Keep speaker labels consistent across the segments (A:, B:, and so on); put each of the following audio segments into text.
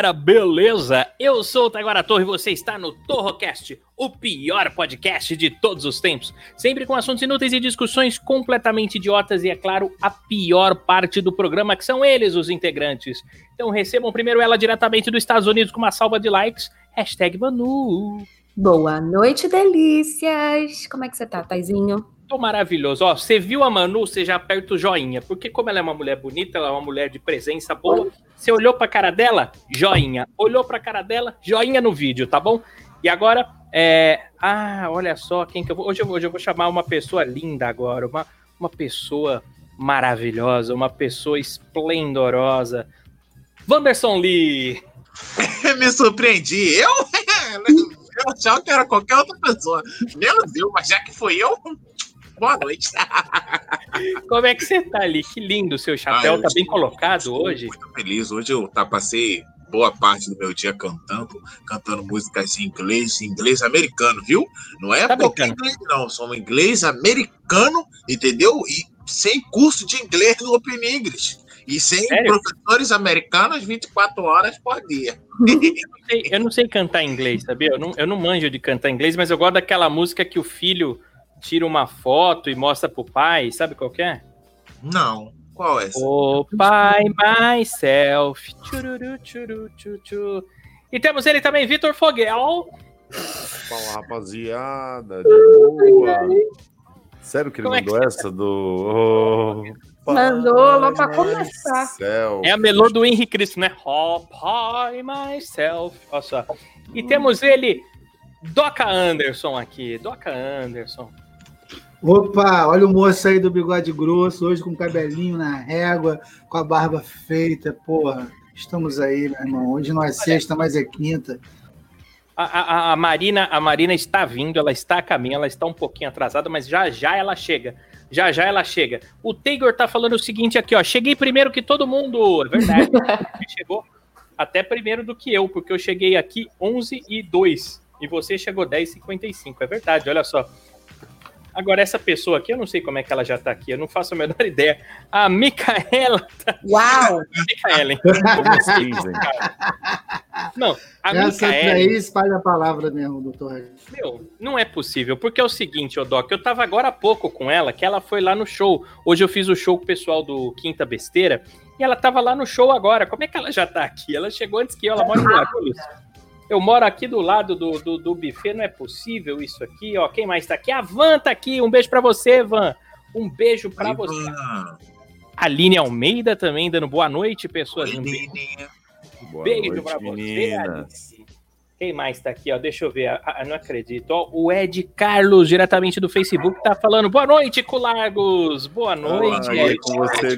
A: Galera, beleza? Eu sou o Taiguara Torre e você está no Torrocast, o pior podcast de todos os tempos. Sempre com assuntos inúteis e discussões completamente idiotas e, é claro, a pior parte do programa, que são eles, os integrantes. Então recebam primeiro ela diretamente dos Estados Unidos com uma salva de likes, hashtag Manu.
B: Boa noite, delícias! Como é que você tá, Taizinho?
A: Tô maravilhoso. Ó, você viu a Manu, você já aperta o joinha. Porque como ela é uma mulher bonita, ela é uma mulher de presença boa. Você olhou pra cara dela, joinha. Olhou pra cara dela, joinha no vídeo, tá bom? E agora, é... Ah, olha só quem que eu vou... Hoje eu vou, hoje eu vou chamar uma pessoa linda agora. Uma, uma pessoa maravilhosa, uma pessoa esplendorosa. Wanderson Lee.
C: me surpreendi. Eu? Eu achava que era qualquer outra pessoa. Menos eu, mas já que foi eu, boa noite.
A: Como é que você tá ali? Que lindo o seu chapéu.
C: Ah, eu
A: tá bem colocado hoje?
C: Muito feliz. Hoje eu tá, passei boa parte do meu dia cantando, cantando músicas em inglês, inglês americano, viu? Não é
A: Tá
C: qualquer inglês, não. São inglês americano, entendeu? E sem curso de inglês no Open English. E sem
A: Sério?
C: professores americanos 24 horas por dia.
A: sei- eu não sei cantar inglês, sabia? Eu não, eu não manjo de cantar inglês, mas eu gosto daquela música que o filho tira uma foto e mostra pro pai, sabe qual que é?
C: Não. Qual é essa?
A: O pai myself. E temos ele também, Vitor Foguel.
D: Fala, rapaziada, de boa. Sério que ele
A: Como é que
D: mandou essa do. Oh,
B: Mandou lá pra começar.
D: Céu.
A: É a melô do Henrique Cristo, né? Oh, pai myself. Olha só. E temos ele, Doca Anderson aqui. Doca Anderson.
E: Opa, olha o moço aí do bigode grosso, hoje com o cabelinho na régua, com a barba feita, porra. Estamos aí, meu irmão. Hoje não é sexta, mas é quinta.
A: A, a- a Marina, a Marina está vindo, ela está a caminho, ela está um pouquinho atrasada, mas já já ela chega. Já já ela chega. O Taylor tá falando o seguinte aqui, ó. Cheguei primeiro que todo mundo. É verdade. Chegou até primeiro do que eu, porque eu cheguei aqui 11 e 2 e você chegou 10 e 55. É verdade, olha só. Agora, essa pessoa aqui, eu não sei como é que ela já tá aqui, eu não faço a menor ideia. A Micaela.
B: Uau!
A: Micaela, hein? Não, a
E: Essa
A: Micaela.
E: daí espalha a palavra mesmo, doutor.
A: Meu, não é possível, porque é o seguinte, ô Doc, eu tava agora há pouco com ela, que ela foi lá no show. Hoje eu fiz o show com o pessoal do Quinta Besteira, e ela tava lá no show agora. Como é que ela já tá aqui? Ela chegou antes que eu, ela mora em Guarulhos. Eu moro aqui do lado do, do, do buffet, não é possível isso aqui, ó. Quem mais tá aqui? A Van tá aqui, um beijo pra você, Van. Um beijo pra
C: Aí,
A: você.
C: mano.
A: Aline Almeida também dando boa noite, pessoas.
C: Oi,
A: Um.
D: Boa
A: Beijo
D: noite,
A: pra você. Aline. Quem mais tá aqui, ó? Deixa eu ver. Ah, não acredito. Ó, o Ed Carlos, diretamente do Facebook, tá falando. Boa noite, Colargos. Boa noite,
D: Boa
A: Ed.
D: noite com você,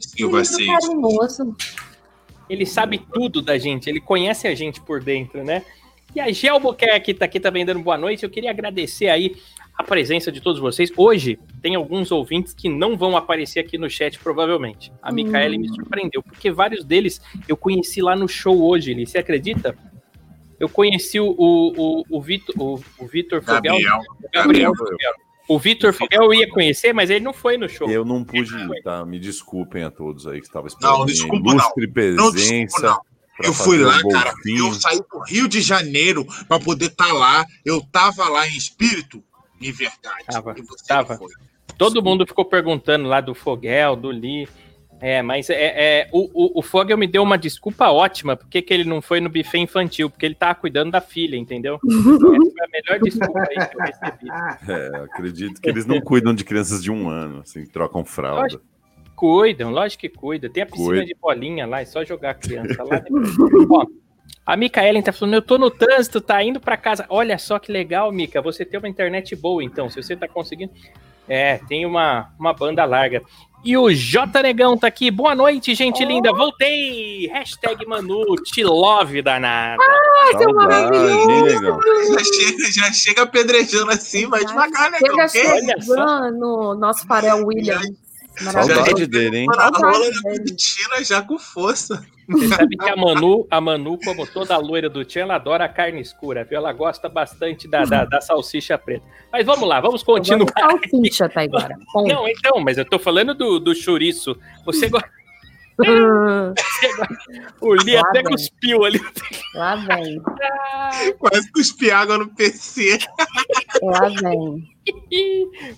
C: Silva
B: carinhoso.
A: Ele sabe tudo da gente, ele conhece a gente por dentro, né? E a Gel Buquerque tá aqui também dando boa noite. Eu queria agradecer aí a presença de todos vocês. Hoje tem alguns ouvintes que não vão aparecer aqui no chat, provavelmente. A Micaele me surpreendeu, porque vários deles eu conheci lá no show hoje, Li. Você acredita? Eu conheci o, o, o, o Vitor, o, o Vitor Fogel.
C: Gabriel.
A: Gabriel
C: Gabriel.
A: O Vitor eu ia conhecer, mas ele não foi no show.
D: Eu não pude ir, tá? Me desculpem a todos aí que estavam esperando.
C: Não, desculpa não.
D: ilustre
C: Não,
D: presença.
C: desculpa, não.
D: pra
C: Eu fui lá,
D: um
C: cara. Eu saí do Rio de Janeiro pra poder estar lá. Eu tava lá em espírito, em verdade.
A: Tava,
C: E você
A: tava. Todo mundo ficou perguntando lá do Fogel, do Lee. É, mas é, é, o, o, o Fogel me deu uma desculpa ótima, porque que ele não foi no buffet infantil, porque ele tava cuidando da filha, entendeu? Essa foi a melhor desculpa aí que eu recebi.
D: É, acredito que eles não cuidam de crianças de um ano, assim, trocam fralda.
A: Lógico. Cuidam, lógico que cuida. Tem a piscina
D: Cuida.
A: de bolinha lá, é só jogar a criança lá. Ó, a Micaelen tá falando, eu tô no trânsito, tá indo pra casa. Olha só que legal, Mica, você tem uma internet boa, então, se você tá conseguindo. É, tem uma, uma banda larga. E o J Negão tá aqui. Boa noite, gente linda. Voltei. Hashtag Manu, te love danada.
B: seu
D: Saudade,
B: maravilhoso.
D: negão?
C: Já chega, já chega apedrejando assim, vai devagar, né?
B: Chega
C: Porque
A: Olha só.
B: chegando, nosso Pharrell Williams.
D: Saudade dele, hein?
C: na rola
B: Saudade
C: da
B: dele.
C: Cristina já com força.
A: Você sabe que a Manu, a Manu, como toda loira do Tchan, ela adora a carne escura, viu? Ela gosta bastante da, da, da salsicha preta. Mas vamos lá, vamos continuar.
B: Salsicha, Taiguara. Ponto.
A: Não, então, mas eu tô falando do, do chouriço. Você gosta. O Li
B: Lá
A: até
B: vem.
A: cuspiu ali.
B: Lá vem,
C: Quase cuspi água no PC.
B: lá vem.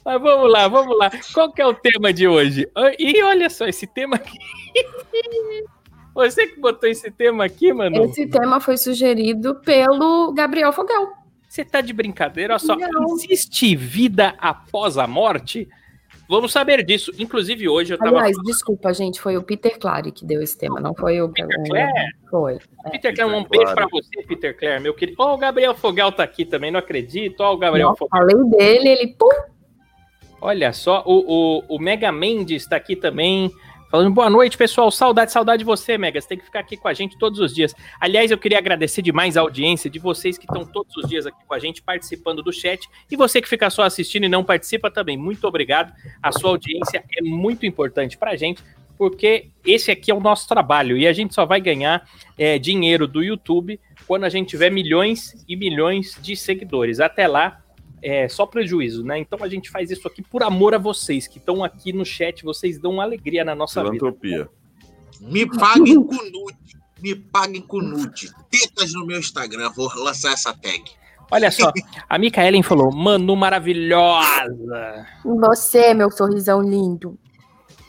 A: Mas vamos lá, vamos lá. Qual que é o tema de hoje? E olha só, esse tema aqui. Você que botou esse tema aqui, mano?
B: Esse tema foi sugerido pelo Gabriel Fogel.
A: Você tá de brincadeira? Olha só,
B: Não.
A: existe vida após a morte? Vamos saber disso. Inclusive, hoje eu tava.
B: Aliás, desculpa, gente, foi o Peter Clary que deu esse tema, não foi o
A: Peter
B: o-
A: Clare?
B: Foi.
A: Peter Clare, um beijo pra você, Peter Clare, meu querido. Ó, o Gabriel Fogal tá aqui também, não acredito. Ó, o Gabriel
B: Nossa,
A: Fogal.
B: falei dele, ele pum,
A: Olha só, o, o, o Mega Mendes tá aqui também. Falando boa noite, pessoal. Saudade, saudade de você, Mega. Você tem que ficar aqui com a gente todos os dias. Aliás, eu queria agradecer demais a audiência de vocês que estão todos os dias aqui com a gente, participando do chat. E você que fica só assistindo e não participa também. Muito obrigado. A sua audiência é muito importante pra gente, porque esse aqui é o nosso trabalho. E a gente só vai ganhar é, dinheiro do YouTube quando a gente tiver milhões e milhões de seguidores. Até lá, é só prejuízo, né? Então a gente faz isso aqui por amor a vocês que estão aqui no chat, vocês dão alegria na nossa vida.
D: Filantropia.
C: Me paguem com nude. Me paguem com nude. Tetas no meu Instagram. Vou lançar essa tag.
A: Olha só, a Micaelen falou: Manu maravilhosa.
B: você, meu sorrisão lindo.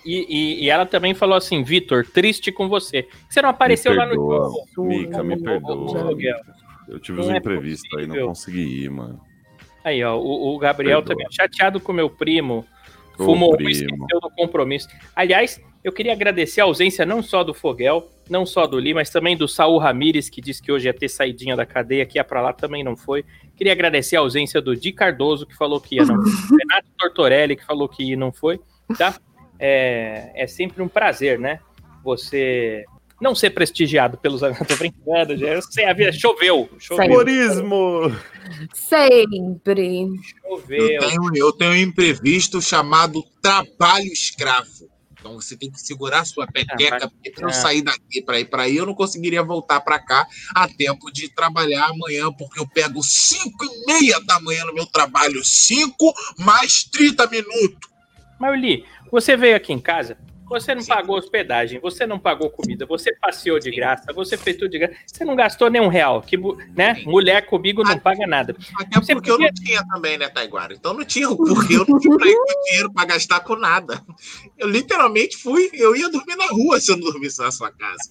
A: E, e- e ela também falou assim: Vitor, triste com você. Você não apareceu
D: Me
A: lá no jogo.
D: Mica, me perdoa. Eu tive
A: Não
D: uns
A: é
D: imprevistos aí, não consegui ir, mano.
A: Aí, ó, o, o Gabriel
D: Perdoa.
A: também chateado com meu primo.
D: Ô,
A: Fumou,
D: primo.
A: esqueceu do compromisso. Aliás, eu queria agradecer a ausência não só do Fogel, não só do Li, mas também do Saul Ramires, que disse que hoje ia ter saidinha da cadeia, que ia pra lá, também não foi. Queria agradecer a ausência do Di Cardoso, que falou que ia, não. Renato Tortorelli, que falou que ia, não foi, tá? É, é sempre um prazer, né? Você não ser prestigiado pelos. Tô brincando, já. Eu sei, a vida choveu. Choveu.
D: Humorismo!
B: Sempre.
C: Eu
A: Choveu.
C: tenho, eu tenho um imprevisto chamado trabalho escravo. Então você tem que segurar a sua peteca, porque se eu sair daqui para ir para aí, eu não conseguiria voltar para cá a tempo de trabalhar amanhã, porque eu pego 5 e meia da manhã no meu trabalho, 5 mais 30 minutos.
A: Mas, Li, você veio aqui em casa, você não pagou hospedagem, você não pagou comida, você passeou de graça, você fez tudo de graça, você não gastou nem um real, que, né? Mulher comigo não paga nada.
C: Até
A: Você
C: porque eu
A: podia-
C: não tinha também, né, Taiguara? Então não tinha o porquê, eu não tinha pra ir com dinheiro para gastar com nada. Eu literalmente fui, eu ia dormir na rua se eu não dormisse na sua casa.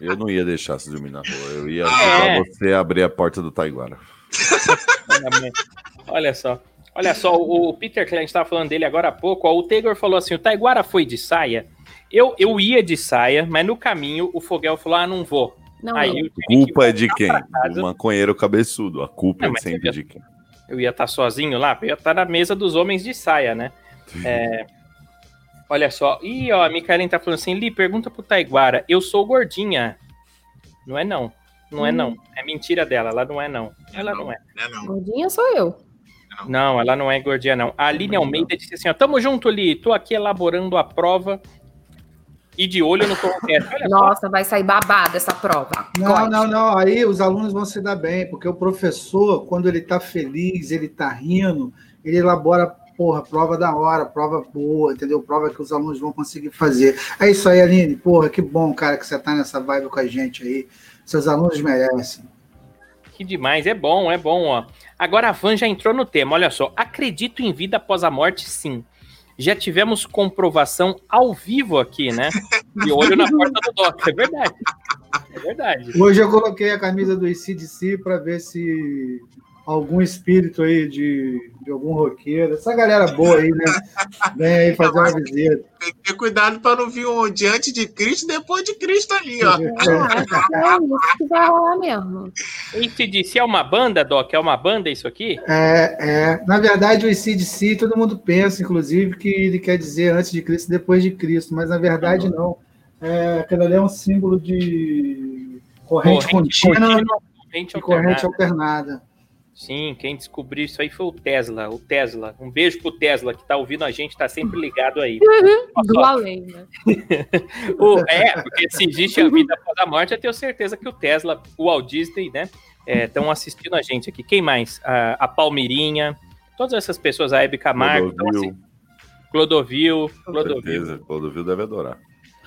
D: Eu não ia deixar você dormir na rua. Eu ia
A: É.
D: ajudar você a abrir a porta do Taiguara.
A: Olha só. Olha só, o o Peter Klein estava falando dele agora há pouco. Ó, o Taylor falou assim: o Taiguara foi de saia. Eu, eu ia de saia, mas no caminho o Fogel falou: ah, não vou.
B: Não,
A: Aí
B: não.
D: A
A: que
D: culpa é de quem? Do maconheiro cabeçudo. A culpa
A: Não,
D: é sempre
A: eu-
D: de quem?
A: eu ia estar sozinho lá, eu ia estar na mesa dos homens de saia, né? É, olha só. Ih, ó, a Micaelen tá falando assim, Li, pergunta pro Taiguara, eu sou gordinha. Não é não. Não é não. É mentira dela, ela não é não. Ela não é.
C: Né, não.
B: Gordinha sou eu.
A: Não, ela não é gordinha não. A Aline Almeida disse assim, ó, tamo junto, Li, tô aqui elaborando a prova e de olho no só,
B: Nossa, vai sair babado essa prova.
E: Não,
B: Gosto.
E: não, não. Aí os alunos vão se dar bem, porque o professor, quando ele tá feliz, ele tá rindo, ele elabora, porra, prova da hora, prova boa, entendeu? Prova que os alunos vão conseguir fazer. É isso aí, Aline. Porra, que bom, cara, que você tá nessa vibe com a gente aí. Seus alunos merecem.
A: que demais, é bom, é bom, ó. Agora a Van já entrou no tema, olha só. Acredito em vida após a morte, sim. Já tivemos comprovação ao vivo aqui, né? De olho na porta do Doc, é verdade. É verdade.
E: Hoje eu coloquei a camisa do ICDC para ver se algum espírito aí de, de algum roqueiro, essa galera boa aí, né? Vem aí fazer uma visita.
C: Tem que ter cuidado para não vir um diante de Cristo depois de Cristo ali, ó.
B: Que é isso que vai rolar mesmo.
A: ACDC é uma banda, Doc? É uma banda isso aqui?
E: É, é, na verdade, o ICDC, todo mundo pensa, inclusive, que ele quer dizer antes de Cristo, depois de Cristo, mas na verdade não. É, aquilo ali é um símbolo de corrente, contínua
A: corrente
E: e corrente
A: alternada. Sim, quem descobriu isso aí foi o Tesla. O Tesla. Um beijo pro Tesla que tá ouvindo a gente, tá sempre ligado aí.
B: Do além, né?
A: O- é, porque se existe a vida após a morte, eu tenho certeza que o Tesla, o Walt Disney, né, estão assistindo a gente aqui. Quem mais? A, a Palmirinha, todas essas pessoas, a Hebe Camargo, então, assim,
D: Clodovil,
A: Clodovil, Clodovil.
D: certeza. Clodovil deve adorar.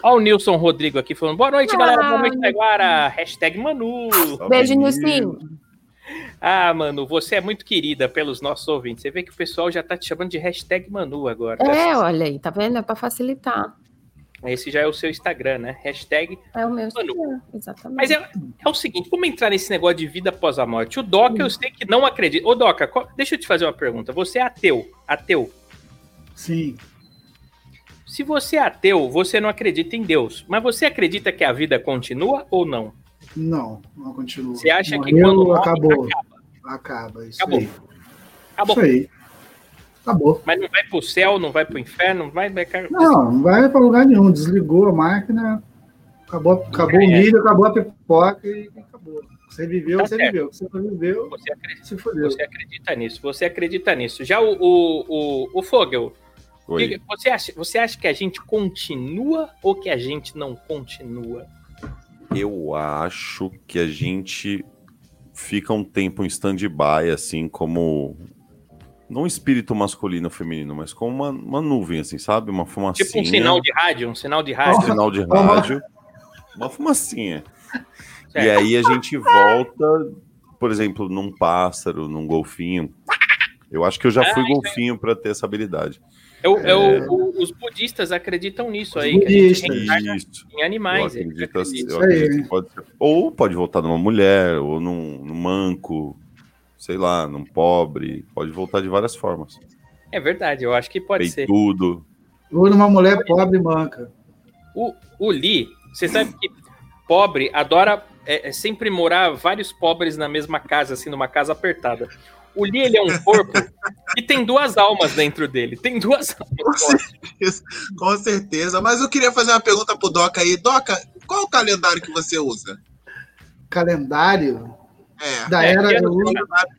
A: Olha o Nilson Rodrigo aqui falando, boa noite,
B: Ah.
A: galera, boa noite, Taguara, hashtag Manu.
B: Beijo,
D: Nil.
A: Ah, Manu, você é muito querida pelos nossos ouvintes. Você vê que o pessoal já tá te chamando de hashtag Manu agora.
B: É, olha aí, tá vendo? É pra facilitar.
A: Esse já é o seu Instagram, né? Hashtag
B: É o meu
A: Manu.
B: Instagram, exatamente.
A: Mas é, é o seguinte, vamos entrar nesse negócio de vida após a morte. O Doca, eu sei que não acredita. Ô, Doca, qual- deixa eu te fazer uma pergunta. Você é ateu? Ateu.
E: Sim.
A: Se você é ateu, você não acredita em Deus. Mas você acredita que a vida continua ou não?
E: Não, não continua.
A: Você acha que
E: Morreu,
A: quando morre,
E: acabou. Acaba, isso
A: Acabou.
E: aí.
A: Acabou.
E: Isso aí. Acabou.
A: Mas não vai pro céu, não vai pro inferno, não vai.
E: Não, não vai para lugar nenhum. Desligou a máquina, acabou, acabou o
A: É.
E: milho, acabou a pipoca e acabou. Você viveu,
A: Tá
E: você
A: certo.
E: viveu. Você não viveu,
A: Você acredita,
E: se fodeu.
A: você acredita nisso, você acredita nisso. Já o, o, o, o Fogel, você, acha, você acha que a gente continua ou que a gente não continua?
D: Eu acho que a gente fica um tempo em stand-by, assim, como. Não um espírito masculino ou feminino, mas como uma, uma nuvem, assim, sabe? Uma fumacinha.
A: Tipo um sinal de rádio, um sinal de
D: um
A: rádio.
D: sinal de rádio. Uma fumacinha. E
A: Certo.
D: aí a gente volta, por exemplo, num pássaro, num golfinho. Eu acho que eu já
A: Ah,
D: fui
A: aí.
D: golfinho para ter essa habilidade.
A: É o- é o- o- os budistas acreditam nisso
E: Os
A: aí, que a gente
E: budistas.
A: em animais.
D: acredito, assim, acredito que pode ser. Ou pode voltar numa mulher, ou num, num manco, sei lá, num pobre. Pode voltar de várias formas.
A: É verdade, eu acho que pode ser.
D: Peitudo.
E: Ou numa mulher pobre e manca.
A: O, o Lee, você sabe que pobre adora é, é sempre morar vários pobres na mesma casa, assim, numa casa apertada. O Lee, ele é um corpo que tem duas almas dentro dele. Tem duas almas.
C: Com certeza. Mas eu queria fazer uma pergunta pro Doca aí. Doca, qual o calendário que você usa?
E: Calendário
C: É.
E: da
A: É,
E: era. Eu uso,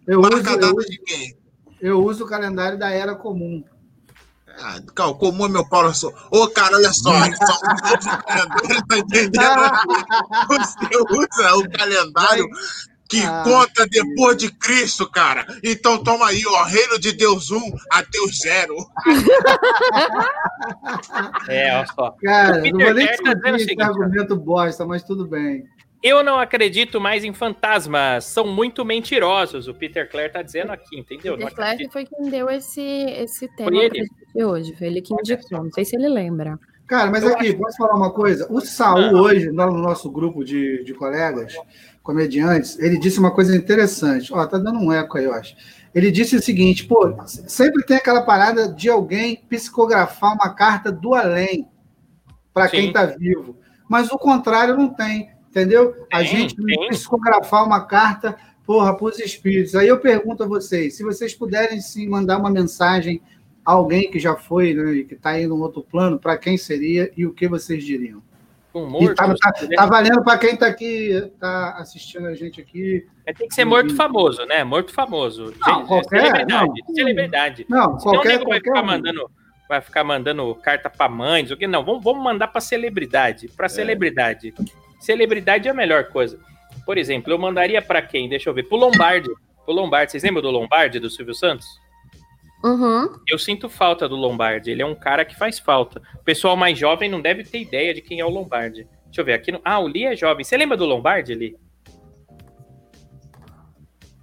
E: eu,
C: Marca a
E: uso, eu,
C: de quem?
E: eu uso o calendário da era comum.
C: Ah, calma, como é meu Paulo sou. Ô, cara, olha só. olha só o calendário, tá entendendo? Você usa o calendário que
E: Ah.
C: conta depois de Cristo, cara. Então toma aí, ó. Reino de Deus 1 a Deus 0.
A: É, olha só.
E: Cara,
A: O Peter
E: não vou nem
A: tá o
E: esse
A: seguinte,
E: argumento bosta, mas tudo bem.
A: Eu não acredito mais em fantasmas. São muito mentirosos. O Peter Clare tá dizendo aqui, entendeu?
B: Peter
A: acredito.
B: foi quem deu esse, esse tema de hoje. Foi ele que indicou. Não sei se ele lembra.
E: Cara, mas
A: Eu
E: aqui, posso falar uma coisa? O Saul,
A: Ah.
E: hoje, lá no nosso grupo de, de colegas, comediantes, ele disse uma coisa interessante. Ó, tá dando um eco aí, eu acho. Ele disse o seguinte, pô, sempre tem aquela parada de alguém psicografar uma carta do além para quem tá vivo. Mas o contrário não tem, entendeu? A
A: Tem,
E: gente
A: tem.
E: psicografar uma carta, porra, para os espíritos. Aí eu pergunto a vocês, se vocês puderem sim mandar uma mensagem a alguém que já foi, né, e que está aí no outro plano, para quem seria e o que vocês diriam? E
A: morto.
E: tá, tá- tá valendo para quem está aqui, tá assistindo a gente aqui.
A: É, Tem que ser morto famoso, né? Morto famoso.
E: Não,
A: Gente,
E: qualquer-
A: celebridade.
E: não.
A: Celebridade.
E: Não,
A: Senão o
E: qualquer,
A: nego vai
E: qualquer
A: ficar mandando, vai ficar mandando carta pra mães, o que não? Vamos, vamos mandar pra celebridade, pra celebridade. Celebridade é a melhor coisa. Por exemplo, eu mandaria pra quem? Deixa eu ver, pro Lombardi. Pro Lombardi, vocês lembram do Lombardi do Silvio Santos?
B: Uhum.
A: Eu sinto falta do Lombardi, ele é um cara que faz falta. O pessoal mais jovem não deve ter ideia de quem é o Lombardi. Deixa eu ver aqui. No... Ah, o Lee é jovem. Você lembra do Lombardi, Lee?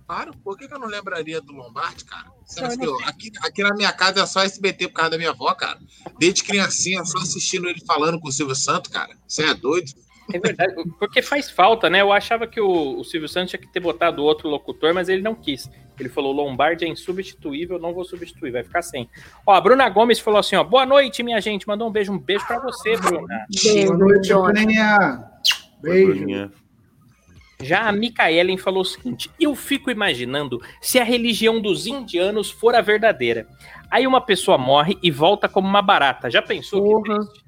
C: Claro, por que, que eu não lembraria do Lombardi, cara?
A: Eu-
C: aqui, aqui na minha casa é só SBT por causa da minha avó, cara. Desde criancinha, só assistindo ele falando com o Silvio Santos, cara. Você é doido?
A: É verdade, porque faz falta, né? Eu achava que o, o Silvio Santos tinha que ter botado outro locutor, mas ele não quis. Ele falou: Lombardi é insubstituível, não vou substituir, vai ficar sem. Ó, a Bruna Gomes falou assim: ó, boa noite, minha gente. Mandou um beijo, um beijo pra você, Bruna.
B: Beijo,
E: Boa noite. Bruninha. Beijo.
D: Bruninha.
A: Já a Micaelen falou o seguinte: eu fico imaginando se a religião dos indianos for a verdadeira. Aí uma pessoa morre e volta como uma barata. Já pensou que
B: Porra.
A: triste?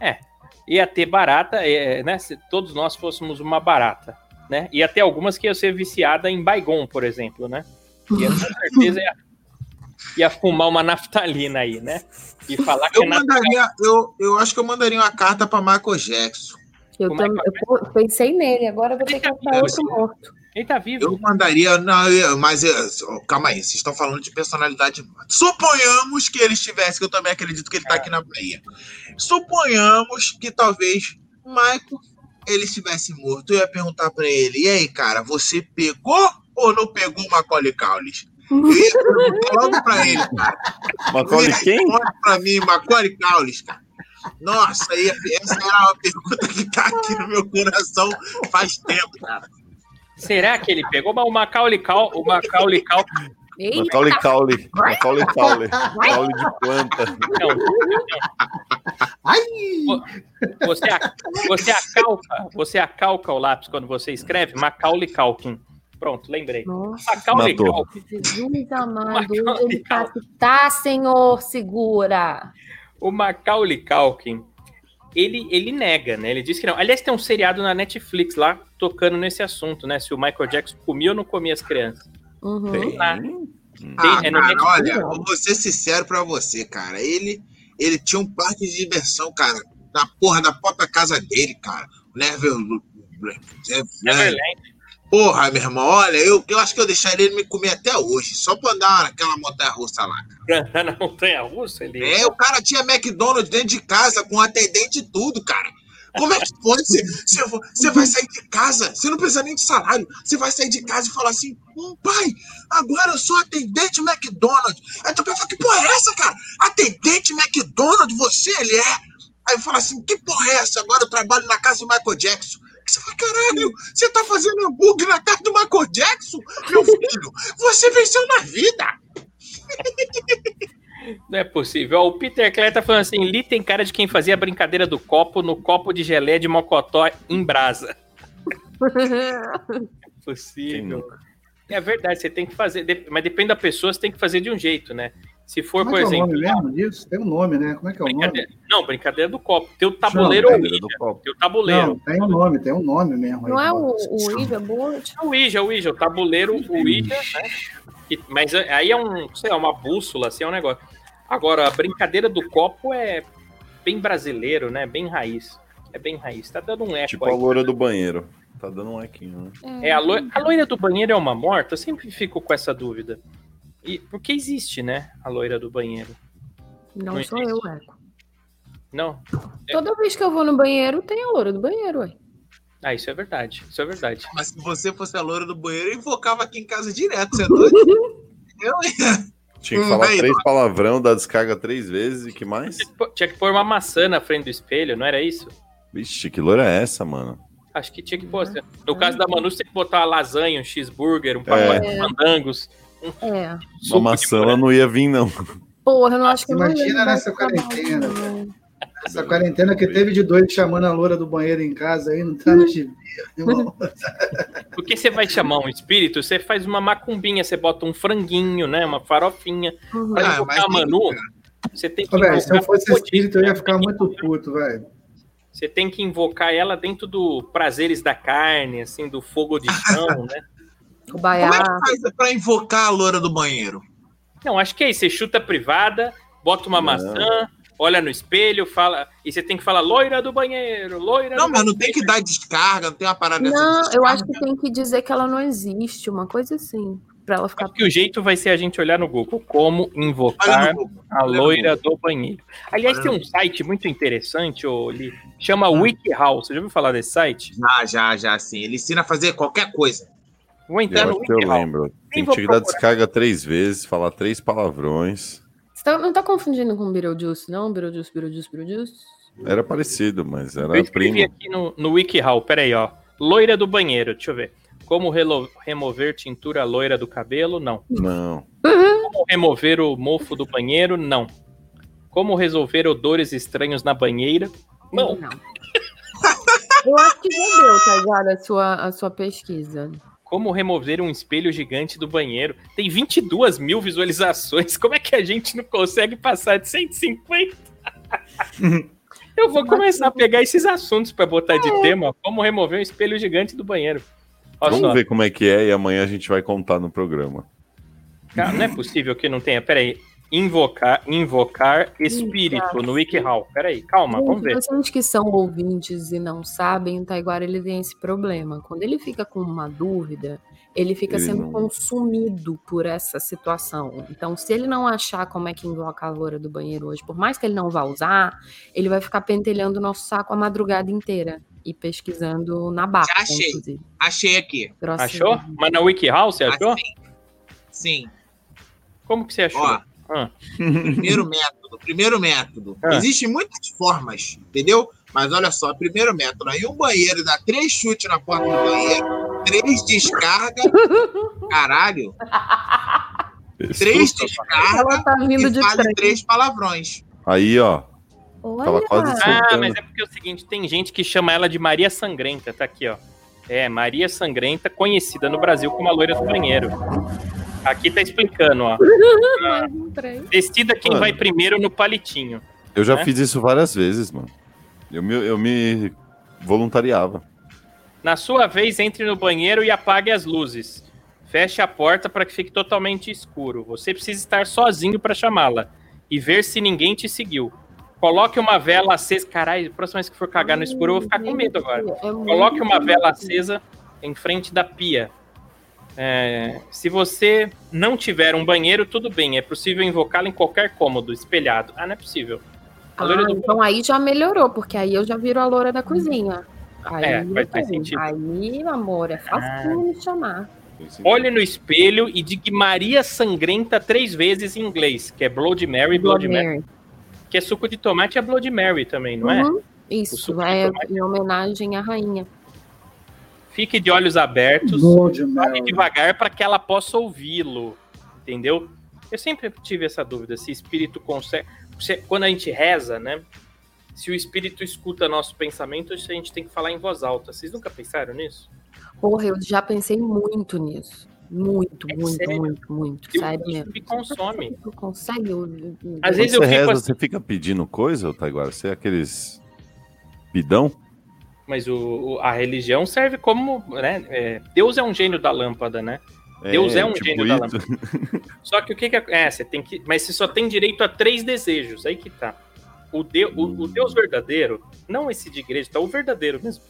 A: É, ia ter barata, é, né? Se todos nós fôssemos uma barata, né? Ia ter algumas que iam ser viciada em Baigon, por exemplo, né? Ia, com certeza ia, ia fumar uma naftalina aí, né? E falar que
C: Eu
A: é naftalina.
C: mandaria, eu, eu acho que eu mandaria uma carta pra Michael Jackson.
B: Eu,
A: é
B: eu pensei nele, agora eu vou ter que achar outro morto.
A: Ele tá vivo.
C: Eu mandaria, não, eu- mas eu- calma aí, vocês estão falando de personalidade. Suponhamos que ele estivesse, que eu também acredito que ele tá aqui na Bahia. Suponhamos que talvez Michael ele estivesse morto. Eu ia perguntar pra ele: e aí, cara, você pegou ou não pegou o Macaulay perguntar logo pra ele, cara.
D: Macaulay quem?
C: Pra mim, Macaulay Culkin, cara. Nossa, aí, essa era uma pergunta que tá aqui no meu coração faz tempo, cara.
A: Será que ele pegou? Mas o Macaulay Cal, o Macaulay Cal,
B: Eita,
D: Macaulay Caule. Macaulay Caule. Caule de planta.
A: não,
E: Ai!
A: Você, a- você acalca, você acalca o lápis quando você escreve Macaulay Culkin. Pronto, lembrei.
B: Nossa,
A: Macaulay
D: Matou.
A: Culkin.
B: Jesus amado,
A: Macaulay
B: onde ele tá, que tá, Senhor, segura.
A: O Macaulay Culkin, ele, ele nega, né? Ele diz que não. Aliás, tem um seriado na Netflix lá tocando nesse assunto, né? Se o Michael Jackson comia ou não comia as crianças.
B: Uhum.
D: Tem.
A: Ah,
C: Ah,
A: é
C: cara, olha, vou ser sincero pra você, cara. Ele, ele tinha um parque de diversão, cara, na porra da própria casa dele, cara. Neville.
A: Neverland.
C: Porra, meu irmão, olha, eu, eu acho que eu deixaria ele me comer até hoje, só pra andar naquela montanha russa lá.
A: Andar na montanha russa, ele.
C: É, o cara tinha McDonald's dentro de casa, com atendente e tudo, cara. Como é que pode? Você, você, vai sair de casa, você não precisa nem de salário. Você vai sair de casa e falar assim: "Hum, pai, agora eu sou atendente McDonald's. Aí tu pensa: que porra é essa, cara? Atendente McDonald's, você ele é? Aí fala assim: que porra é essa? Agora eu trabalho na casa do Michael Jackson. Você fala, caralho, você tá fazendo hambúrguer na casa do Michael Jackson? Meu filho, você venceu na vida.
A: Não é possível. O Peter Clare tá falando assim: Lee tem cara de quem fazia a brincadeira do copo no copo de gelé de mocotó em brasa.
D: Quem
A: Possível. É verdade, você tem que fazer. Mas depende da pessoa, você tem que fazer de um jeito, né? Se for,
E: Como
A: por
E: é que é o
A: exemplo.
E: nome mesmo disso? Tem um nome, né? Como é que é o nome?
A: Não, brincadeira do copo. Teu tabuleiro ou
D: Brincadeira do
A: Ouija?
D: copo.
A: Teu tabuleiro.
E: Não, tem um nome, tem um nome mesmo.
B: Não
E: aí,
B: é o,
E: Boris.
B: o Ouija Board?
A: O Ouija, o Ouija, o tabuleiro, o Ouija, né? Que- mas aí é um, sei lá, uma bússola, assim, é um negócio. Agora, a brincadeira do copo é bem brasileiro, né? Bem raiz. É bem raiz. Tá dando um eco
D: Tipo
A: aí.
D: a loura do banheiro. Tá dando um equinho, né?
A: É, a, loi- a loira do banheiro é uma morta? Eu sempre fico com essa dúvida. E porque existe, né? A loira do banheiro.
B: Não
A: Não
B: sou
A: existe.
B: eu, Eco.
A: Não?
B: Toda vez que eu vou no banheiro, tem a loura do banheiro, ué.
A: Ah, isso é verdade. Isso é verdade.
C: Mas se você fosse a loura do banheiro, eu invocava aqui em casa direto, você é doido? Eu ia.
D: Tinha que
C: Hum,
D: falar
C: vai,
D: três palavrão, dar descarga três vezes e que mais?
A: Tinha que pôr uma maçã na frente do espelho, não era isso?
D: Vixe, que loura é essa, mano?
A: Acho que tinha que pôr. No caso da Manu, você tem que botar uma lasanha, um cheeseburger, um pacote
B: É.
A: de mandangos.
B: É.
D: Uma maçã
A: morango.
D: não ia vir, não.
B: Porra, eu não acho que não
E: Imagina nessa
B: dessa
E: quarentena. Essa quarentena que teve de doido chamando a loura do banheiro em casa aí, não tá no gibi.
A: Porque você vai chamar um espírito, você faz uma macumbinha, você bota um franguinho, né? Uma farofinha.
B: Uhum.
A: Pra
C: Ah,
A: invocar
C: mas
A: a Manu, você tem que
E: Ô, velho, se eu fosse espírito, eu ia
A: né?
E: ficar muito puto, velho.
A: Você tem que invocar ela dentro do prazeres da carne, assim, do fogo de chão, né?
B: O
C: Como
B: baiá.
C: é que faz pra invocar a loura do banheiro?
A: Não, acho que é isso. Você chuta a privada, bota uma
D: Não.
A: maçã, olha no espelho, fala. E você tem que falar loira do banheiro, loira
C: Não,
A: do
C: mas não tem que dar descarga, não tem uma parada dessa
B: Não,
C: de
B: eu acho que tem que dizer que ela não existe, uma coisa assim. Pra ela ficar.
A: Acho que o jeito vai ser a gente olhar no Google como invocar
C: Google,
A: a loira do banheiro. Aliás, tem um site muito interessante, ô, Li, chama
C: Ah.
A: WikiHow. Você já ouviu falar desse site?
C: Já, já, já, sim. Ele ensina a fazer qualquer coisa.
A: Vou entrar
D: Eu
A: no
D: acho que eu lembro. Tem que dar
A: procurar.
D: descarga três vezes, falar três palavrões.
B: Você
F: Tá- não tá confundindo com Beetlejuice, não? Beetlejuice, Beetlejuice, Beetlejuice.
D: Era parecido, mas
A: Eu
D: era
A: escrevi
D: primo.
A: aqui no, no WikiHow, peraí, ó. Loira do banheiro, deixa eu ver. Como relo- remover tintura loira do cabelo? Não.
D: Não.
A: Como remover o mofo do banheiro? Não. Como resolver odores estranhos na banheira? Não.
F: Eu acho que já deu, tá ligado? A sua, a sua pesquisa.
A: Como remover um espelho gigante do banheiro? Tem 22 mil visualizações. Como é que a gente não consegue passar de 150? Eu vou começar a pegar esses assuntos pra botar de tema. Como remover um espelho gigante do banheiro? Olha
D: Vamos
A: só.
D: ver como é que é e amanhã a gente vai contar no programa.
A: Cara, não é possível que não tenha. Peraí. Invocar, invocar espírito no WikiHow. Peraí, calma, vamos ver.
F: Vocês que são ouvintes e não sabem, o Taiguara ele tem esse problema. Quando ele fica com uma dúvida, ele fica
D: Ele
F: sendo
D: não-
F: consumido por essa situação. Então, se ele não achar como é que invoca a loura do banheiro hoje, por mais que ele não vá usar, ele vai ficar pentelhando o nosso saco a madrugada inteira e pesquisando na barra,
C: Já achei.
F: inclusive.
C: Achei aqui.
F: Grossinho.
A: Achou? Mas na WikiHow você achou?
C: Assim. Sim.
A: Como que você achou?
C: Ó,
A: Ah.
C: primeiro método. Primeiro método.
A: Ah.
C: Existem muitas formas, entendeu? Mas olha só, primeiro método. Aí o banheiro dá três chutes na porta do banheiro, três descarga. Caralho. Três
D: Susto.
C: descarga
F: Ela tá vindo
C: e
F: de
C: fale
F: trem.
C: três palavrões.
D: Aí, ó. Tava
F: Olha,
D: quase
A: Ah,
D: soltando.
A: mas é porque é o seguinte, tem gente que chama ela de Maria Sangrenta, tá aqui, ó. É, Maria Sangrenta, conhecida no Brasil como a loira do banheiro. Aqui tá explicando, ó.
F: trem.
A: Decida quem
D: Mano.
A: vai primeiro no palitinho.
D: Eu já
A: né?
D: fiz isso várias vezes, mano. Eu me, eu me voluntariava.
A: Na sua vez, entre no banheiro e apague as luzes. Feche a porta para que fique totalmente escuro. Você precisa estar sozinho para chamá-la e ver se ninguém te seguiu. Coloque uma vela acesa. Caralho, próxima vez que for cagar no escuro, eu vou ficar com medo agora.
F: É
A: Coloque uma vela acesa em frente da pia. É, se você não tiver um banheiro, tudo bem. É possível invocá-la em qualquer cômodo, espelhado. Ah, não é possível.
F: Ah,
A: do
F: então aí já melhorou, porque aí eu já viro a loura da cozinha. Aí,
A: É, faz-
F: eu
A: faz sentido.
F: aí amor, é fácil de me chamar.
A: Olhe no espelho e diga Maria Sangrenta três vezes em inglês, que é Blood Mary, Blood, Mary.
F: Mary.
A: Que é suco de tomate é Blood Mary também, não é?
F: Uhum,
A: O
F: Isso, é em homenagem à rainha.
A: Fique de olhos abertos, fale devagar para que ela possa ouvi-lo, entendeu? Eu sempre tive essa dúvida, se espírito consegue... se- Quando a gente reza, né? Se o espírito escuta nosso pensamento, a gente tem que falar em voz alta. Vocês nunca pensaram nisso?
F: Porra, eu já pensei muito nisso. Muito,
A: É
F: muito,
A: sério?
F: muito, muito.
A: Eu-
F: Sério
A: isso
F: mesmo.
A: me consome.
F: Tu consegue ouvir?
A: Às vezes eu
D: você
A: fico
D: reza,
A: assim-
D: você fica pedindo coisa, Taiguara? Você é aqueles pidão?
A: Mas o, o- a religião serve como, né? é, Deus é um gênio da lâmpada, né? Deus é um gênio da
D: isso.
A: Só que o que, que é, é, você tem que, mas você só tem direito a três desejos, aí que tá. O, de, o, o Deus verdadeiro, não esse de igreja, tá? O verdadeiro mesmo.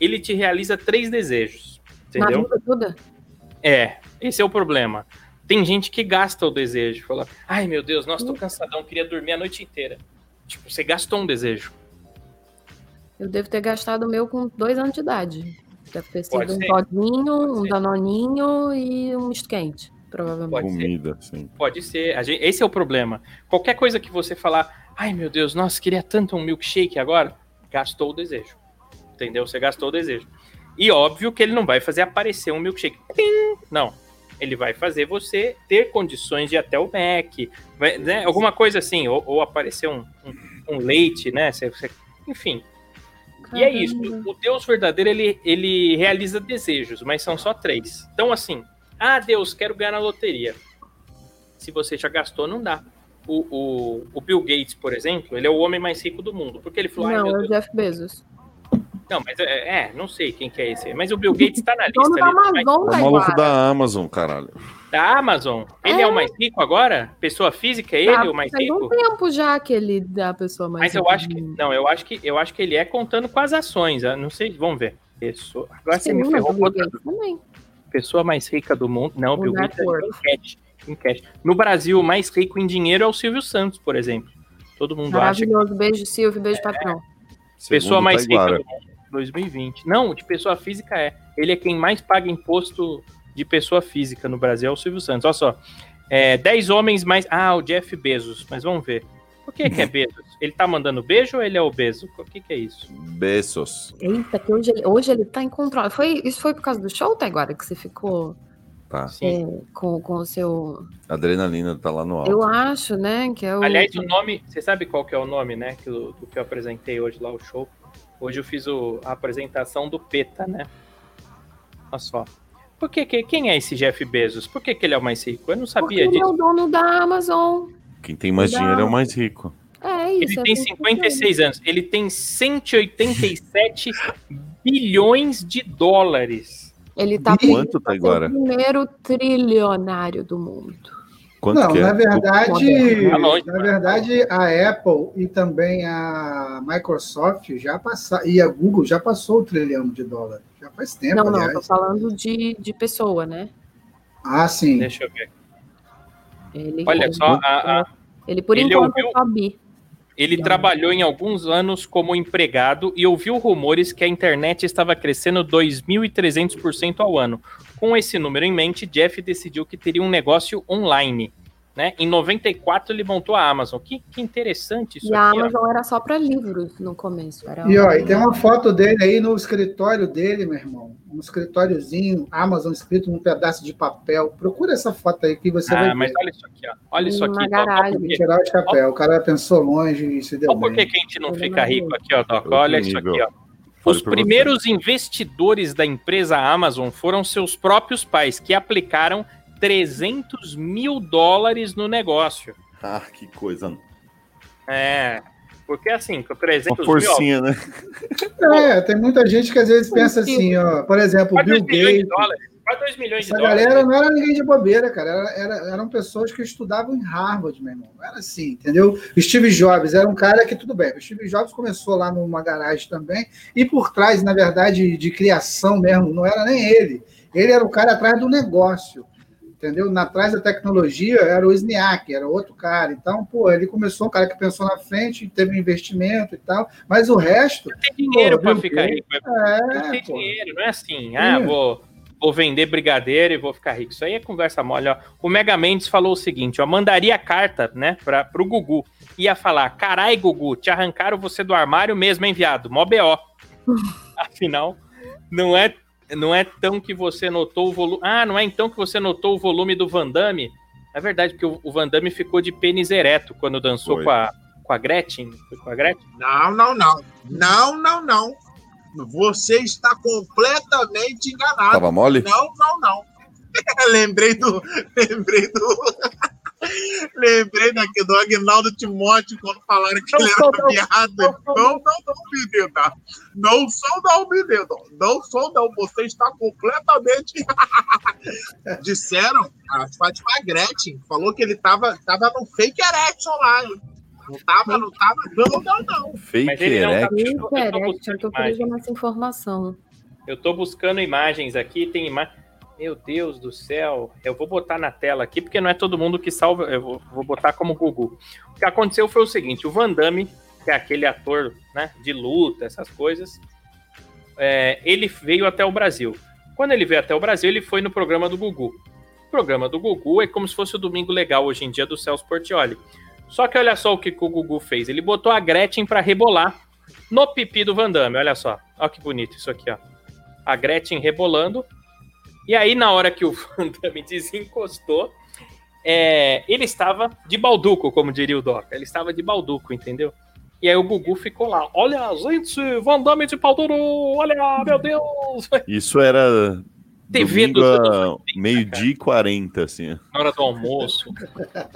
A: Ele te realiza três desejos, entendeu?
F: vida toda?
A: É, esse é o problema. Tem gente que gasta o desejo, fala: "Ai, meu Deus, nossa, tô cansadão, queria dormir a noite inteira". Tipo, você gastou um desejo.
F: Eu devo ter gastado o meu com dois anos de idade. Deve ter sido
A: Pode
F: um
A: ser.
F: todinho, um
A: ser.
F: danoninho e um misto quente, provavelmente.
A: Pode ser.
D: Comida, sim.
A: Pode ser. A gente- esse é o problema. Qualquer coisa que você falar, ai meu Deus, nossa, queria tanto um milkshake agora, gastou o desejo. Entendeu? Você gastou o desejo. E óbvio que ele não vai fazer aparecer um milkshake. Pim! Não. Ele vai fazer você ter condições de ir até o Mac, vai- né? alguma coisa assim, ou, ou aparecer um, um- um leite, né? Você- você- enfim. E é isso. O Deus verdadeiro, ele, ele realiza desejos, mas são só três. Então, assim, ah, Deus, quero ganhar na loteria. Se você já gastou, não dá. O, o, o Bill Gates, por exemplo, ele é o homem mais rico do mundo. Porque ele falou,
F: Não, é o. Jeff Bezos.
A: Não, mas é, é, não sei quem que é esse. Mas o Bill Gates tá na
F: Dono
A: lista
F: da
A: ali. mas-
F: Amazon,
D: É o maluco da Amazon, caralho.
A: Da Amazon. Ele é.
F: É.
A: o mais rico agora? Pessoa física, é ele
F: Tá,
A: o mais
F: faz
A: rico?
F: um tempo já que ele dá a pessoa mais
A: Mas eu
F: rica
A: acho
F: do
A: que.
F: mundo.
A: Não, eu acho que eu acho que ele é contando com as ações. Não sei, vamos ver. Pessoa, agora você me
F: mas
A: ferrou
F: também.
A: pessoa mais rica do mundo. Não,
F: O
A: Bill Gates é
F: network.
A: em cash, em cash. No Brasil, o mais rico em dinheiro é o Silvio Santos, por exemplo. Todo mundo acha que
F: Maravilhoso. Beijo, Silvio. Beijo, patrão.
A: pessoa
D: Segundo
A: mais rica
D: Taiguara.
A: do mundo 2020. Não, de pessoa física é. Ele é quem mais paga imposto de pessoa física no Brasil, é o Silvio Santos. Olha só. É, 10 homens mais. Ah, o Jeff Bezos, mas vamos ver. Por que, que é Bezos? Ele tá mandando beijo ou ele é obeso? O que, que é isso?
D: Beijos.
F: Eita, que hoje ele, hoje ele tá em controle. Foi, isso foi por causa do show, tá agora que você ficou
D: Tá.
F: É, com, com o seu.
D: A adrenalina tá lá no alto.
F: Eu acho, né? Que é o.
A: Aliás, o nome. Você sabe qual que é o nome, né? Que eu, do que eu apresentei hoje lá, o show. Hoje eu fiz o- a apresentação do PETA, né? Olha só. Por que, que- quem é esse Jeff Bezos? Por que, que ele é o mais rico? Eu não
F: Porque
A: sabia
F: ele é
A: disso.
F: o dono da Amazon.
D: Quem tem mais
F: Não.
D: dinheiro é o mais rico.
F: É isso.
A: Ele
F: é
A: tem
F: assim que
A: 56 anos. Ele tem 187 bilhões de dólares.
F: Ele tá
D: Quanto,
F: ser
D: Taiguara?
F: o primeiro trilionário do mundo.
D: Quanto
E: Não,
D: que é?
E: na verdade,
A: Tá longe,
E: na verdade, a Apple e também a Microsoft já passaram, e a Google já passou o trilhão de dólares. Já faz tempo,
F: não, não, tô falando de, de pessoa, né?
E: Ah, sim.
A: Deixa eu ver.
F: Ele,
A: Olha
F: ele,
A: só, a- a-
F: ele por
A: ele
F: enquanto
A: ouviu-
F: é só bi.
A: Ele
F: Não.
A: trabalhou em alguns anos como empregado e ouviu rumores que a internet estava crescendo 2.300% ao ano. Com esse número em mente, Jeff decidiu que teria um negócio online. Né? Em 94 ele montou a Amazon. Que, que interessante isso
F: E a
A: aqui. ó.
F: Amazon era só para livros no começo. Era
E: E, ó, e tem uma foto dele aí no escritório dele, meu irmão. Um escritóriozinho, Amazon escrito num pedaço de papel. Procura essa foto aí que você
A: Ah,
E: vai
A: mas
E: ver.
A: olha isso aqui, ó. Olha isso
F: Uma
A: aqui. Olha
F: garagem.
A: quê.
E: Tirar o chapéu. O cara pensou longe e se deu
A: Olha por que, a gente não fica rico aqui, ó, Doc. Olha isso aqui, ó. Os
D: por você.
A: primeiros investidores da empresa Amazon foram seus próprios pais, que aplicaram 300 mil dólares no negócio.
D: Ah, que coisa.
A: É, porque assim, com 300
D: Uma
A: mil,
D: forcinha, né?
E: É, tem muita gente que às vezes pensa assim, ó. Por exemplo, o
A: quase 2
E: Bill Gates.
A: dólares. Quase 2 milhões de
E: Essa
A: dólares.
E: galera não era ninguém de bobeira, cara. Era, era- eram pessoas que estudavam em Harvard, meu irmão. Era assim, entendeu? O Steve Jobs era um cara que, tudo bem, o Steve Jobs começou lá numa garagem também, e por trás, na verdade, de criação mesmo, não era nem ele. Ele era o cara atrás do negócio, entendeu? Na atrás da tecnologia era o Wozniak, era outro cara. Então, pô, ele começou um cara que pensou na frente, teve um investimento e tal, mas o resto.
A: Tem dinheiro
E: Bill
A: ficar rico. É, não
E: É,
A: tem
E: pô.
A: dinheiro, não é assim. Ah, vou, vou vender brigadeiro e vou ficar rico. Isso aí é conversa mole, ó. O Mega Mendes falou o seguinte, ó, mandaria carta, né, pra, pro Gugu. Ia falar, carai, Gugu, te arrancaram você do armário mesmo, enviado. Mó B.O. Afinal, não é, não é tão que você notou o volume... Ah, não é então que você notou o volume do Van Damme? É verdade, porque o, o Van Damme ficou de pênis ereto quando dançou
D: Foi.
A: com a, com a Gretchen. Foi com a Gretchen?
C: Não, não, não. Não, não, não. Você está completamente enganado.
D: Tava mole?
C: Não, não, não. lembrei do. Lembrei do. lembrei daqui do Agnaldo Timóteo quando falaram que
A: Não
C: ele era
A: não.
C: viado. Não, não, não, menino. tá? Não sou, não, menino. Não sou, não. Você está completamente. Disseram, a Fátima Gretchen falou que ele tava, tava no fake erection lá. Não tava, não tava. Não, não, não.
D: Fake
A: Mas ele não tá-
D: erect.
A: Eu tô
F: Eita,
A: buscando
F: eu tô perdendo essa informação.
A: Eu tô buscando imagens aqui, tem imagem. Meu Deus do céu, eu vou botar na tela aqui, porque não é todo mundo que salva. Eu vou, vou botar como Google. O que aconteceu foi o seguinte: o Van Damme, que é aquele ator né, de luta, essas coisas, é, ele veio até o Brasil. Quando ele veio até o Brasil, ele foi no programa do Gugu. O programa do Gugu é como se fosse o Domingo Legal hoje em dia do Celso Portioli. Só que olha só o que, o Gugu fez. Ele botou a Gretchen pra rebolar no pipi do Van Damme. Olha só. Olha que bonito isso aqui, ó. A Gretchen rebolando. E aí, na hora que o Van Damme desencostou, é, ele estava de balduco, como diria o Doca. Ele estava de balduco, entendeu? E aí o Gugu ficou lá. Olha, gente, Van Damme de pau duro. Olha, meu Deus.
D: Isso era
A: TV
D: domingo
A: dos
D: a
A: anos 80,
D: meio-dia e 40, assim.
A: Na hora do almoço.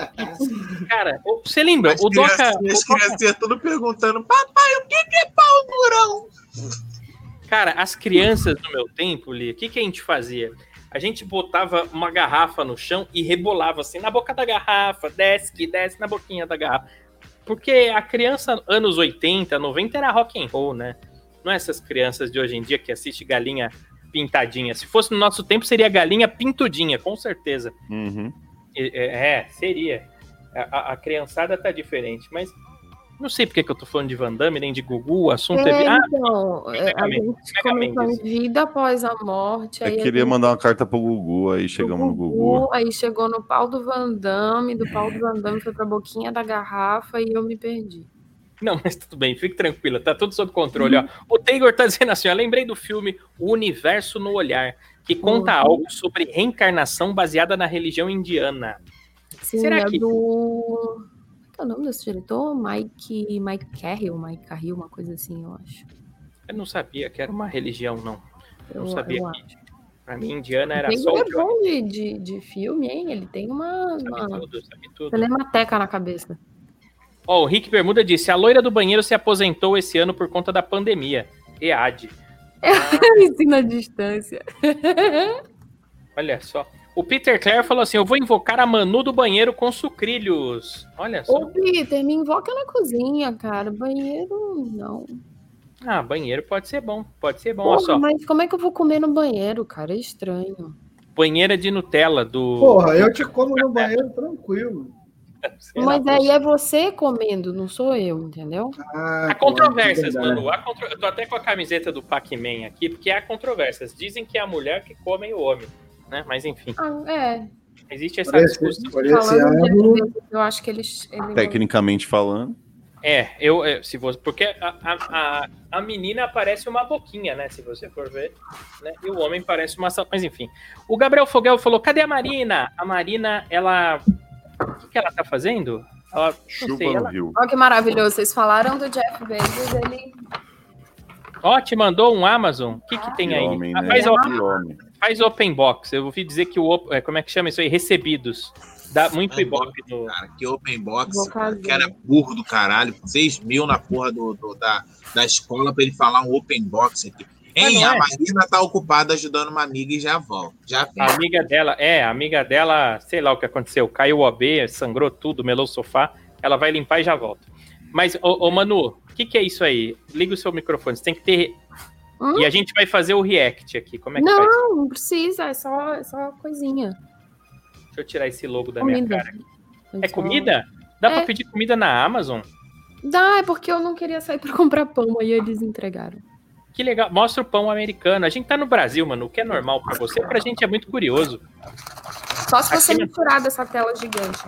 A: Cara, você lembra?
C: As
A: O Doca...
C: crianças, as
A: Doca-
C: criancinhas tudo perguntando: Papai, o que que é pau durão?
A: Cara, as crianças do meu tempo, Lia, o que, que a gente fazia? A gente botava uma garrafa no chão e rebolava assim na boca da garrafa, desce que desce na boquinha da garrafa. Porque a criança, anos 80, 90, era rock and roll, né? Não é essas crianças de hoje em dia que assistem galinha pintadinha. Se fosse no nosso tempo, seria galinha pintudinha, com certeza.
D: Uhum.
A: É, é, seria. A, a- a criançada tá diferente, mas Não sei porque que eu tô falando de Van Damme, nem de Gugu, o assunto é.
F: É,
A: Ah,
F: então, é, a gente vida após a morte.
D: Eu queria
F: gente
D: mandar uma carta pro Gugu, aí chegamos no Gugu.
F: Aí chegou no pau do Van Damme, do pau do Van Damme foi pra boquinha da garrafa e eu me perdi.
A: Não, mas tudo bem, fique tranquila, tá tudo sob controle. Ó. O Taylor tá dizendo assim: ó, lembrei do filme O Universo no Olhar, que conta
F: Uhum.
A: algo sobre reencarnação baseada na religião indiana.
F: Sim,
A: Será
F: é
A: que-
F: do. Qual é o nome desse diretor? Mike. Mike Carrill, Mike Carrill, uma coisa assim, eu acho.
A: Eu não sabia que era uma religião, não. Eu não sabia
F: eu
A: que. Pra mim, indiana era
F: Ele
A: só o
F: é bom de, de, de filme, hein? Ele tem uma,
A: Sabe
F: uma
A: tudo, sabe tudo.
F: na cabeça.
A: Ó, o Rick Bermuda disse: a loira do banheiro se aposentou esse ano por conta da pandemia. EAD.
F: Ensina a distância.
A: Olha só. O Peter Clare falou assim: eu vou invocar a Manu do banheiro com sucrilhos. Olha só.
F: Ô, Peter, me invoca na cozinha, cara. Banheiro, não.
A: Ah, banheiro pode ser bom. Pode ser bom. Olha
F: Porra,
A: só.
F: mas como é que eu vou comer no banheiro, cara? É estranho.
A: Banheira de Nutella do.
E: Porra, eu te como no banheiro tranquilo.
F: Mas aí é você comendo, não sou eu, entendeu?
E: Ah,
A: Há controvérsias,
E: verdade.
A: Manu. Há contro... Eu tô até com a camiseta do Pac-Man aqui, porque há controvérsias. Dizem que é a mulher que come o homem, né? Mas enfim,
F: Ah, é.
A: existe essa
E: Por esse,
A: discussão.
E: ângulo,
F: alimentos, eu acho que eles. eles-
D: Tecnicamente falando.
A: É, eu, é, se você, porque a, a, a, menina parece uma boquinha, né? Se você for ver, né? E o homem parece uma, mas enfim. O Gabriel Fogel falou: "Cadê a Marina? A Marina, ela, o que, ela tá fazendo? Ela, não
D: Chuva
A: sei,
D: no
A: ela,
D: rio.
F: Olha que maravilhoso. Vocês falaram do Jeff Bezos, ele.
A: ó, te mandou um Amazon. O que que tem
D: Que
A: aí?
D: homem,
A: Ah,
D: né?
A: faz,
D: Que homem.
A: faz open box. Eu ouvi dizer que o op- é, como é que chama isso aí? Recebidos. Dá muito
C: Open
A: ibope no
C: Cara, que open box, cara, que era burro do caralho. 6 mil na porra do, do- da, da escola pra ele falar um open box aqui. Hein,
A: não
C: a
A: é.
C: Marina tá ocupada ajudando uma amiga e já volta. Já vem.
A: A amiga dela, é, a amiga dela, sei lá o que aconteceu, caiu o OB, sangrou tudo, melou o sofá, ela vai limpar e já volta. Mas, ô, ô, Manu, o que, que é isso aí? Liga o seu microfone, você tem que ter.
F: Hum?
A: E a gente vai fazer o react aqui, como é que faz?
F: Não, não precisa, é só, é só coisinha.
A: Deixa eu tirar esse logo da minha
F: Comida.
A: cara. É comida? Dá pra
F: É.
A: pedir comida na Amazon?
F: Dá, é porque eu não queria sair pra comprar pão, aí eles entregaram.
A: Que legal, mostra o pão americano. A gente tá no Brasil, mano, o que é normal pra você, pra gente é muito curioso.
F: Só se você
A: Aqui
F: me dessa tela gigante.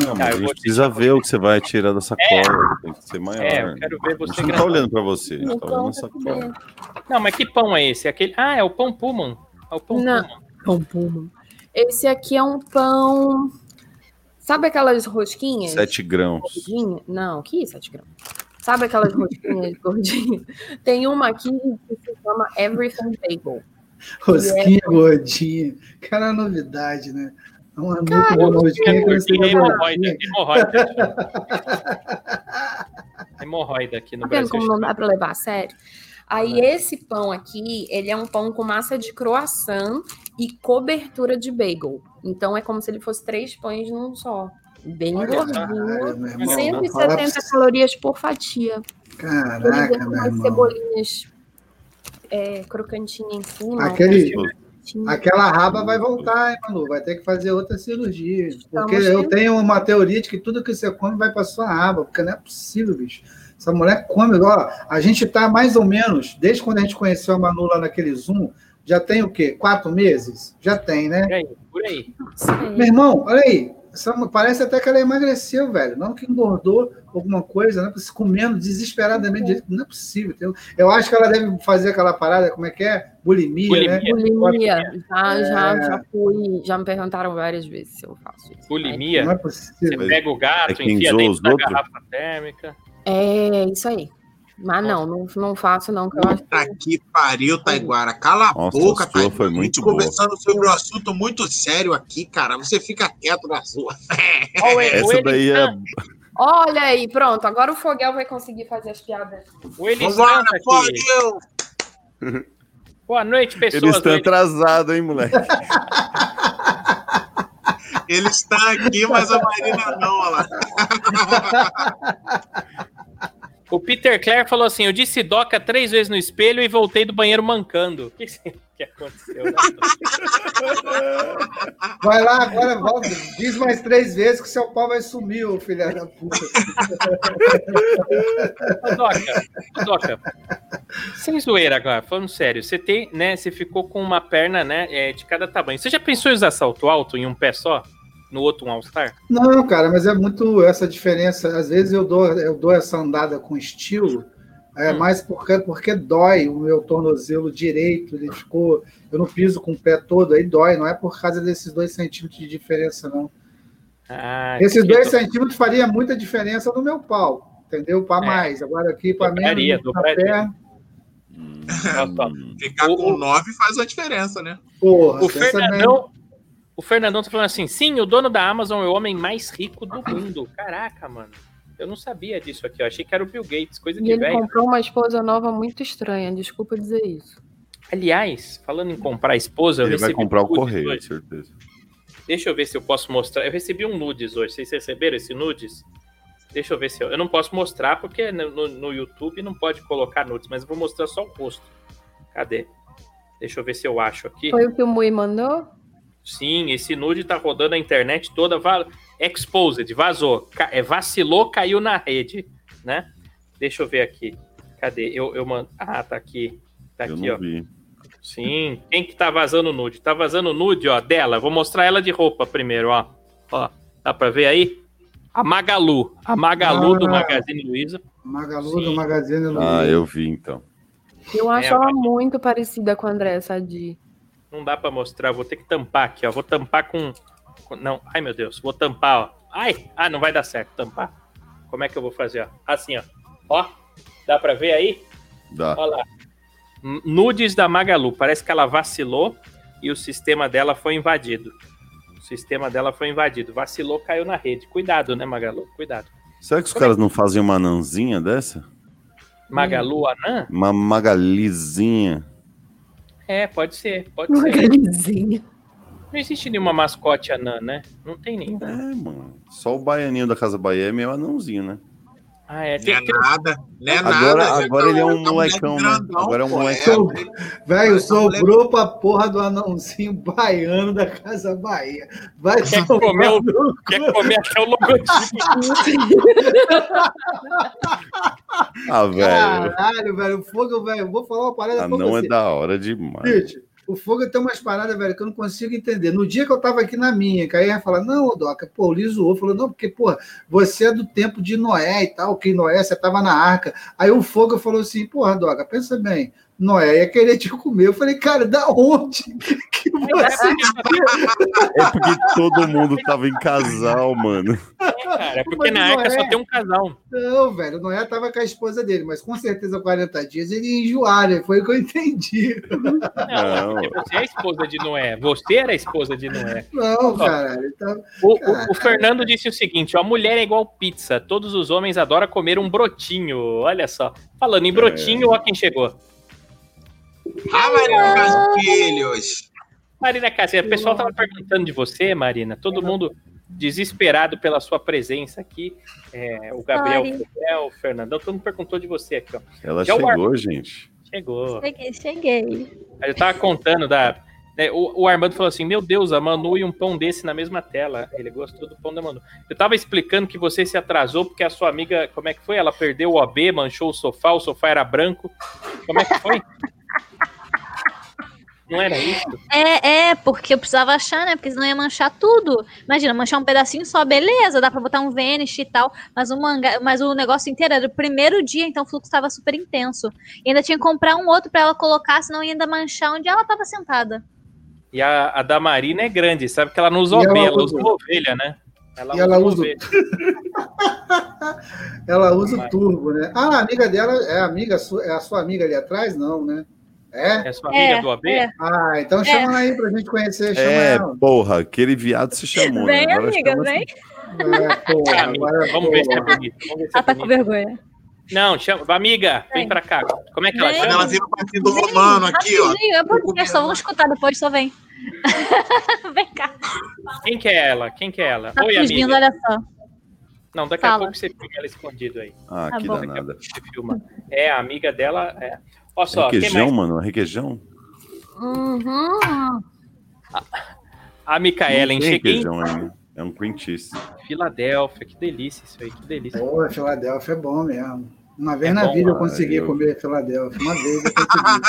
D: Não, mas
A: Ah,
D: a
A: eu
D: gente
A: vou
D: precisa ver o que você vai tirar da sacola. Tem que ser maior.
A: É, eu quero ver
D: A
A: você
D: gente não tá
A: gravando.
D: olhando pra você, a gente tá olhando
F: Então,
D: a sacola.
A: Não, mas que pão é esse? Aquele... Ah, é o pão Pullman. É o pão
F: Não.
A: Pullman.
F: Pão puma. Esse aqui é um pão. Sabe aquelas rosquinhas?
D: 7 grãos.
F: Não, que 7 gramas. Sabe aquelas rosquinhas gordinhas? Tem uma aqui que se chama Everything Bagel.
E: rosquinha gordinha. Cara, é novidade, né? É uma nuca de
A: Gordinha,
E: rosquinha
A: gordinha, hemorroida, hemorroida. hemorroida aqui no
F: Tá vendo
A: Brasil.
F: como não dá pra levar a sério? Aí esse pão aqui, ele é um pão com massa de croissant e cobertura de bagel. Então é como se ele fosse três pães num só. Bem gordinho.
E: Caralho, meu irmão, vou
F: 170
E: falar pra você.
F: calorias por fatia.
E: Caraca,
F: com
E: meu
F: umas
E: irmão.
F: cebolinhas é, crocantinhas em cima.
E: Aquele-. Aquela raba vai voltar, hein, Manu? Vai ter que fazer outra cirurgia. Porque
F: Estamos
E: eu
F: tendo-
E: tenho uma teoria de que tudo que você come vai para sua raba, porque não é possível, bicho. Essa mulher come igual. A gente tá mais ou menos, desde quando a gente conheceu a Manu lá naquele Zoom, já tem o quê? Quatro meses? Já tem, né?
A: Por aí, por aí.
E: Meu irmão, olha aí. Essa parece até que ela emagreceu, velho. Não que engordou alguma coisa, né? Se comendo desesperadamente. Não é possível. Eu acho que ela deve fazer aquela parada, como é que é? Bulimia, né?
A: Bulimia.
F: Bulimia. Já, já,
E: É.
F: já fui. Já me perguntaram várias vezes se eu faço isso.
A: Bulimia.
E: Não é
A: Você
E: possível.
A: pega o gato,
D: É
A: enfia dentro
D: os
A: da
D: outros?
A: garrafa térmica.
F: É isso aí. Mas não, não, não faço, não, que eu acho
C: Tá que pariu, Taiguara. Cala a
D: Nossa,
C: boca,
D: a sua
C: Taiguara.
D: foi
C: A gente
D: muito boa.
C: conversando sobre um assunto muito sério aqui, cara. Você fica quieto na sua.
D: Essa daí é.
A: Elisan,
F: Olha aí, pronto. Agora o Foguel vai conseguir fazer as piadas.
A: o tá
C: fodeu!
A: Boa noite, pessoas.
D: Eles estão
A: do Elisan.
D: atrasados, hein, moleque?
C: Ele está aqui, mas a Marina não, olha lá.
A: O Peter Clare falou assim: Eu disse doca três vezes no espelho e voltei do banheiro mancando. O que, que aconteceu? né?
E: Vai lá agora, volta. diz mais três vezes que seu pau vai sumir, ô filha da puta.
A: Ô, Doca, ô, Doca, sem zoeira agora, falando sério, você tem, né? Você ficou com uma perna, né? é, de cada tamanho. Você já pensou em usar salto alto em um pé só? No outro um All-Star?
E: Não, cara, mas é muito essa diferença. Às vezes eu dou, eu dou essa andada com estilo, é
A: Hum.
E: mais porque, porque dói o meu tornozelo direito. Ele ficou. Eu não piso com o pé todo, aí dói. Não é por causa desses dois centímetros de diferença, não.
A: Ah,
E: Esses dois
A: do-
E: centímetros faria muita diferença no meu pau, entendeu? Para
A: É.
E: mais. Agora aqui para menos
A: dobraria.
E: perna.
A: Ó, ó.
C: Ficar
A: O-
C: com
A: o-
C: 9 faz uma diferença, né?
E: Porra,
A: O. Fernandão, o Fernandão tá falando assim: sim, o dono da Amazon é o homem mais rico do mundo. Caraca, mano. Eu não sabia disso aqui. Eu achei que era o Bill Gates, coisa
F: E
A: de
F: ele
A: velho.
F: comprou uma esposa nova muito estranha, desculpa dizer isso.
A: Aliás, falando em comprar esposa, eu
D: Ele vai comprar o correio,
A: hoje.
D: certeza.
A: Deixa eu ver se eu posso mostrar. Eu recebi um nudes hoje. Vocês receberam esse nudes? Deixa eu ver se eu. Eu não posso mostrar porque no, no- no YouTube não pode colocar nudes, mas eu vou mostrar só o rosto. Cadê? Deixa eu ver se eu acho aqui.
F: Foi o que o Mui mandou?
A: Sim, esse nude tá rodando a internet toda. Va exposed, vazou. Ca é, vacilou, caiu na rede, né? Deixa eu ver aqui. Cadê? Eu, eu mando. Ah, tá aqui. Tá
D: Eu
A: aqui,
D: não
A: ó.
D: vi.
A: Sim. Quem que tá vazando nude? Tá vazando nude, ó, dela. Vou mostrar ela de roupa primeiro, ó. Ó, dá pra ver aí? A Magalu. A Magalu do
E: Ah.
A: Magazine Luiza.
E: Magalu
A: Sim.
E: do Magazine Luiza.
D: Ah, eu vi então.
F: Eu acho
A: É,
F: ela
A: mas-
F: muito parecida com a André Sadi.
A: Não dá pra mostrar, vou ter que tampar aqui, ó. Vou tampar com. Não, ai meu Deus, vou tampar, ó. Ai, ah, não vai dar certo tampar. Como é que eu vou fazer, ó? Assim, ó. Ó, dá pra ver aí?
D: Dá.
A: Olha lá. Nudes da Magalu. Parece que ela vacilou e o sistema dela foi invadido. O sistema dela foi invadido. Vacilou, caiu na rede. Cuidado, né, Magalu? Cuidado.
D: Será que os caras não fazem uma nanzinha dessa?
A: Magalu Anã?
D: Uma magalizinha?
A: É, pode ser, pode ser.
F: Magalizinha.
A: Não existe nenhuma mascote anã, né? Não tem nenhum.
D: É, mano. Só o baianinho da Casa Bahia é meio anãozinho, né?
A: Ah, é.
C: Não é
A: tem-
C: nada. Não é
D: Agora,
C: nada.
D: agora ele é um
C: Tá um
D: molecão, né? Agora é um
C: pô,
D: molecão.
E: Velho, sobrou pra porra do anãozinho baiano da Casa Bahia. Vai
A: Quer comer o- quer comer até o logotipo.
D: Ah, velho.
E: Caralho, velho. O fogo, velho. Vou falar uma parada
D: Ah,
E: pra
D: não
E: você.
D: é da hora demais.
E: Gente, o fogo tem umas paradas, velho, que eu não consigo entender. No dia que eu tava aqui na minha, que aí ia falar, não, Doca, pô, o Liz zoou. Falou, não, porque, pô, você é do tempo de Noé e tal, que Noé, você tava na arca. Aí o fogo falou assim, porra, Doca, pensa bem, Noé ia querer te comer. Eu falei, cara, da onde que você...
D: É porque todo mundo tava em casal, mano.
A: Cara, é porque
E: Mas
A: na
E: não
A: arca só
E: é.
A: tem um casal.
E: Não, velho, o Noé tava com a esposa dele, mas com certeza 40 dias ele ia enjoar, né? Foi o que eu entendi.
A: Não,
D: Não.
A: você é a esposa de Noé. Você era a esposa de Noé.
E: Não, caralho. Então,
A: O, o- o Fernando disse o seguinte: ó, a mulher é igual pizza. Todos os homens adoram comer um brotinho. Olha só. Falando em brotinho, ó quem chegou.
C: Ah, Maria meus filhos.
A: Marina Cassia, o pessoal tava perguntando de você, Marina. Todo mundo desesperado pela sua presença aqui. É, o Gabriel, o Fernandão, todo mundo perguntou de você aqui, ó.
D: Ela
A: Já o
D: chegou, gente.
A: Chegou.
G: Cheguei, cheguei.
A: Eu tava contando da. né, o, o Armando falou assim: Meu Deus, a Manu e um pão desse na mesma tela. Ele gostou do pão da Manu. Eu tava explicando que você se atrasou porque a sua amiga, como é que foi? Ela perdeu o OB, manchou o sofá, o sofá era branco. Como é que foi? Não era isso?
G: É, é, porque eu precisava achar, né? Porque senão ia manchar tudo. Imagina, manchar um pedacinho só, beleza, dá pra botar um Vanish e tal. Mas o manga, mas o negócio inteiro era o primeiro dia, então o fluxo tava super intenso. E ainda tinha que comprar um outro pra ela colocar, senão ia ainda manchar onde ela tava sentada.
A: E a, a da Marina é grande, sabe que ela não usa OB,
E: ela
A: ela usa ovelha, né?
E: E ela usa-
A: ovelha.
E: ela usa turbo, né? Ah, a amiga dela é a amiga, sua- é a sua amiga ali atrás? Não, né? É?
A: É sua amiga
G: É,
A: do OB?
G: é.
E: Ah, então chama ela aí pra gente conhecer. Chama
D: É,
E: ela.
D: porra, aquele viado se chamou. né?
G: Vem,
D: Agora
G: amiga,
D: chama-
G: vem.
E: É, porra,
A: Amiga,
E: agora,
A: Vamos ver se é bonito. Vamos ver se é
G: Ela tá com vergonha.
A: Não, chama. Amiga, vem
G: Vem.
A: pra cá. Como é que ela
G: Vem.
C: Quando
A: chama?
C: ela vira o partido do romano aqui, ó.
G: É podcast, só vamos escutar depois, só vem. vem cá.
A: Quem que é ela? Quem que é ela?
G: Tá
A: Oi,
G: fugindo,
A: amiga.
G: olha só.
A: Não, daqui a
G: Fala.
A: pouco você fica ela escondido aí.
D: Ah,
G: Tá
D: que
G: bom.
A: Daqui a
D: danada.
A: pouco você filma. É, a amiga dela. É. Olha só,
D: Requeijão, mano, requeijão.
F: Uhum.
A: A Micaelen,
D: Não tem
A: cheguei
D: requeijão ainda. É um cream cheese.
A: Filadélfia. Que delícia isso aí, que delícia.
E: Pô, Filadélfia é bom mesmo. Uma vez
A: É
E: na
A: bom,
E: vida eu consegui
D: eu-
E: comer Filadélfia. Uma vez eu consegui.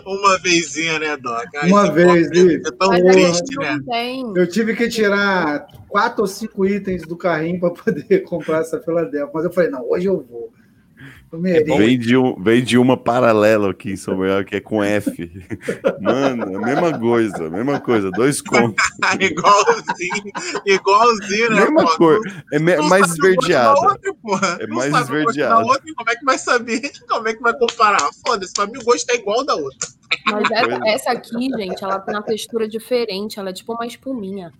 C: Uma vezinha, né, Doc? Ai,
E: Uma vez,
C: pobre
E: Ih.
C: É tão
F: Mas a
C: triste, né?
F: tem.
E: Eu tive que tirar quatro ou cinco itens do carrinho para poder comprar essa Filadélfia. Mas eu falei, não, hoje eu vou. Merei.
D: Vem de, um, vem de uma paralela aqui em São Miguel, que é com F. Mano, a mesma coisa, a mesma coisa. Dois contos.
C: igualzinho, igualzinho, né?
D: Mesma
C: pô?
D: cor. É me- mais
C: sabe o gosto da
D: esverdeada.
C: outra, porra.
D: É
C: Não
D: mais
C: sabe o gosto da
D: esverdeada.
C: outra, Como é que vai saber? Como é que vai comparar? Foda-se, pra mim o gosto é igual da outra.
F: Mas essa,
D: Coisa.
F: essa aqui, gente, ela tem uma textura diferente. Ela é tipo uma espuminha.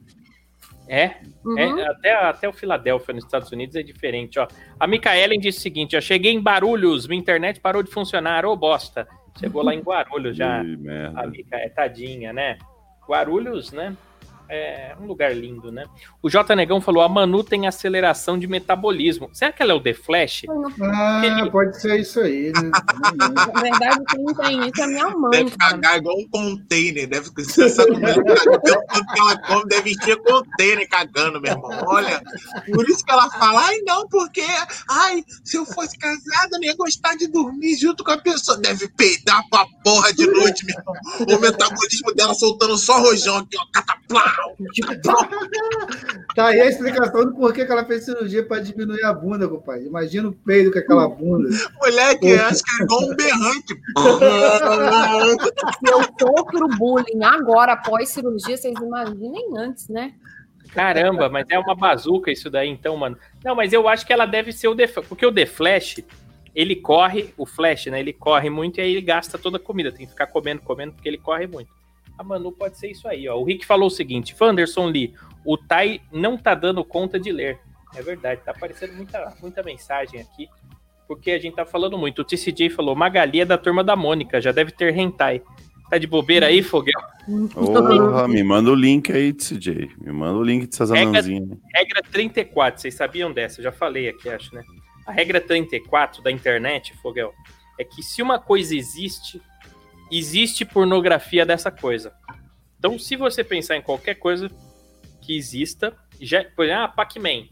A: É,
F: Uhum.
A: é, até, até o Filadélfia nos Estados Unidos é diferente, ó. A Micaelen disse o seguinte, ó, cheguei em Barulhos, minha internet parou de funcionar, ô bosta. Chegou lá em Guarulhos já,
D: Ih,
A: a
D: merda.
A: Mica é tadinha, né? Guarulhos, né? É um lugar lindo, né? O J Negão falou, a Manu tem aceleração de metabolismo. Será que ela é o The Flash?
E: Ah, pode ser isso aí, né?
F: Na verdade, quem tem isso é minha mãe,
C: Deve
F: cara.
C: cagar igual um container. Deve ser essa comida. Tanto que ela come, deve encher container cagando, meu irmão. Olha, por isso que ela fala, ai não, porque ai, se eu fosse casada, eu não ia gostar de dormir junto com a pessoa. Deve peidar pra porra de noite, meu irmão. O metabolismo dela soltando só rojão aqui, ó.
E: Tá aí a explicação do porquê que ela fez cirurgia para diminuir a bunda, compadre. Imagina o peido com aquela bunda.
C: Moleque, acho que é igual um berrante.
F: Se eu sofro bullying agora, após cirurgia, vocês imaginem antes, né?
A: Caramba, mas é uma bazuca isso daí, então, mano. Não, mas eu acho que ela deve ser o The Flash, porque o The Flash, ele corre, o Flash, né? Ele corre muito e aí ele gasta toda a comida. Tem que ficar comendo, comendo, porque ele corre muito. A Manu pode ser isso aí, ó. O Rick falou o seguinte: Fanderson Lee, o Tai não tá dando conta de ler. É verdade, tá aparecendo muita, muita mensagem aqui. Porque a gente tá falando muito. O TCJ falou: Magali é da turma da Mônica, já deve ter hentai. Tá de bobeira aí, Foguel?
D: Porra, me manda o link aí, CJ. Me manda o link dessas
A: Regra-
D: anãzinhas.
A: Regra 34, vocês sabiam dessa? Eu já falei aqui, acho, né? A regra 34 da internet, Fogel, é que se uma coisa existe, existe pornografia dessa coisa. Então, se você pensar em qualquer coisa que exista, já, por exemplo, ah, Pac-Man,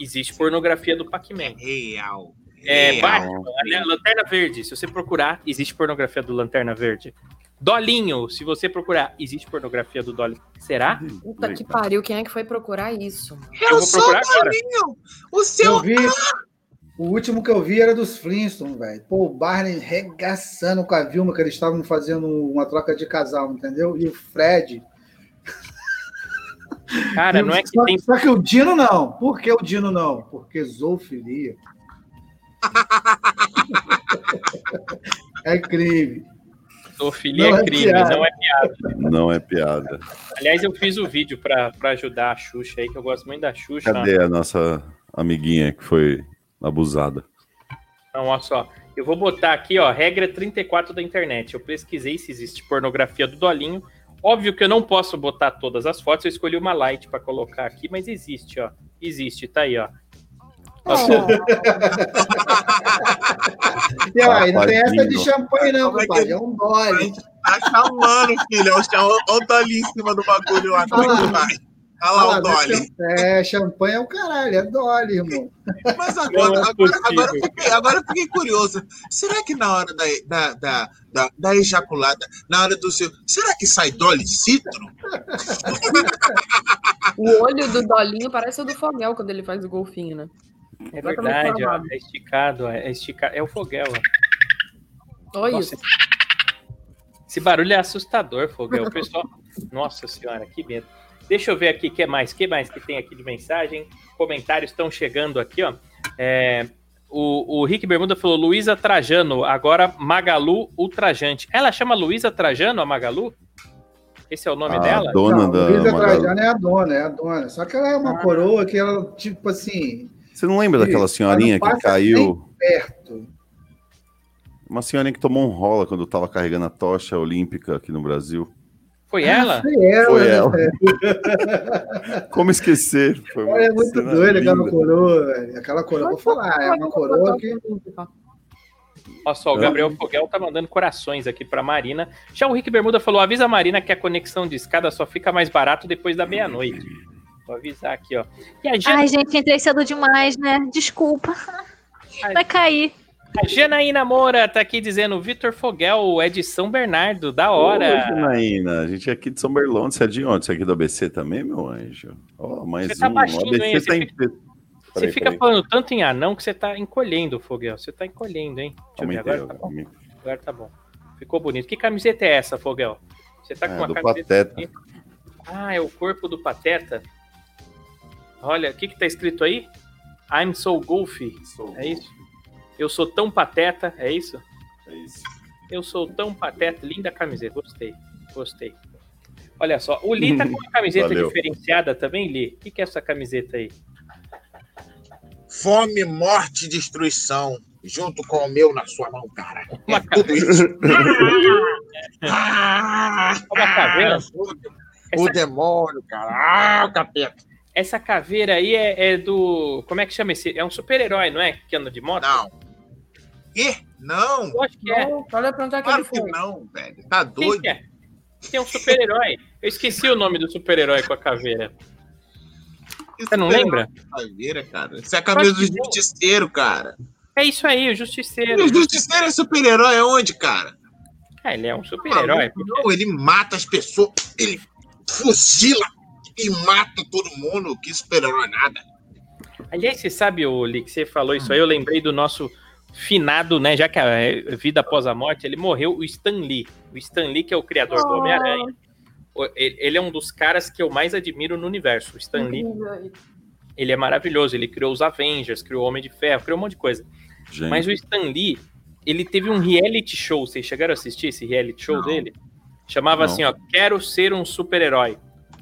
A: existe pornografia do Pac-Man.
C: Real.
A: É,
C: Real.
A: Batman, a Lanterna Verde, se você procurar, existe pornografia do Lanterna Verde. Dolinho, se você procurar, existe pornografia do Dolinho. Será?
F: Puta que pariu, quem é que foi procurar isso?
A: Eu vou
C: sou
A: procurar agora.
C: Dolinho. O seu.
E: Eu vi. O último que eu vi era dos Flintstones, velho. Pô, o Barney regaçando com a Vilma, que eles estavam fazendo uma troca de casal, entendeu? E o Fred.
A: Cara, não é que
E: só,
A: tem
E: só que o Dino não. Por que o Dino não? Porque zoofilia. é crime.
A: Zoofilia
E: Não
A: é
E: é
A: crime,
E: piada.
A: não é piada.
D: Não é piada.
A: Aliás, eu fiz o vídeo pra, pra ajudar a Xuxa aí, que eu gosto muito da Xuxa.
D: Cadê a nossa amiguinha que foi abusada?
A: Então, olha só. Eu vou botar aqui, ó, regra 34 da internet. Eu pesquisei se existe pornografia do Dolinho. Óbvio que eu não posso botar todas as fotos, eu escolhi uma light pra colocar aqui, mas existe, ó. Existe, tá aí, ó. Só.
E: E aí, não tem essa de champanhe, não,
C: é que-
E: compadre. É um dole.
C: Tá chamando, filho. Olha o- olha o Dolinho em cima do bagulho lá. Como é que vai? Olha lá o
E: Ah,
C: Dolly.
E: É, champanhe é o caralho, é dole, irmão.
C: Mas agora,
A: é
C: agora, agora, eu fiquei, agora eu fiquei curioso. Será que na hora da, da, da, da, da ejaculada, na hora do seu. Será que sai Dolly Citro?
F: O olho do Dolinho parece o do Fogel quando ele faz o golfinho, né?
A: É verdade, ó. É esticado, ó, é esticado. É o foguel, ó.
F: Olha
A: Nossa,
F: isso.
A: Esse barulho é assustador, Fogel. O pessoal. Nossa senhora, que medo. Deixa eu ver aqui o que mais, que mais que tem aqui de mensagem. Comentários estão chegando aqui, ó. É, o, o Rick Bermuda falou Luísa Trajano, agora Magalu Ultrajante. Ela chama Luísa Trajano, a Magalu? Esse é o nome
D: A
A: dela?
D: dona
E: Não,
D: da
E: Luísa
D: Magalu.
E: Trajano é a dona, é a dona. Só que ela é uma
A: Ah.
E: coroa que ela, tipo assim,
D: Você não lembra daquela senhorinha que caiu?
E: perto.
D: Uma senhorinha que tomou um rola quando tava carregando a tocha olímpica aqui no Brasil.
A: Foi ela?
E: Foi ela.
D: Foi
E: né?
D: ela. Como esquecer? Foi uma
E: é muito doida, aquela coroa, velho. Aquela coroa, vou falar, é uma coroa que.
A: Olha só, o Gabriel Fogel tá mandando corações aqui pra Marina. Já o Rick Bermuda falou: avisa a Marina que a conexão de escada só fica mais barato depois da meia-noite. Vou avisar aqui, ó. E a.
G: Ai, gente, entrei cedo demais, né? Desculpa. Vai cair.
A: A Janaína Moura tá aqui dizendo: Vitor Fogel é de São Bernardo, da hora.
D: Ô, Janaína, a gente é aqui de São Berlão. Você é de onde? Você é aqui do ABC também, meu anjo? Ó, mais
A: Você tá
D: um.
A: baixinho,
D: o ABC
A: hein?
D: tá
A: Você
D: em...
A: Você
D: Peraí,
A: fica
D: peraí.
A: falando tanto em anão que você tá encolhendo, Fogel. Você tá encolhendo, hein? Deixa eu ver,
D: Aumentei,
A: agora tá bom. Agora tá bom. Ficou bonito. Que camiseta é essa, Fogel? Você tá com
D: É,
A: uma
D: do
A: camiseta.
D: Pateta.
A: aqui. Ah, é o corpo do Pateta. Olha, o que que tá escrito aí? I'm so goofy. É isso? Eu sou tão pateta, é isso?
D: É isso.
A: Eu sou tão pateta. Linda camiseta. Gostei. Gostei. Olha só, o Lee tá com uma camiseta
D: Valeu.
A: diferenciada também, Lee? O que, que é essa camiseta aí?
C: Fome, morte e destruição. Junto com o meu na sua mão, cara.
A: Uma,
C: É tudo isso.
A: uma caveira?
C: O demônio, cara. Ah, o capeta.
A: Essa caveira aí é, é do. Como é que chama esse? É um super-herói, não é? Que anda de moto?
C: Não. Ih, não.
A: Eu acho que é.
F: Olha pra onde é que
C: Claro que não, velho. Tá
A: Quem
C: doido.
A: que é? Tem um super-herói. Eu esqueci o nome do super-herói com a caveira. Você não lembra?
C: Caveira, cara. Isso é a camisa do
A: não.
C: justiceiro, cara.
A: É isso aí, o Justiceiro.
C: O justiceiro é super-herói aonde, cara?
A: É, ele é um super-herói.
C: Não, ele mata as pessoas. Ele fuzila e mata todo mundo. Que super-herói nada.
A: Aliás, você sabe, o que você falou isso aí, eu lembrei do nosso finado, né? Já que a vida após a morte, ele morreu, o Stan Lee. O Stan Lee, que é o criador do Homem-Aranha. Ele é um dos caras que eu mais admiro no universo. O Stan Lee, ele é maravilhoso. Ele criou os Avengers, criou o Homem de Ferro, criou um monte de coisa.
D: Gente,
A: Mas o Stan Lee, ele teve um reality show. Vocês chegaram a assistir esse reality show
C: Não.
A: dele? Chamava
D: Não.
A: assim, ó, Quero Ser um Super-Herói.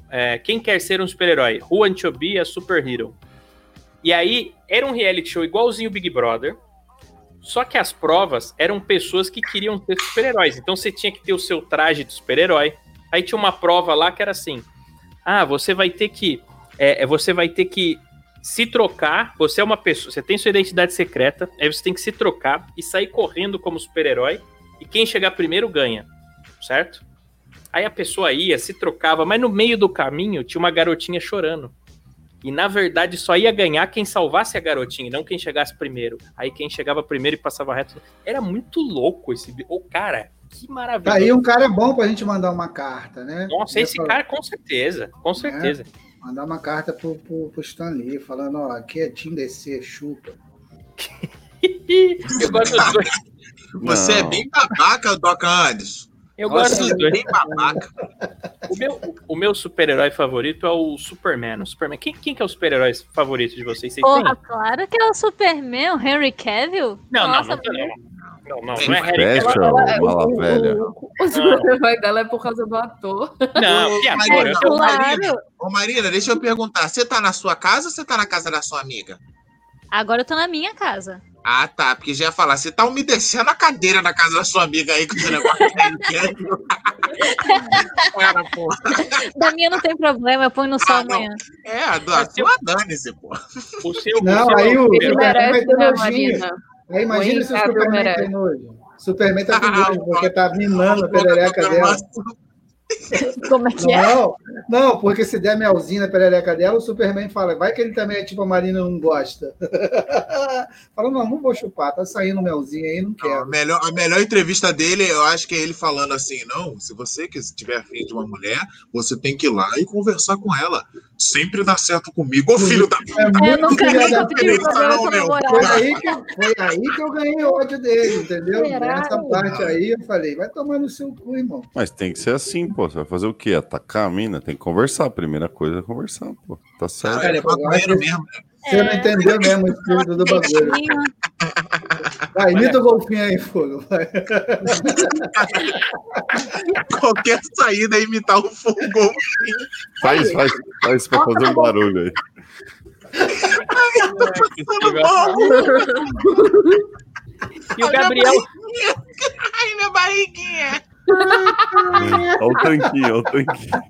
A: É, quem quer ser um super-herói? Who wants to be a superhero? E aí, era um reality show igualzinho o Big Brother, só que as provas eram pessoas que queriam ser super-heróis. Então você tinha que ter o seu traje de super-herói. Aí tinha uma prova lá que era assim: ah, você vai ter que. é, é, você vai ter que se trocar. Você é uma pessoa. Você tem sua identidade secreta. Aí você tem que se trocar e sair correndo como super-herói. E quem chegar primeiro ganha. Certo? Aí a pessoa ia, se trocava, mas no meio do caminho tinha uma garotinha chorando. E na verdade só ia ganhar quem salvasse a garotinha, e não quem chegasse primeiro. Aí quem chegava primeiro e passava reto. Era muito louco esse. bi- Ô, cara, que maravilha.
E: Aí um cara bom pra gente mandar uma carta, né?
A: Nossa, esse cara com certeza, com certeza.
E: Mandar uma carta pro, pro, pro Stan Lee, falando, ó, aqui é Team DC, chupa.
A: Eu gosto dos dois.
C: Você é
D: Não.
C: bem babaca, Doc Anderson.
A: Eu gosto
C: Você
A: dos
C: é
A: dois.
C: bem babaca.
A: O meu, o meu super-herói favorito é o Superman. O Superman. Quem, quem que é o super-herói favorito de vocês? Vocês
G: Porra,
A: têm?
G: claro que é o Superman, o Henry Cavill.
A: Não,
G: Nossa,
A: não, não, não. Não, não, é Harry Cavill.
D: ô, mala velha.
F: O super-herói dela é por causa do ator.
A: Não, que ator.
C: Marina,
A: eu-
C: ô. Marina, ô, Marina, deixa eu perguntar. Você tá na sua casa ou você tá na casa da sua amiga?
G: Agora eu tô na minha casa.
C: Ah, tá. Porque já ia falar, você tá umedecendo a cadeira na casa da sua amiga aí com esse negócio porra.
G: Da minha não tem problema, eu ponho no sol
C: Ah, não.
G: amanhã.
C: É, a da sua dane-se, pô.
A: O seu,
E: Não,
A: o seu
E: aí o-
F: merece, né. Marina?
E: Aí imagina se o Superman tem nojo. Superman tá com nojo, porque tá minando a perereca dela.
G: Como é que é?
E: Não, não, porque se der melzinho na perereca dela, o Superman fala, vai que ele também é tipo a Marina não gosta. fala, não, não vou chupar, tá saindo melzinho aí, não
C: Não, a,
E: quero.
C: melhor, a melhor entrevista dele, eu acho que é ele falando assim: não, se você tiver afim de uma mulher, você tem que ir lá e conversar com ela. Sempre dá certo comigo, ô filho da.
E: É
G: Eu
E: puta.
G: problema
C: não,
G: com
C: meu.
E: Foi aí, que, foi aí que eu ganhei ódio dele, entendeu? Nessa parte aí, eu falei, vai tomar no seu cu, irmão.
D: Mas tem que ser assim, pô. Você vai fazer o quê? Atacar a mina? Tem que conversar. A primeira coisa é conversar, pô. Tá certo.
C: Cara, é maconheiro mesmo.
E: Você não entendeu mesmo o espírito do bagulho. Vai, imita o golfinho aí, fogo. Vai.
C: Qualquer saída é imitar o fogo.
D: Faz, faz, faz pra fazer um barulho aí.
A: E o Gabriel,
C: Ai, minha barriguinha.
D: Olha o tanquinho, olha o tanquinho.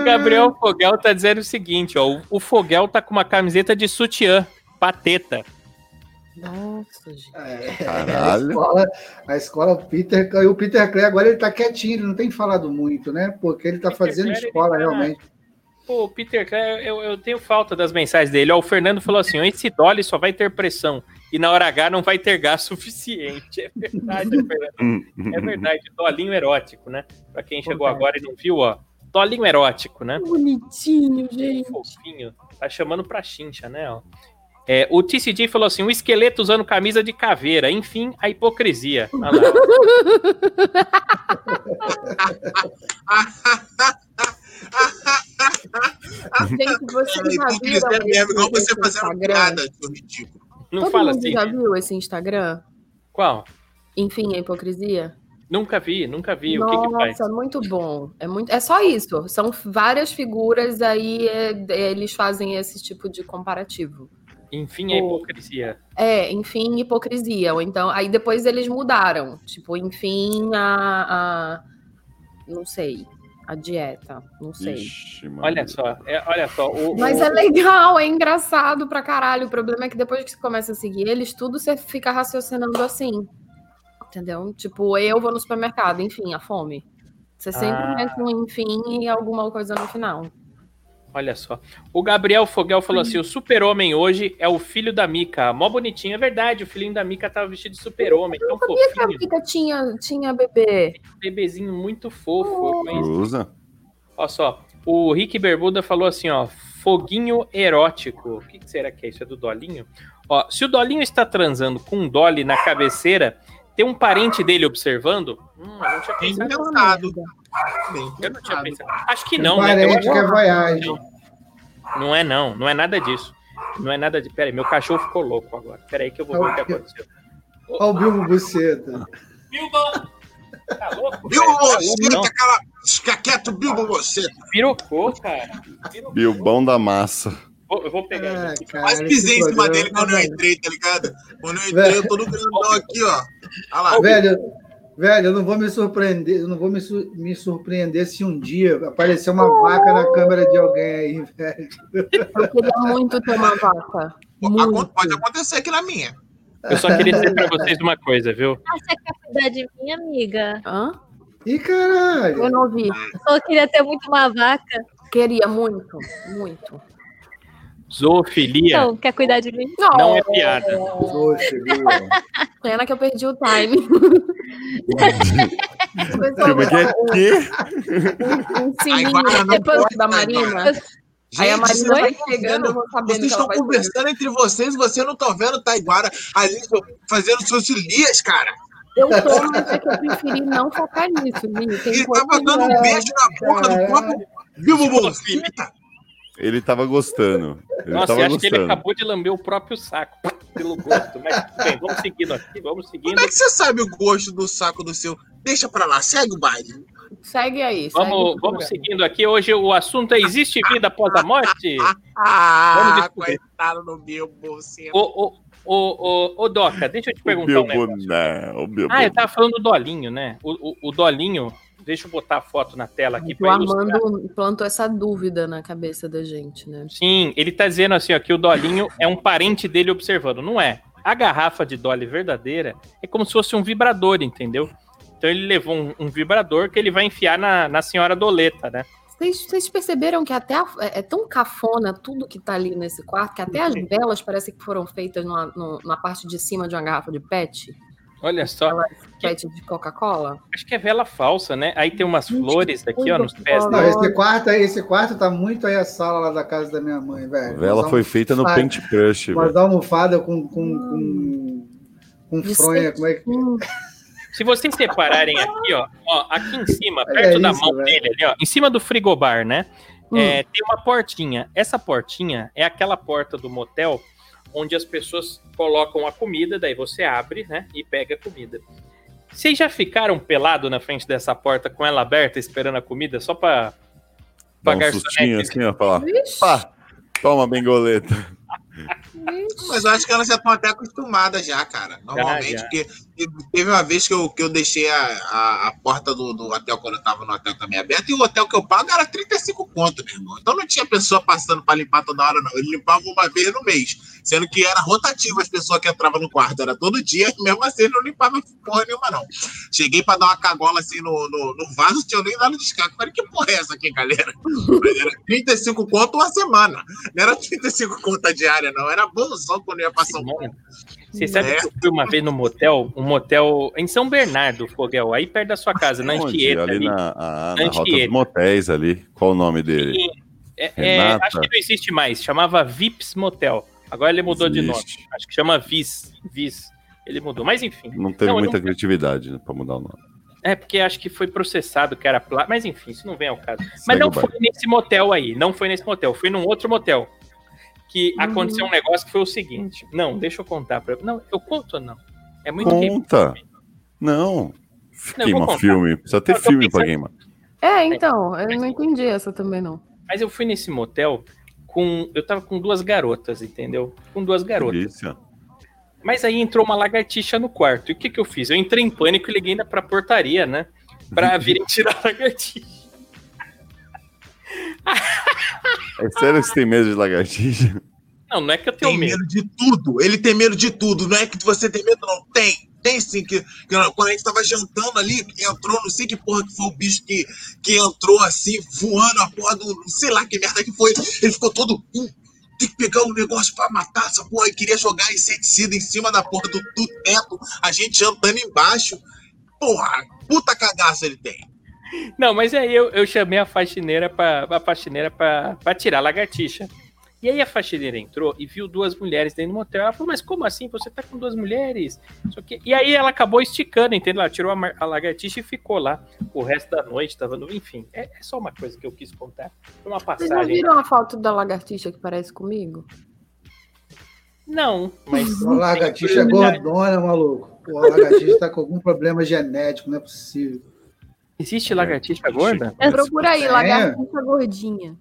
A: O Gabriel Fogel tá dizendo o seguinte, ó. o- O Fogel tá com uma camiseta de sutiã, pateta.
F: Nossa, gente.
E: É,
D: Caralho.
E: A escola, a escola o Peter, e o Peter Clay agora ele tá quietinho, ele não tem falado muito, né? Porque ele tá
A: Peter
E: fazendo
A: Clay, ele
E: escola
A: tá-
E: realmente.
A: Pô, o Peter Clare, eu, eu tenho falta das mensagens dele. Ó, o Fernando falou assim: esse Dolly só vai ter pressão e na hora H não vai ter gás suficiente. É verdade, Fernando. É verdade. Dolinho erótico, né? Pra quem chegou agora e não viu, ó. Dolinho erótico, né?
F: Bonitinho, gente.
A: Fofinho. Tá chamando pra chincha, né? Ó. É, o TCG falou assim: um esqueleto usando camisa de caveira. Enfim, a hipocrisia.
F: Gente, vocês já viram
C: mesmo, igual você piada, ridículo.
A: Não
F: Todo
A: fala
F: mundo
A: assim.
F: já viu esse Instagram?
A: Qual?
F: Enfim, a hipocrisia?
A: Nunca vi, nunca vi. o que que faz?
F: Nossa, muito bom. É, muito, é só isso. São várias figuras aí, é, é, eles fazem esse tipo de comparativo.
A: Enfim, a
F: Pô.
A: hipocrisia.
F: É, enfim, hipocrisia. Ou então, aí depois eles mudaram. Tipo, enfim, a. a- não sei. A dieta. Não sei.
D: Ixi, mano.
A: Olha só, é, olha só. O,
F: Mas
A: o-
F: é legal, é engraçado pra caralho. O problema é que depois que você começa a seguir eles, tudo você fica raciocinando assim. Entendeu? Tipo, eu vou no supermercado, enfim, a fome. Você sempre
A: Ah.
F: mete um enfim e alguma coisa no final.
A: Olha só. O Gabriel Fogel falou assim: o super-homem hoje é o filho da Mica. Mó bonitinho. É verdade, o filhinho da Mica tava vestido de super-homem. Tão
F: Por que a
A: fofinho.
F: Mica tinha, tinha bebê?
A: Bebezinho muito fofo. Eu conheci.
D: Cruza.
A: Olha só. O Rick Bermuda falou assim: ó, foguinho erótico. O que, será que é isso? É do Dolinho? Ó, se o Dolinho está transando com um Dolly na cabeceira, tem um parente dele observando? Hum, eu não tinha pensado.
C: Bem
A: Eu não tinha
C: pensado.
A: Acho que não, né? Eu
E: Parente
A: acho
E: que é voyage.
A: Não é não, não é nada disso. Não é nada de. Peraí, meu cachorro ficou louco agora. Peraí que eu vou ver o que aconteceu.
E: Olha o Bilbo Buceta.
A: Bilbo! Tá louco?
C: Bilbo?
A: Tá não?
C: aquela. Fica quieto, Bilbo Boceta.
A: Pirocou, cara. Pirocou.
D: Bilbão da massa.
A: Vou- Eu vou pegar
E: Ah,
A: aqui.
E: cara,
C: Quase
E: esse
C: pisei em cima dele quando eu entrei, tá ligado? Quando eu entrei, eu tô no grandão aqui, ó. Olha lá.
E: Velho, velho, eu não vou me surpreender, eu não vou me, su- me surpreender se um dia aparecer uma vaca na câmera de alguém aí, velho.
F: Eu queria muito ter uma vaca. Muito.
C: Pode acontecer aqui na minha.
A: Eu só queria dizer pra vocês uma coisa, viu?
G: Ah, você quer cuidar de mim, amiga?
F: Hã?
E: Ih, caralho.
F: Eu não ouvi.
G: Eu queria ter muito uma vaca.
F: Queria muito, muito.
A: Zoofilia
G: Então, quer cuidar de mim?
A: não é piada.
E: Viu?
F: Pena que eu perdi o time.
D: Como é que é? Quê?
F: Um sininho
C: não
F: depois da Marina. Aí a
C: Gente,
F: Marina vai chegando,
C: Vocês
F: que ela
C: estão conversando entre vocês, você não tá vendo Taiguara ali fazendo seus lias, cara.
F: Eu tô, mas é que eu preferi não focar nisso, Linho. Tem
C: Ele tava dando um beijo na boca do próprio Bilbo Boceta.
D: Ele tava gostando. Ele
A: Nossa,
D: tava
A: eu acho que ele
D: gostando.
A: acabou de lamber o próprio saco pelo gosto. Mas bem, vamos seguindo aqui, vamos seguindo.
C: Como é que você sabe o gosto do saco do seu? Deixa pra lá, segue o baile.
F: Segue aí. segue
A: Vamos,
F: o
A: vamos seguindo aqui. Hoje o assunto é: existe vida após a morte? Vamos
C: Ah, coitado do Bilbo Boceta.
A: Ô, ô, ô, ô, ô, Doca, deixa eu te
D: O
A: perguntar um
D: Bilbo,
A: negócio.
D: não. O.
A: Ah, eu tava falando do Dolinho, né? O, o, o Dolinho, deixa eu botar a foto na tela aqui
F: O
A: pra ilustrar.
F: Armando plantou essa dúvida na cabeça da gente, né?
A: Sim, ele tá dizendo assim, ó, que o Dolinho é um parente dele observando. Não é. A garrafa de Dolly verdadeira é como se fosse um vibrador, entendeu? Então ele levou um, um vibrador que ele vai enfiar na, na senhora Doleta, né?
F: Vocês, vocês perceberam que até a- é, é tão cafona tudo que tá ali nesse quarto que até as velas parecem que foram feitas numa, na parte de cima de uma garrafa de pet?
A: Olha só,
F: Pet de Coca-Cola?
A: acho que é vela falsa, né? Aí tem umas
F: Gente,
A: flores aqui, ó, nos pés.
E: Não, esse quarto, esse quarto tá muito aí a sala lá da casa da minha mãe,
D: A
E: velho.
D: vela
E: Umas
D: foi feita no Paint Crush, velho.
E: almofadas com, com, com, com
F: De
E: fronha, como é que...
F: Hum,
A: Se vocês separarem aqui, ó, ó, aqui em cima,
E: Olha
A: perto da
E: isso,
A: mão
E: velho.
A: dele, ali, ó, em cima do frigobar, né?
F: Hum.
A: é, tem uma portinha. Essa portinha é aquela porta do motel onde as pessoas colocam a comida, daí você abre, né, e pega a comida. Vocês já ficaram pelado na frente dessa porta com ela aberta esperando a comida só pra, pra
D: Dá um sustinho assim, ó, pra lá.
F: Vixe.
D: Pá, toma, bengoleta.
C: Mas eu acho que elas já estão até acostumadas já, cara. Normalmente,
A: já.
C: porque teve uma vez que eu, que eu deixei a, a, a porta do, do hotel quando eu tava no hotel também aberta, e o hotel que eu pago era 35 conto, meu irmão. Então não tinha pessoa passando pra limpar toda hora, não. Ele limpava uma vez no mês. Sendo que era rotativo as pessoas que entravam no quarto. Era todo dia, mesmo assim ele não limpava porra nenhuma, não. Cheguei pra dar uma cagola assim no, no, no vaso, tinha nem dado descarga. Falei, que porra é essa aqui, galera? Mas era 35 conto uma semana. Não era 35 conto a diária, não. Era só quando ia passar um
A: Simone, Você sabe
C: É.
A: que eu fui uma vez no motel, um motel em São Bernardo, Fogel, aí perto da sua casa, na
D: Onde?
A: Anchieta.
D: ali
A: ali.
D: na, a- na
A: Anchieta.
D: rota dos motéis ali. Qual o nome dele?
A: E, é, é, acho que não existe mais, chamava Vips Motel. Agora ele mudou de nome.
D: Existe.
A: Acho que chama Vis. Vis. Ele mudou, mas enfim.
D: Não teve
A: Não,
D: muita
A: não-
D: criatividade né, pra mudar o nome.
A: É porque acho que foi processado, que era plá, mas enfim, isso não vem ao caso. Mas
D: Segue
A: não foi nesse motel aí, não foi nesse motel, foi num outro motel. Que aconteceu um negócio que foi o seguinte. Não, deixa eu contar pra. Não, eu conto ou não? É muito
D: Conta. Não.
A: Não,
D: Queima filme. Precisa ter
A: Eu
D: filme pra
A: pensando-
D: queimar.
F: É, então, eu não entendi essa também, não.
A: Mas eu fui nesse motel com. Eu tava com duas garotas, entendeu? Com duas garotas.
D: Delícia.
A: Mas aí entrou uma lagartixa no quarto. E o que que eu fiz? Eu entrei em pânico e liguei ainda pra portaria, né? Pra virem tirar a lagartixa.
D: É sério que você tem medo de lagartixa?
A: Não, não é que eu tenho
C: tem
A: medo.
C: medo de tudo. Ele tem medo de tudo. Não é que você tem medo, não. Tem. Tem sim. Que, que quando a gente tava jantando ali, entrou, não sei que porra que foi o bicho que, que entrou assim, voando a porra do. Sei lá que merda que foi. Ele ficou todo. "Hum, tem que pegar um negócio pra matar essa porra. E queria jogar inseticida em cima da porra do, do teto. A gente jantando embaixo. Porra, puta cagaça ele tem.
A: Não, mas aí eu, eu chamei a faxineira pra, a faxineira pra, pra tirar a lagartixa. E aí a faxineira entrou e viu duas mulheres dentro do motel. Ela falou, mas como assim? Você tá com duas mulheres? Só que... E aí ela acabou esticando, entendeu? Ela tirou a, lagartixa e ficou lá o resto da noite. Tava no... Enfim, é, é só uma coisa que eu quis contar. Uma
F: Vocês já
A: passagem.
F: viram a foto da lagartixa que parece comigo?
A: Não, mas...
E: A lagartixa é gordona, maluco. Pô, a lagartixa tá com algum problema genético, não é possível.
A: Existe lagartixa gorda?
F: Procura aí,
E: É.
F: lagartixa gordinha.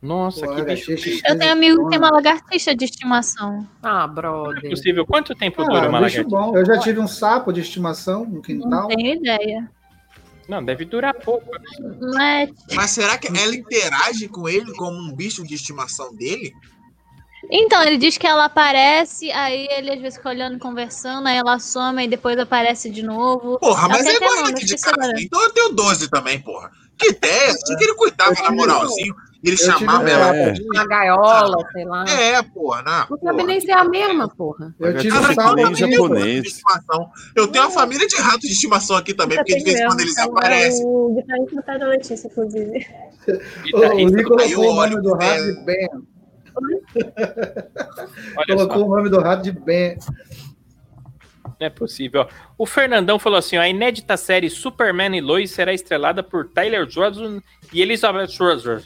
A: Nossa,
E: Pô,
A: que bicho.
G: Eu tenho amigo que tem uma lagartixa de estimação.
F: Ah,
A: Não é
F: brother.
A: possível. Quanto tempo
E: Ah,
A: dura uma
E: um bicho
A: lagartixa?
E: bom. Eu já tive um sapo de estimação no
G: Não
E: quintal.
G: tenho ideia.
A: Não, deve durar pouco.
G: Não é
C: Mas será que ela interage com ele como um bicho de estimação dele?
G: Então, ele diz que ela aparece, aí ele às vezes fica olhando, conversando, aí ela some e depois aparece de novo.
C: Porra, mas é
G: não, não
C: aqui de casa.
G: agora.
C: Então eu tenho 12 também, porra. Que ideia, assim que ele cuidava na moralzinho. Ele
E: Eu tive
C: chamava
E: um
C: ela.
D: É.
F: Uma gaiola, sei lá.
C: É, porra?
F: Não sabe nem ser a mesma, porra.
E: Eu tive
D: Lagartixa
E: um
D: japonês.
C: de estimação. Eu tenho uma família de ratos de estimação aqui também, porque de vez em quando eles aparecem.
H: O guitarrista do da Letícia, inclusive.
E: O
C: eu
E: colocou o nome do rato Colocou
A: só.
E: o nome do rato de Ben.
A: Não é possível. O Fernandão falou assim: ó, a inédita série Superman e Lois será estrelada por Tyler Johnson e Elizabeth Schwarzer,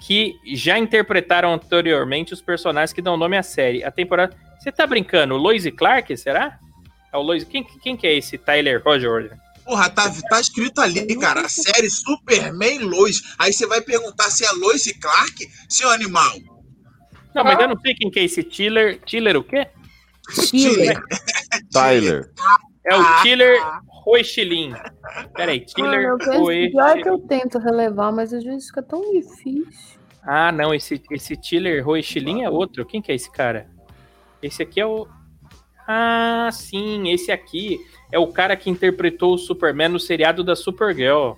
A: que já interpretaram anteriormente os personagens que dão nome à série. A temporada. Você tá brincando? Lois e Clark, será? É o Lois. Quem, quem que é esse Tyler Roger?
C: Porra, tá, tá escrito ali, cara. A série Superman Lois. Aí você vai perguntar se é Lois e Clark, seu animal.
A: Não, mas eu não sei quem que é esse Tiller. Tiller o quê?
F: Killer.
D: Tyler.
A: É o Tiller Roechilin. Peraí,
F: Olha,
A: Tiller
F: eu penso, pior que eu tento relevar, mas às vezes fica tão difícil.
A: Ah, não, esse, esse Tiller Roechilin é outro. Quem que é esse cara? Esse aqui é o. Ah, sim, esse aqui é o cara que interpretou o Superman no seriado da Supergirl.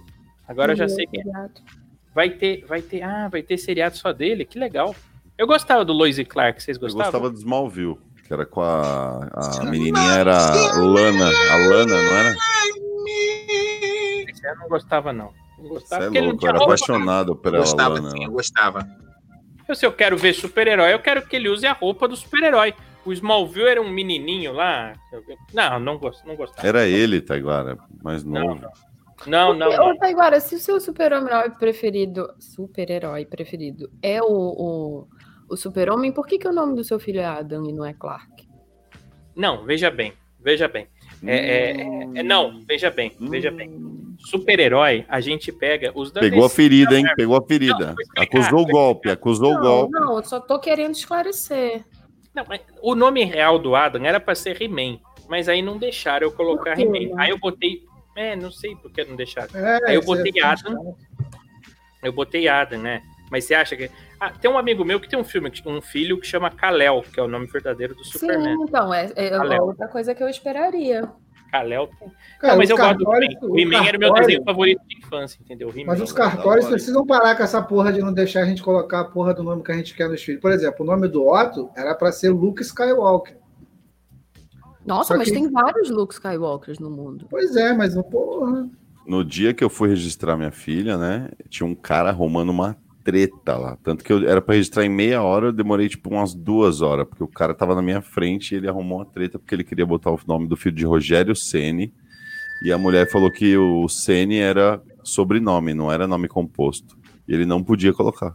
A: Agora eu já sei quem é. Vai ter, vai ter, ah, vai ter seriado só dele, que legal. Eu gostava do Lois e Clark, vocês
D: Eu
A: gostavam?
D: gostava do Smallville, que era com a, a menininha, era Lana. A Lana, não era?
A: Esse eu não gostava, não. Não
D: Você é
A: não
D: louco, eu era
A: roupa.
D: apaixonado por
C: Eu
D: ela,
C: gostava,
D: Lana.
C: sim, eu gostava.
A: Eu, se eu quero ver super-herói, eu quero que ele use a roupa do super-herói. O Smallville era um menininho lá. Não, não, gost, não gostava.
D: Era ele, Taiguara, mais
A: Não,
D: novo.
A: Não, não, não.
F: Ô, Taiguara, se o seu super-herói preferido, super-herói preferido é o, o, o super-homem, por que, que o nome do seu filho é Adam e não é Clark?
A: Não, veja bem, veja bem. É, é, é- é- não, veja bem, veja bem. Super-herói, a gente pega os da
D: Pegou a ferida, hein? Pegou a ferida.
A: Não,
D: Acusou o golpe, acusou o golpe.
F: não, eu só tô querendo esclarecer.
A: Não, o nome real do Adam era pra ser He-Man, mas aí não deixaram eu colocar He-Man.
F: né?
A: Aí eu botei. É, não sei por que não deixaram.
E: É,
A: Aí eu
E: é
A: botei Adam. Eu botei Adam, né? Mas você acha que. Ah, tem um amigo meu que tem um filme, um filho que chama Kal-El, que é o nome verdadeiro do Superman.
F: Sim, então, é, é outra coisa que eu esperaria.
A: Kal-El tem.
E: Cara,
A: não, mas eu gosto do He-Man. O He-Man era o meu desenho favorito de infância, entendeu?
E: Mas os
D: Não,
E: cartórios precisam parar com essa porra de não deixar a gente colocar a porra do nome que a gente quer nos filhos. Por exemplo, o nome do Otto era pra ser Luke Skywalker.
F: Nossa,
E: Só
F: mas
E: que-
F: tem vários Luke Skywalkers no mundo.
E: Pois é, mas não porra.
D: No dia que eu fui registrar minha filha, né? Tinha um cara arrumando uma treta lá. Tanto que eu era pra registrar em meia hora, eu demorei tipo umas duas horas, porque o cara tava na minha frente e ele arrumou uma treta porque ele queria botar o nome do filho de Rogério Ceni E a mulher falou que o Ceni era sobrenome, não era nome composto. E ele não podia colocar.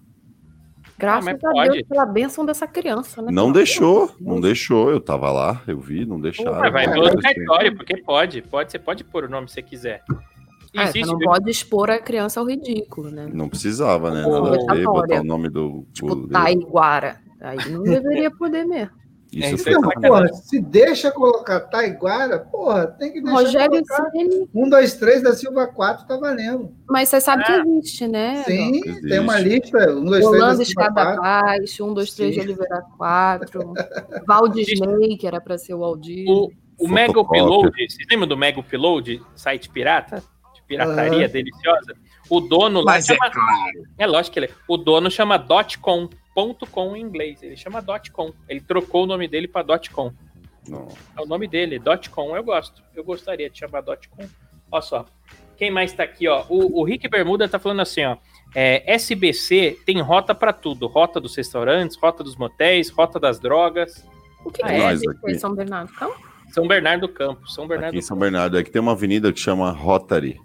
F: Graças
A: mas
F: a
A: pode.
F: Deus pela bênção dessa criança, né?
D: Não deixou, não deixou. Eu tava lá, eu vi, não deixaram.
A: Mas vai pelo cartório, porque pode, pode. Você pode pôr o nome que você quiser.
F: É, você
A: Existe,
F: não pode expor a criança ao ridículo, né?
D: Não precisava, né?
F: Ou
D: Nada a ver, botar o nome do.
F: Tipo,
D: do-
F: Taiguara. Aí não deveria poder mesmo.
D: Isso
A: É,
E: Não, porra, se deixa colocar Taiguara, porra, tem que deixar
F: Rogério
E: colocar.
F: Ceni,
E: Um, dois, três da Silva 4 tá valendo.
F: mas você sabe que
A: Ah.
F: existe, né?
E: Sim,
D: Existe.
E: tem uma lista. Um, dois, três da
F: Escada
E: 4.
F: Baixo, 1, 2, 3 de. Oliveira 4, Val Disney, que era pra ser o Aldir.
A: O, o Mega. Upload, vocês lembram do Mega Upload, site pirata? Pirataria
E: Aham.
A: deliciosa? O dono lá
C: Mas é
A: chama.
C: claro.
A: É lógico que ele. O dono chama .com, ponto .com em inglês. Ele chama .com. Ele trocou o nome dele pra .com.
D: Não.
A: É o nome dele, .com. Eu gosto. Eu gostaria de chamar .com. Olha só. Quem mais tá aqui, ó? O, o Rick Bermuda tá falando assim, ó. É, SBC tem rota pra tudo. Rota dos restaurantes, rota dos motéis, rota das drogas.
F: O que,
A: Ah,
F: que
A: é?
F: é
D: Nós
F: SBC
D: aqui.
F: São Bernardo? Então,
A: São Bernardo do Campo. São Bernardo
D: Aqui em São
A: Campo.
D: Bernardo é que tem uma avenida que chama Rotary.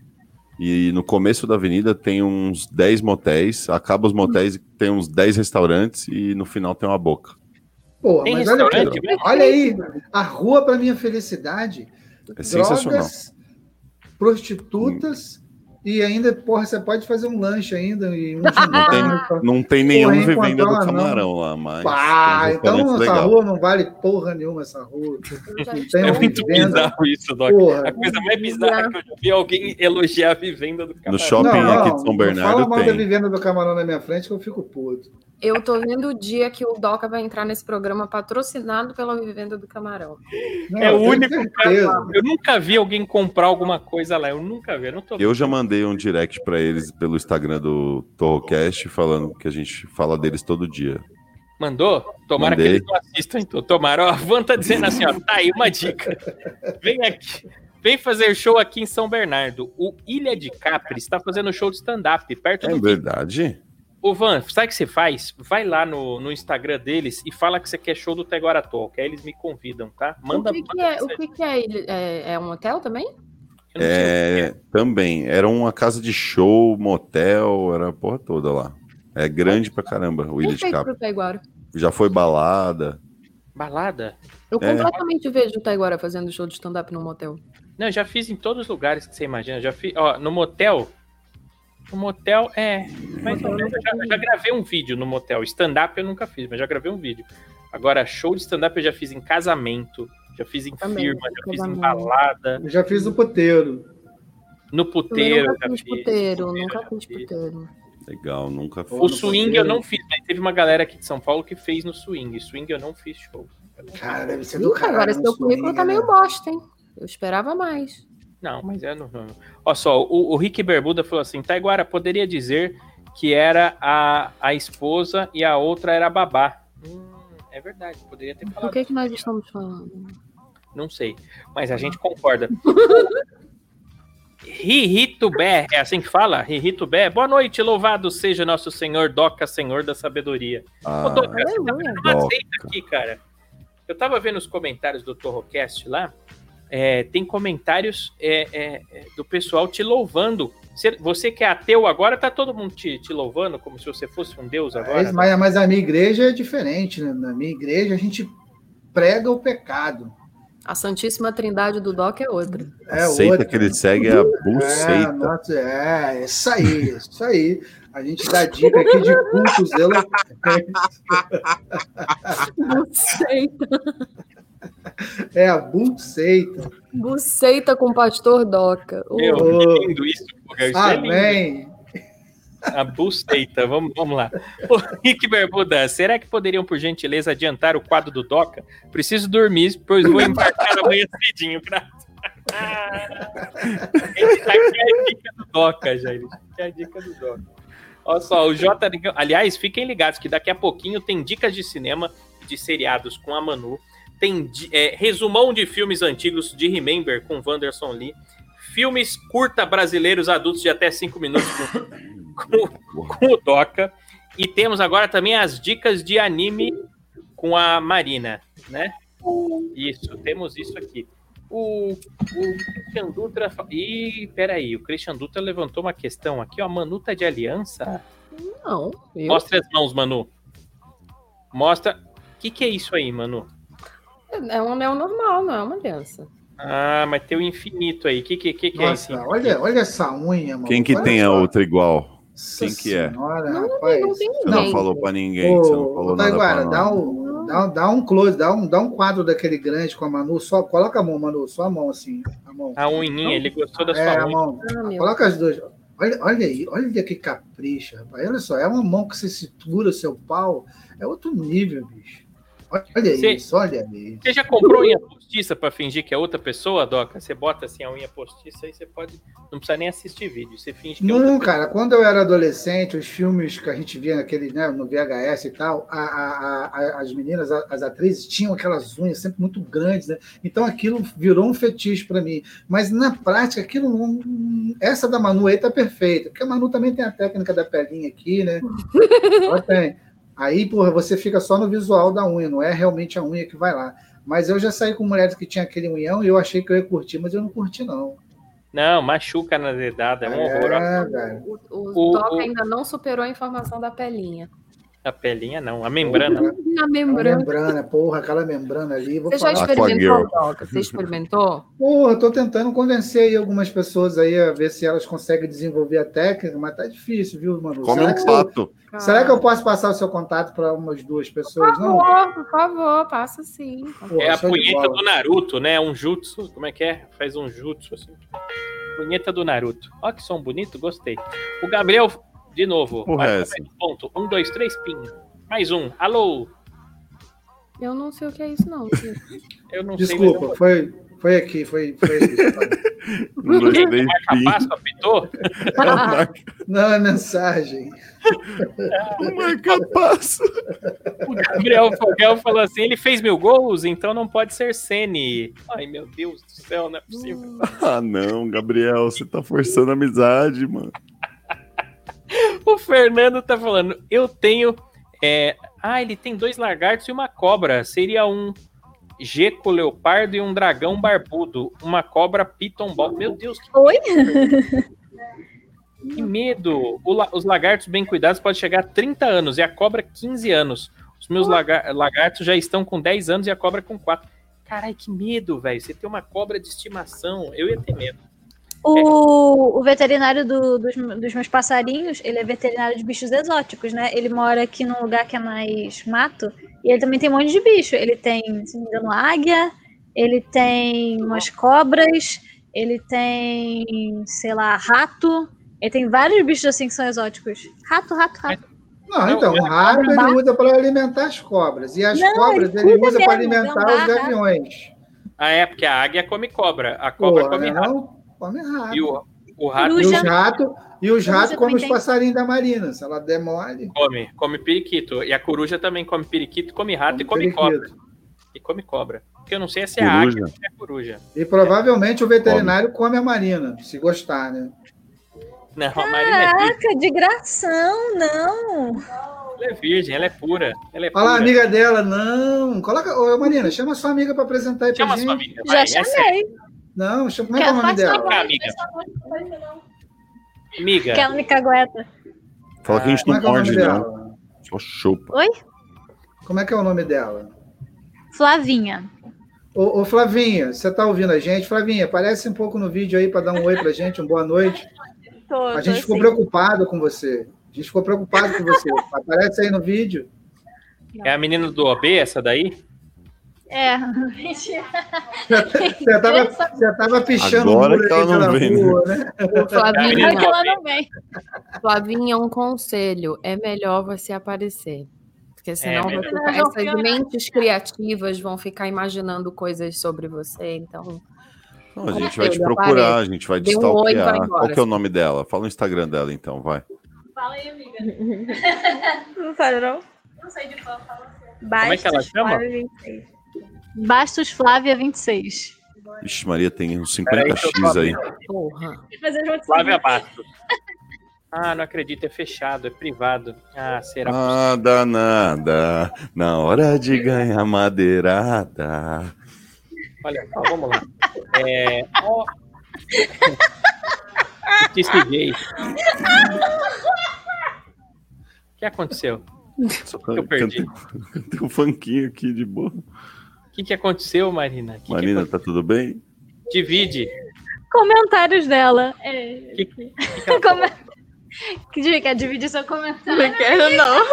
D: E no começo da avenida tem uns 10 motéis, acaba os motéis e tem uns 10 restaurantes e no final tem uma boca.
E: Porra,
A: Tem
E: mas olha, aqui,
A: velho?
E: olha aí, a rua para minha felicidade.
D: É sensacional.
E: Drogas, prostitutas e ainda, porra, você pode fazer um lanche ainda e um
D: Não tem, não tem
E: enquanto
D: vivenda do
E: ela não-
D: camarão lá, mas.
E: Pá, então essa
D: legal.
E: rua não vale porra nenhuma, essa rua. Tem
A: É muito
E: venda.
A: bizarro isso, Doc.
E: Porra.
A: A coisa mais bizarra que eu já vi é alguém elogiar a vivenda do camarão.
D: No shopping aqui de São
E: Não
D: Bernardo
E: fala mal da
D: tem.
E: vivenda do camarão na minha frente que eu fico puto.
F: Eu tô vendo o dia que o Doca vai entrar nesse programa patrocinado pela Vivenda do Camarão.
E: Não,
A: É o único cara. Eu nunca vi alguém comprar alguma coisa lá. Eu nunca vi. Eu não tô
D: Eu já mandei um direct pra eles pelo Instagram do Torrocast falando que a gente fala deles todo dia.
A: Mandou? Tomara
D: Mandei.
A: que eles não assistam, então. Tomara. Ó, a Van tá dizendo assim, ó. Tá aí uma dica. Vem aqui. Vem fazer show aqui em São Bernardo. O Ilha de Capri está fazendo show de stand-up perto
D: É
A: do
D: verdade?
A: Ô, Van, sabe o que você faz? Vai lá no, no Instagram deles e fala que você quer show do Teguara Talk. Aí eles me convidam, tá? Manda.
F: o que, que é, o que, que é, ele- é? É um hotel também?
A: Que
D: É, também. Era uma casa de show, motel, era a porra toda lá. É grande pra caramba o Ilha de
F: Taiguara.
D: Já foi balada.
A: Balada?
F: Eu
D: É.
F: completamente vejo o Taiguara fazendo show de stand-up num motel.
A: Não, eu já fiz em todos os lugares que você imagina. Já fiz, ó, no motel. No motel é. Ou menos. Eu já, eu já gravei um vídeo no motel. Stand-up eu nunca fiz, mas já gravei um vídeo. Agora, show de stand-up eu já fiz em casamento, já fiz em
F: Também,
A: firma, já fiz em balada,
E: Eu já fiz o puteiro.
A: no puteiro. eu
F: nunca
A: já
F: fiz
A: fiz,
F: puteiro,
A: no
F: nunca fiz puteiro.
D: Legal, nunca fiz.
A: O
E: no
A: swing
E: puteiro.
A: eu não fiz, mas teve uma galera aqui de São Paulo que fez no swing. Swing eu não fiz show.
E: Cara, deve ser do
F: Ih,
E: caralho.
F: agora seu currículo tá
E: né?
F: meio bosta, hein? Eu esperava mais.
A: Não, mas é no. no- Olha só, o, o Rick Bermuda falou assim: Taiguara poderia dizer que era a, a esposa e a outra era a babá. Hum, é verdade, poderia ter falado.
F: que, que nós estamos falando?
A: Não sei, mas a gente concorda. Rihito Bé, é assim que fala? Rihito Bé, boa noite, louvado seja nosso Senhor Doca, Senhor da Sabedoria.
D: Ah,
A: Ô, Doca, você tá aqui, cara. Eu tava vendo os comentários do Torrocast lá, é, tem comentários é, é, é, do pessoal te louvando. Você, que é ateu agora, tá todo mundo te, te louvando como se você fosse um deus agora?
E: Mas, mas- mas a minha igreja é diferente, né? Na minha igreja a gente prega o pecado.
F: A Santíssima Trindade do Doc é outra.
E: É
D: a seita
E: outra.
D: que ele segue é a
E: É,
D: buceita.
E: nossa, é, isso aí, isso aí. A gente dá dica aqui de cultos eloquentes.
F: Buceita.
E: É a buceita.
F: Buceita com o pastor Doca. Ô,
A: Meu, que lindo isso, porra. Isso é lindo.
E: Amém.
A: A buceita, vamos, vamos lá. Ô, Rick Bermuda, será que poderiam, por gentileza, adiantar o quadro do Doca? Preciso dormir, pois vou embarcar amanhã cedinho. Graças. Esse daqui é a dica do Doca, gente. Aqui é a dica do Doca. Olha só, o J. Aliás, fiquem ligados que daqui a pouquinho tem dicas de cinema, de seriados com a Manu. Tem é, resumão de filmes antigos de Remember com Wanderson Lee. Filmes curta brasileiros adultos de até 5 minutos com, com, com o Doca. E temos agora também as dicas de anime com a Marina, né? Isso, temos isso aqui. O, o Christian Dutra. Ih, peraí, o Christian Dutra levantou uma questão aqui, ó. Manu tá de aliança?
F: Não, eu,
A: Mostra as mãos, Manu. Mostra. O que, que é isso aí, Manu?
F: É um anel normal, não é uma aliança.
A: Ah, mas tem o infinito aí. O que, que, que, que é isso?
E: Nossa, olha, olha essa unha, mano.
D: Quem que
E: Olha
D: tem a outra igual?
E: Nossa
D: Quem que é?
E: senhora,
F: Não,
E: rapaz.
F: não tem
D: Você
F: ninguém.
D: não falou pra ninguém, você não
E: Ô,
D: falou
E: ô,
D: nada
E: Taiguara, dá um, dá, um- dá um close, dá um, dá um quadro daquele grande com a Manu. Só, coloca a mão, Manu, só a mão assim. A mão.
A: A unhinha, ele gostou da
E: É,
A: sua
E: a
A: unha.
E: mão.
F: Ah.
E: Coloca as duas. Olha, olha aí, olha que capricho, rapaz. Olha só, é uma mão que você segura seu pau. É outro nível, bicho. Olha
A: Você-
E: isso, olha isso.
A: Você já comprou unha postiça pra fingir que é outra pessoa, Doca? Você bota assim a unha postiça aí você pode. Não precisa nem assistir vídeo. Você finge que é outra
E: Não, cara, quando eu era adolescente, os filmes que a gente via naquele, né, no VHS e tal, a- a- a- as meninas, a- as atrizes, tinham aquelas unhas sempre muito grandes, né? Então aquilo virou um fetiche para mim. Mas na prática, aquilo não. Essa da Manu aí tá perfeita, porque a Manu também tem a técnica da pelinha aqui, né? Ela tem. Aí, porra, você fica só no visual da unha, não é realmente a unha que vai lá. Mas eu já saí com mulheres que tinham aquele unhão e eu achei que eu ia curtir, mas eu não curti, não.
A: Não, machuca na dedada, é um horror.
E: É, velho.
F: O, o
A: o-
F: ainda não superou a informação da pelinha.
A: A pelinha não, a membrana.
F: Na
E: Aquela
F: membrana.
E: membrana, porra, aquela membrana ali. Vou
F: Você já
E: falar.
F: experimentou,
D: Aquagirl.
F: Doca? Você experimentou?
E: Porra, eu tô tentando convencer aí algumas pessoas aí a ver se elas conseguem desenvolver a técnica, mas tá difícil, viu, mano?
D: Come
E: será,
D: um
E: que eu,
D: pato.
E: será que eu posso passar o seu contato para umas duas
F: Por
E: pessoas? Não?
F: favor, por favor, passa sim.
E: Porra,
A: É a punheta do Naruto, né? Um jutsu. Como é que é? Faz um jutsu assim. Punheta do Naruto. Ó, que som bonito, gostei. O Gabriel, de novo.
D: Porra,
A: vai
D: é essa?
A: Ponto. Um, dois, três, pim. Mais um. Alô?
F: Eu não sei o que é isso, não.
A: Eu não sei.
E: Desculpa, foi, foi aqui, foi. foi aqui.
D: Um, dois, três,
A: Mas
D: pim.
A: o Passo apitou?
E: Não, é mensagem.
D: Marca passo.
A: O Gabriel Fogel falou assim: ele fez mil gols, então não pode ser Sene. Ai, meu Deus do céu, não é possível.
D: Ah, não, Gabriel, você tá forçando a amizade, mano.
A: O Fernando tá falando: eu tenho. é, Ah, ele tem dois lagartos e uma cobra. Seria um geco leopardo e um dragão barbudo. Uma cobra piton ball. Meu Deus, que,
G: Oi?
A: que medo! La- Os lagartos bem cuidados podem chegar a 30 anos e a cobra 15 anos. Os meus lagar- lagartos já estão com 10 anos e a cobra com 4. Carai, que medo, velho. Você tem uma cobra de estimação. Eu ia ter medo.
G: O, o veterinário do- dos, dos meus passarinhos, ele é veterinário de bichos exóticos, né? Ele mora aqui num lugar que é mais mato e ele também tem um monte de bicho. Ele tem, se não me engano, águia, ele tem umas cobras, ele tem, sei lá, rato. Ele tem vários bichos assim que são exóticos. Rato, rato, rato.
E: Não,
A: Não,
E: então,
A: é
E: o rato ele usa para alimentar as cobras. E as
G: Não,
E: cobras
G: ele
E: ele usa para alimentar
G: não
E: os gaviões.
A: Ah, é, porque a águia come cobra. A cobra
E: Porra,
A: come
E: né,
A: rato.
E: Come rato.
A: E o, o rato
E: E os ratos e os ratos comem os passarinhos da marina. Se ela der mole,
A: come, come periquito. E a coruja também come periquito, come rato e come
E: periquito.
A: cobra. E come cobra. Porque eu não sei se é
D: Coruja.
A: águia ou se é coruja.
E: E provavelmente o veterinário come a marina, se gostar, né?
A: Não, a Marina é.
G: Caraca, de gração, não.
A: Ela é virgem, ela é pura. Ela é
E: Olha lá, a amiga dela, não. Coloca, ô Marina, chama sua amiga para apresentar aí pra
A: Chama
E: gente.
A: sua amiga.
G: Já
A: é-
G: chamei.
E: Não, chama, como é que é o nome dela?
A: Amiga. Amiga,
G: Que ela me cagueta.
D: Fala que a gente não
E: é é o
D: morde,
E: nome
D: não. Só chupa.
E: Como é que é o nome dela?
G: Flavinha.
E: Ô, ô, Flavinha, você tá ouvindo a gente? Flavinha, aparece um pouco no vídeo aí para dar um oi pra gente, uma boa noite.
H: Tô,
E: A
H: tô
E: gente ficou
H: sim.
E: preocupado com você. A gente ficou preocupado com você. Aparece aí no vídeo.
A: É a menina do OB, essa daí?
G: É.
E: Você tava, você tava pichando
D: Agora
E: o
D: que ela não vem, né?
E: rua, né?
A: É a
F: Flavinha,
A: menina do
G: Ela não vem.
F: Flavinha, um conselho: é melhor você aparecer. Porque senão vai
A: melhor.
F: ficar- essas mentes criativas vão ficar imaginando coisas sobre você. Então,
D: Não, a gente vai te procurar,
F: aparece.
D: a gente vai te
F: um.
D: Qual que é o nome dela? Fala o Instagram dela, então, vai.
G: Fala aí, amiga.
H: Não fala, não?
G: Não sei de qual fala.
A: é que ela chama?
H: 26.
G: Bastos Flávia 26.
D: Vixe, Maria, tem uns
A: Peraí que eu tô
D: 50x aí.
F: porra.
A: Flávia Bastos. Ah, não acredito, é fechado, é privado. Ah, será possível?
D: Nada, nada, na hora de ganhar madeirada.
A: Olha só, vamos lá. É, ó. Disse gay. O que aconteceu?
D: Só
A: Eu perdi.
D: Cantei um funkinho aqui de boa.
A: O que, que aconteceu, Marina? Que que
D: Marina,
A: aconteceu?
D: tá tudo bem?
A: Divide.
G: Comentários dela. É.
A: O que, que, que ela falou?
G: Come... Que quer dividir seu comentário?
H: Não quero, não.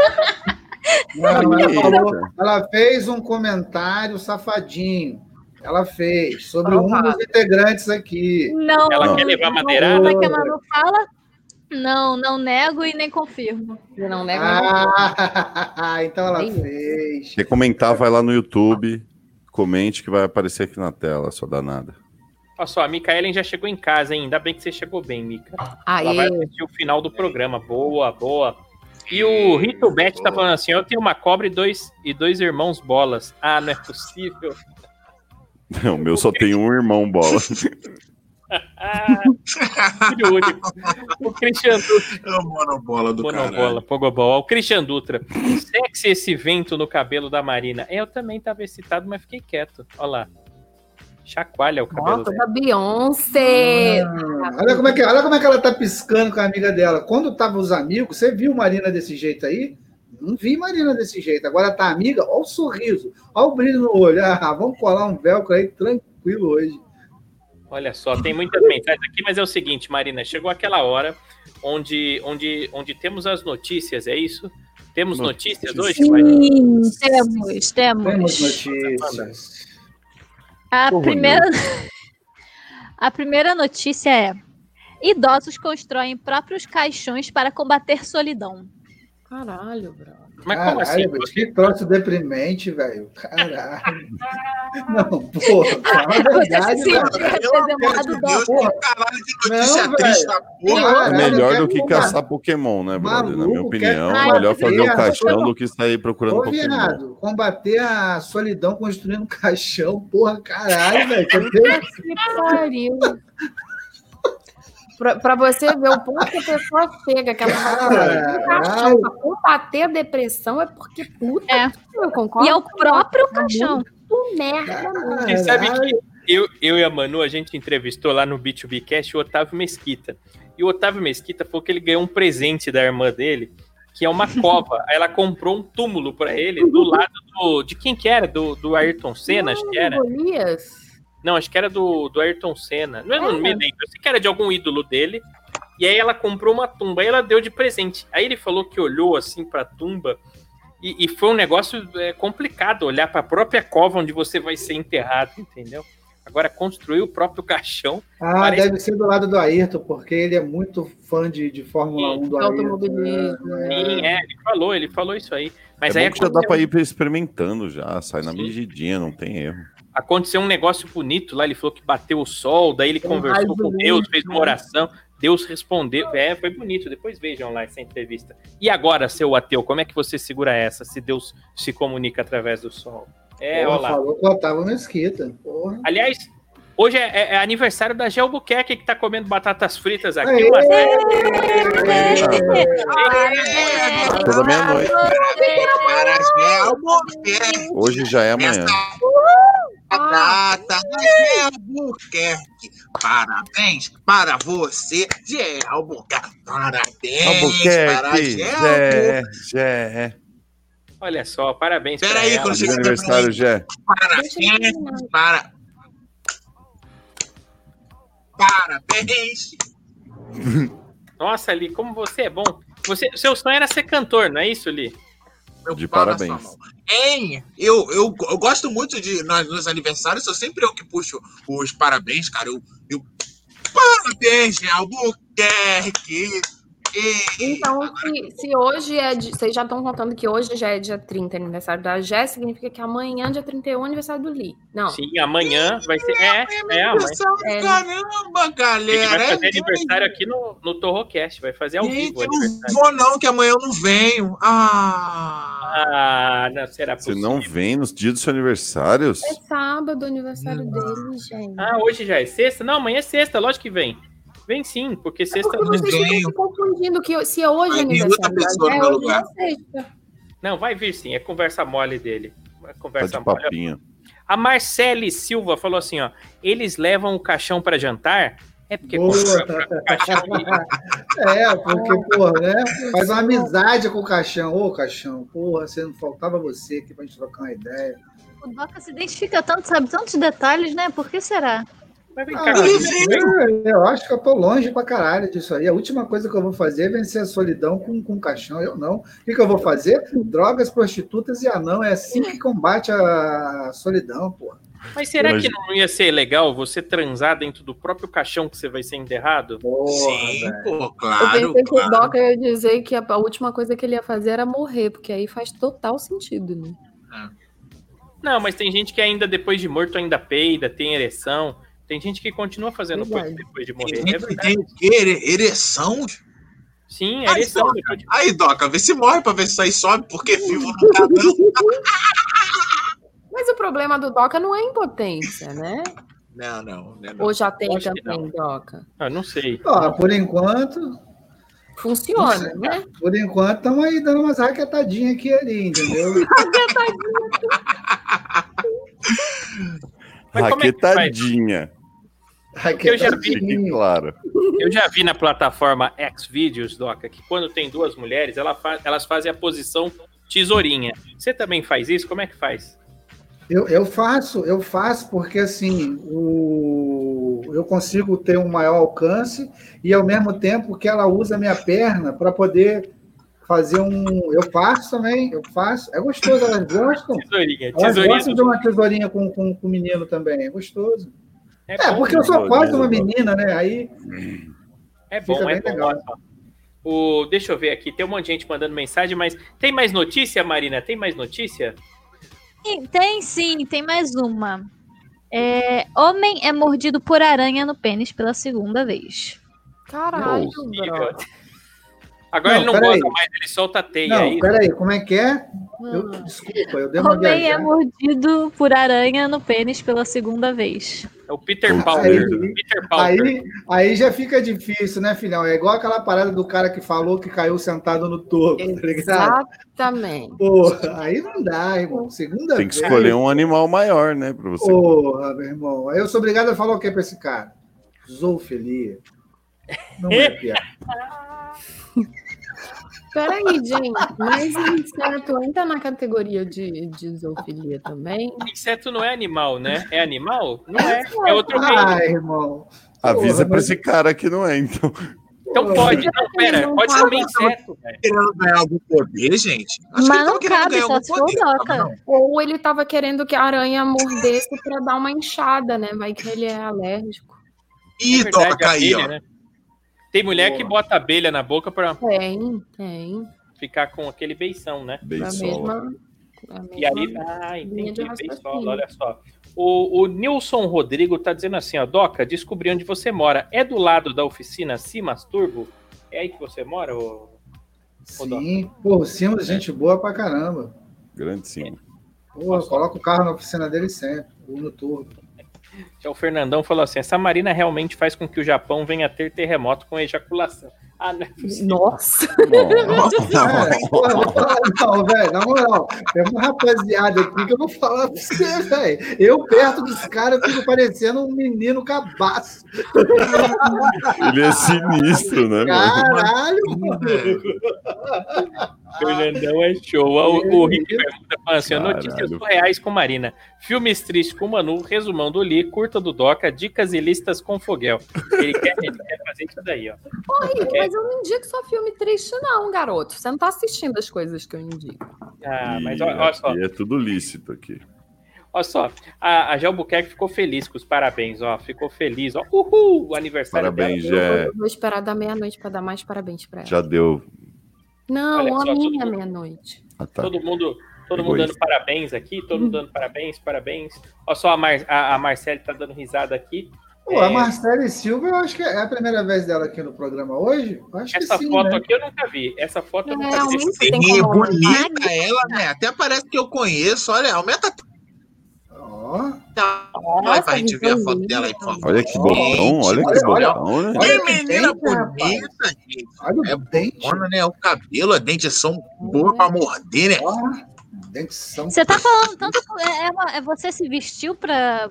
E: Não, ela, falou- ela fez um comentário safadinho. Ela fez sobre um dos integrantes aqui.
G: Não.
A: Ela
D: Não.
A: quer levar
G: Não,
A: madeirada?
G: É que a Manu fala? Não, não nego e nem confirmo.
F: Você não nada.
E: Ah, então ela
F: Entendi.
E: fez.
D: Quer comentar, vai lá no YouTube, comente que vai aparecer aqui na tela, só danada.
A: Olha só, a Micaelen já chegou em casa, hein? Ainda bem que você chegou bem, Mica. Ela vai
F: Aê,
A: assistir o final do programa. Boa, boa. E o Rito Bet tá falando assim: eu tenho uma cobra e dois, e dois irmãos bolas. Ah, não é possível.
D: O meu só tem um irmão bola.
A: Filho único. O Christian Dutra.
C: É o monobola do
A: Monobola. Pogobola. O Christian Dutra. Sexy esse vento no cabelo da Marina. Eu também tava excitado, mas fiquei quieto. Olha lá. Chacoalha o cabelo
F: nossa,
A: dela.
F: da Beyoncé.
E: Ah, olha, como é que, olha como é que ela tá piscando com a amiga dela. Quando tava os amigos, você viu Marina desse jeito aí? Não vi Marina desse jeito. Agora tá amiga, olha o sorriso, olha o brilho no olho. Ah, vamos colar um velcro aí tranquilo hoje.
A: Olha só, tem muitas mensagens aqui, mas é o seguinte, Marina, chegou aquela hora onde, onde, onde temos as notícias, é isso? Temos notícias,
D: Notícias.
A: hoje, Marina?
G: Sim, temos, temos.
E: Temos notícias.
G: A
D: Porra,
G: primeira... A primeira notícia é: idosos constroem próprios caixões para combater solidão.
F: Caralho, bro.
A: Mas como assim?
E: Caralho, bicho, que troço deprimente, velho. Caralho. Não, porra, fala a
G: Você
E: verdade, velho.
C: Deus,
E: porra.
C: que caralho de notícia
E: Não,
C: triste
E: velho.
C: da porra.
D: É
E: Caralho,
D: melhor do que
E: combater.
D: caçar Pokémon, né, brother? Na minha opinião,
E: quer-
D: é melhor fazer um
E: Ai,
D: caixão do que sair procurando
E: Ô,
D: Pokémon.
E: viado, combater a solidão construindo um caixão, porra, caralho, velho.
F: Que pariu. Pra, pra você ver o ponto que a pessoa chega, que ela vai caixão pra combater a depressão, é porque puta,
G: É.
F: eu concordo.
G: E é o próprio
F: Tá
G: caixão.
F: muito merda, mano.
A: Você sabe que eu, eu e a Manu, a gente entrevistou lá no B2B Cast o Otávio Mesquita. E o Otávio Mesquita falou que ele ganhou um presente da irmã dele, que é uma cova. Aí ela comprou um túmulo pra ele do lado do. De quem que era? Do, do Ayrton Senna, acho que era.
F: Golias?
A: Não, acho que era do, do Ayrton Senna. Não, não me lembro. Eu sei que era de algum ídolo dele. E aí ela comprou uma tumba. Aí ela deu de presente. Aí ele falou que olhou assim pra tumba. E, e foi um negócio é, complicado olhar pra própria cova onde você vai ser enterrado, entendeu? Agora construir o próprio caixão.
E: Ah,
A: Parece-
E: deve ser do lado do Ayrton, porque ele é muito fã de, de Fórmula 1 do Ayrton.
F: Automobilismo.
E: né?
A: Sim, é, ele falou, ele falou isso aí. Mas
D: é
A: aí
D: bom que já dá pra ir experimentando já, sai na
A: Sim.
D: medidinha, não tem erro.
A: Aconteceu um negócio bonito lá. Ele falou que bateu o sol, daí ele conversou com
F: de
A: Deus, fez uma
F: né?
A: oração. Deus respondeu. É, foi bonito. Depois vejam lá essa entrevista. E agora, seu ateu, como é que você segura essa se Deus se comunica através do sol? É,
E: Porra,
A: olha lá.
E: falou com o Otávio Mesquita. Porra.
A: Aliás, hoje é, é- é aniversário da Gel Buquerque, que tá comendo batatas fritas aqui.
E: Aê!
D: Toda meia-noite. Hoje já é amanhã.
C: Data Gel Buquerque. Parabéns para você, Gel Buquerque. Parabéns para
D: Albuquerque,
C: Gel
D: Zé, Zé.
A: Olha só, parabéns
C: Pera
A: pra
C: aí,
A: ela.
C: chegar
D: aniversário,
F: ele terminar.
C: Para. Parabéns.
A: Nossa, Li, como você é bom. Você, seu sonho era ser cantor, não é isso, Li?
D: De parabéns.
C: Hein? Eu, eu, eu gosto muito de. Nos, nos aniversários, sou sempre eu que puxo os parabéns, cara. Eu. eu parabéns, Albuquerque.
F: Então, se, se hoje é. de- vocês já estão contando que hoje já é dia 30, aniversário da Jé, significa que amanhã, dia 31, é aniversário do Li. Não.
A: Sim, amanhã vai ser. É, é, amanhã.
C: Aniversário,
F: É.
C: Caramba,
A: Ele
C: galera.
A: vai fazer
C: é
A: aniversário aqui no, no Torrocast, vai fazer ao
C: Gente,
A: vivo
C: não
A: aniversário.
C: vou não, que amanhã eu não venho. Ah.
A: Ah, não será
D: Você
A: possível.
D: não vem nos dias dos seus aniversários?
F: É sábado, o aniversário dele, gente.
A: Ah, hoje já é sexta? Não, amanhã é sexta, lógico que vem. Vem sim, porque sexta.
F: Porque vocês ficam se confundindo que se hoje é
C: outra
F: aniversário da
C: pessoa no meu
F: hoje
C: lugar.
F: é sexta.
A: Não, vai vir sim, é conversa mole dele. É
D: Tá
A: conversa
D: de
A: mole.
D: papinho.
A: A Marcele Silva falou assim, ó. Eles levam o caixão pra jantar? É porque
E: Boa.
A: compra caixão
E: É, porque, porra, né? Faz uma amizade com o caixão. Ô, caixão, porra, você não faltava você aqui pra gente trocar uma ideia.
G: O Doca se identifica tanto, sabe tantos detalhes, né? Por que será?
A: Mas vem
E: Ah,
A: cá, vem.
E: eu acho que eu tô longe pra caralho disso aí. A última coisa que eu vou fazer é vencer a solidão com, com caixão. Eu não. O que, que eu vou fazer? Drogas, prostitutas e anão. É assim que combate a solidão, porra.
A: Mas será que não ia ser legal você transar dentro do próprio caixão que você vai ser enterrado?
E: Porra,
C: Sim, pô,
F: Eu
C: claro.
F: pensei que o
C: claro.
F: Doca ia dizer que a, a última coisa que ele ia fazer era morrer, porque aí faz total sentido, né?
A: Não, mas tem gente que ainda depois de morto ainda peida, tem ereção. Tem gente que continua fazendo coisa depois de
C: Tem
A: morrer. É
C: gente
A: verdade.
C: tem o quê? Ere- Ereção?
A: Sim,
C: Ai,
A: ereção.
C: Doca.
A: depois de-
C: Aí, Doca, vê se morre pra ver se aí sobe, porque vivo não tá dando.
F: Mas o problema do Doca não é impotência, né?
C: Não, não, né, não.
F: Ou já tem também, Doca?
A: Ah, não sei.
E: Ó, por enquanto,
F: Funciona, né?
E: por enquanto, estamos aí dando umas raquetadinhas aqui ali, entendeu?
A: Mas como Eu já vi.
D: Claro.
A: Eu já vi na plataforma Xvideos, Doca, que quando tem duas mulheres, ela fa- elas fazem a posição tesourinha. Você também faz isso? Como é que faz?
E: Eu, eu faço, eu faço porque assim, o, eu consigo ter um maior alcance e ao mesmo tempo que ela usa a minha perna para poder fazer um. Eu faço também, eu faço. É gostoso, elas gostam.
A: Tesourinha.
E: Elas
A: Tesourinha
E: gostam de
A: do...
E: uma tesourinha com, com, com o menino também, é gostoso. É,
A: bom,
E: porque eu sou
D: né?
E: quase uma menina, né? Aí
A: É bom, é bom.
E: legal.
A: O, deixa eu ver aqui, tem um monte de gente mandando mensagem, mas tem mais notícia, Marina? Tem mais notícia?
G: Sim, Tem sim, tem mais uma. É, homem é mordido por aranha no pênis pela segunda vez.
F: Caralho.
A: Agora
E: Não,
A: ele não
E: peraí.
A: gosta mais, ele solta a teia. é
E: Não,
A: isso?
E: peraí, como é que é? Eu,
F: Hum.
E: desculpa, eu dei uma
G: Homem é mordido por aranha no pênis pela segunda vez.
A: É o Peter
E: merda.
A: Peter Pauler.
E: Aí, aí já fica difícil, né, filhão? É igual aquela parada do cara que falou que caiu sentado no topo, tá ligado?
F: Exatamente.
E: Porra, aí não dá, irmão. Segunda
D: Tem que
E: vez.
D: escolher um animal maior, né? Pra você.
E: Porra, meu irmão. Aí eu sou obrigado a falar o que pra esse cara? Zoofilia. Não é piada.
F: Peraí, gente, mas inseto entra na categoria de, de zoofilia também?
A: Inseto não é animal, né? É animal? Não é. É outro reino.
E: Ai, irmão.
D: Avisa
E: Porra,
D: pra
E: mas-
D: esse cara que não é, então.
A: Então pode. Não, pera, pode comer inseto, velho.
C: querendo ganhar algum poder, gente? Acho que ele
G: Mas
C: tava
G: não
C: querendo
G: cabe,
C: ganhar
G: só
C: algum
G: se for. Doca.
F: Ou ele tava querendo que a aranha mordesse pra dar uma inchada, né? Vai que ele é alérgico.
C: Ih,
A: É verdade,
C: Doca aí, ó.
A: né? Tem mulher que
E: Porra.
A: bota abelha na boca pra
F: Tem, tem.
A: ficar com aquele beição, né?
D: Beisola.
A: E aí, ah, entendi, beisola, olha só. O, o Nilson Rodrigo tá dizendo assim, ó, Doca, descobri onde você mora. É do lado da oficina Simas Turbo? É aí que você mora, ô?
E: Sim, pô, o Simas, gente boa pra caramba.
D: Grande sim.
E: Porra, coloca o carro na oficina dele sempre, o Uno Turbo.
A: Já o Fernandão falou assim, essa marina realmente faz com que o Japão venha a ter terremoto com ejaculação. Ah, não é possível.
F: Nossa!
E: Não, velho, na moral, tem uma rapaziada aqui que eu vou falar pra você, velho. Eu, perto dos caras, fico parecendo um menino cabaço.
D: Ele é sinistro, né, mano?
E: Caralho, mano.
A: Fernandão é show. O, o Rick pergunta assim:
D: Caralho.
A: notícias surreais com Marina. Filmes tristes com Manu, resumão do Li, curta do Doca, dicas e listas com Foguel. Ele quer, ele quer fazer isso daí, ó.
F: Ô, Rick, mas eu não indico só filme triste, não, garoto. Você não tá assistindo as coisas que eu indico.
A: Ah, mas
D: E
A: olha, olha só,
D: é tudo lícito aqui.
A: olha só. A, a Gelbuquerque ficou feliz com os parabéns, ó. Ficou feliz, ó. Uhul! O aniversário
D: Parabéns,
A: dela.
D: já,
F: Eu vou esperar da meia-noite pra dar mais parabéns pra ela.
D: já deu.
F: Não,
A: Olha
F: a
A: só,
F: minha meia-noite.
D: Ah, tá.
A: Todo mundo, todo mundo dando parabéns aqui, todo mundo dando parabéns, parabéns. Olha só, a, Mar, a, a Marcele tá dando risada aqui.
E: Pô, a
A: É.
E: Marcele Silva, eu acho que é a primeira vez dela aqui no programa hoje. Eu Acho
A: Essa
E: que sim,
A: foto
E: né?
A: aqui eu nunca vi. Essa foto eu nunca
F: É,
A: vi.
C: Sim,
F: aumentar.
C: bonita ela, né? Até parece que eu conheço. Olha, aumenta
E: Ó,
C: Vai pra gente ver a foto
F: linda.
C: dela aí, por favor.
D: Olha que botão, olha que botão, né?
C: Que menina bonita, gente.
E: olha o
C: É
E: dente.
C: Bona, né? O cabelo, a dentição boa pra morder, né?
E: Ó, dentição.
G: Você tá falando tanto. É, é uma- é você se vestiu pra,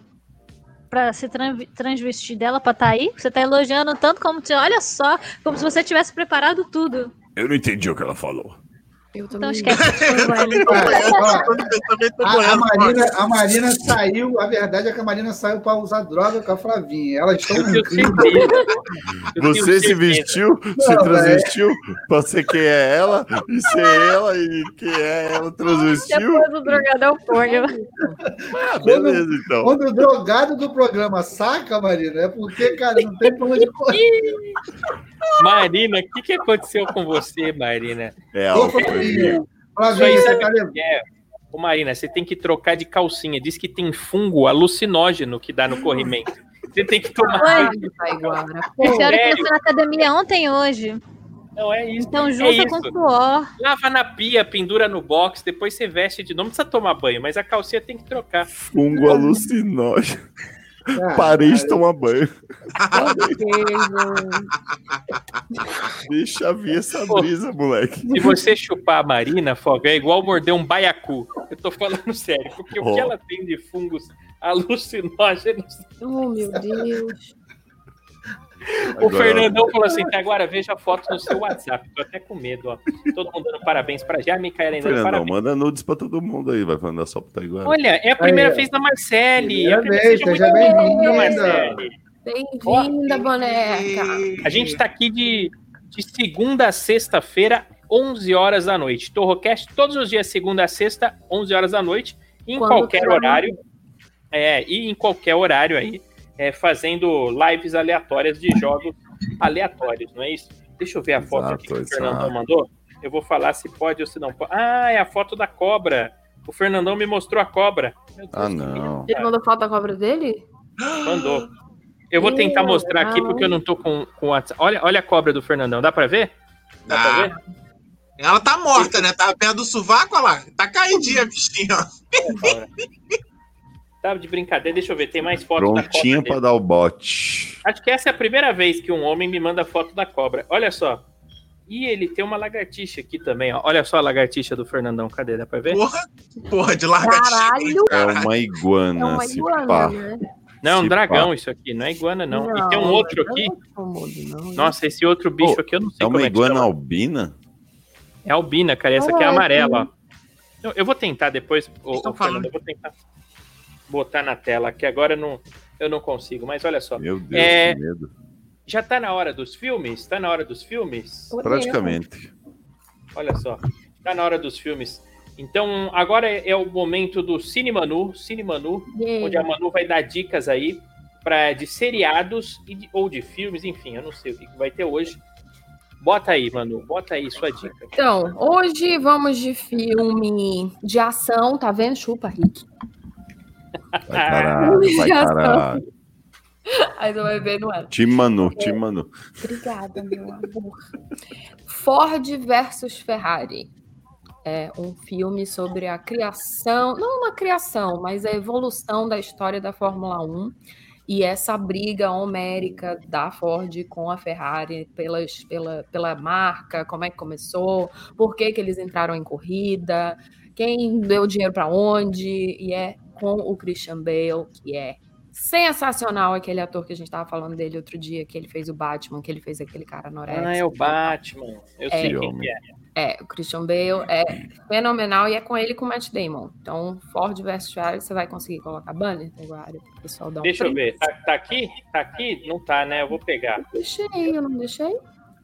G: pra se tran- transvestir dela pra tá aí? Você tá elogiando tanto como se. Olha só, como se você tivesse preparado tudo.
D: Eu não entendi o que ela falou.
F: Eu
G: Então esquece.
E: A. Marina, a Marina saiu, a verdade é que a Marina saiu para usar droga com a Flavinha. Elas estão
D: Você se vestiu, se
E: Não,
D: transvestiu pra ser quem é ela, e ser ela, e quem é ela transvestiu.
G: Depois o drogadão põe.
D: Ah, beleza, então.
E: Quando o drogado do programa saca, Marina, é porque, cara, não tem pra onde correr.
A: Marina, o que, que aconteceu com você, Marina?
D: É
E: Ô,
D: álcool.
E: Flavinha, você tá
A: que que é? Ô, Marina, você tem que trocar de calcinha. Diz que tem fungo alucinógeno que dá no corrimento. Você tem que tomar.
G: Oi.
F: Ai, Taiguara.
G: A senhora
A: Sério?
G: começou na academia ontem e hoje.
A: Não é isso.
G: Então
A: é
G: junta com
A: isso.
G: suor.
A: Lava na pia, pendura no box, depois você veste de novo. Não precisa tomar banho, mas a calcinha tem que trocar.
D: Fungo alucinógeno.
E: Cara,
D: Parei de tomar banho. Deixa vir essa brisa, moleque.
A: Se você chupar a Marina, Foga, é igual morder um baiacu. Eu tô falando sério, porque o que ela tem de fungos alucinógenos.
F: Oh, meu Deus.
A: O
D: Agora-
A: Fernandão falou assim: tá, agora veja a foto no seu WhatsApp. Tô até com medo, ó. Todo mundo dando parabéns pra já, Micaela ainda parabéns.
D: manda nudes pra todo mundo aí, vai mandar só pro Taiguara.
A: Olha, é a primeira
E: Aí,
A: vez da Marcele.
E: Primeira
A: A primeira-
E: vez,
A: seja
E: bem-vinda.
A: Marcele.
F: Bem-vinda, boneca.
A: A gente tá aqui de, de segunda a sexta-feira, 11 horas da noite. Torrocast todos os dias, segunda a sexta, 11 horas da noite, em
F: Quando
A: qualquer horário. É, e em qualquer horário aí, é, fazendo lives aleatórias de jogos aleatórios, não é isso? Deixa eu ver a foto aqui que
D: Exato,
A: o Fernandão mandou. Eu vou falar se pode ou se não pode. Ah, é a foto da cobra. O Fernandão me mostrou a cobra. Deus,
D: Ah, não.
F: Ele mandou foto da cobra dele?
A: Mandou. Eu vou tentar mostrar aqui porque eu não tô com com o WhatsApp. Olha, olha a cobra do Fernandão, dá pra ver? Dá pra ver?
C: Ah, ela tá morta, né? Tá perto do sovaco, olha lá. Tá caidinha, bichinho.
A: Cobra. Tá de brincadeira, deixa eu ver, tem mais fotos da
D: Prontinha
A: cobra.
D: pra
A: dele.
D: dar o bote.
A: Acho que essa é a primeira vez que um homem me manda foto da cobra. Olha só. E ele tem uma lagartixa aqui também, ó. Olha só a lagartixa do Fernandão, cadê? Dá pra ver?
C: Porra, porra, de larga
F: Caralho!
D: É uma iguana,
F: É uma
D: se
F: iguana,
D: pá.
F: né?
A: Não, é um dragão
D: pá.
A: isso aqui, não é iguana não. e tem um outro
F: não
A: aqui.
F: é não.
A: Nossa, esse outro bicho
D: Pô,
A: aqui eu não sei
D: É
A: como
D: uma
A: é que
D: iguana
A: chama.
D: albina?
A: É albina, cara. Essa aqui é
F: Ah, é,
A: amarela, ó. Eu, eu vou tentar depois, ô,
C: estão
A: ô, Fernando,
C: falando?
A: eu vou tentar botar na tela, que agora eu não, eu não consigo. Mas olha só,
D: Meu Deus,
A: É,
D: que medo.
A: já tá na hora dos filmes? Tá na hora dos filmes?
D: Praticamente.
A: Olha só, tá na hora dos filmes. Então, agora é, é o momento do Cine Manu, Cine Manu, onde a Manu vai dar dicas aí pra, de seriados e de- ou de filmes, enfim, eu não sei o que, que vai ter hoje. Bota aí, Manu, bota aí sua dica.
F: Então, hoje vamos de filme de ação, tá vendo? Chupa, Rick.
D: Vai caralho, vai caralho.
F: Aí você vai ver, não é?
D: Time Manu, time Manu.
F: Obrigada, meu amor. Ford versus Ferrari. É um filme sobre a criação, não uma criação, mas a evolução da história da Fórmula 1 e essa briga homérica da Ford com a Ferrari pelas, pela, pela marca, como é que começou, por que, que eles entraram em corrida, quem deu dinheiro para onde, e é com o Christian Bale, que é sensacional aquele ator que a gente tava falando dele outro dia, que ele fez o Batman, que ele fez aquele cara Norex.
A: Ah, é o Batman. Eu
F: É.
A: sei
D: Que
A: quem é.
F: É, o Christian Bale é fenomenal e é com ele com o Matt Damon. Então, Ford versus Ferrari, você vai conseguir colocar banner, Teguário, pro pessoal dar um
A: Deixa eu
F: print?
A: ver. Tá, tá aqui? Tá aqui? Não tá, né? Eu vou pegar.
F: Deixei, eu não deixei?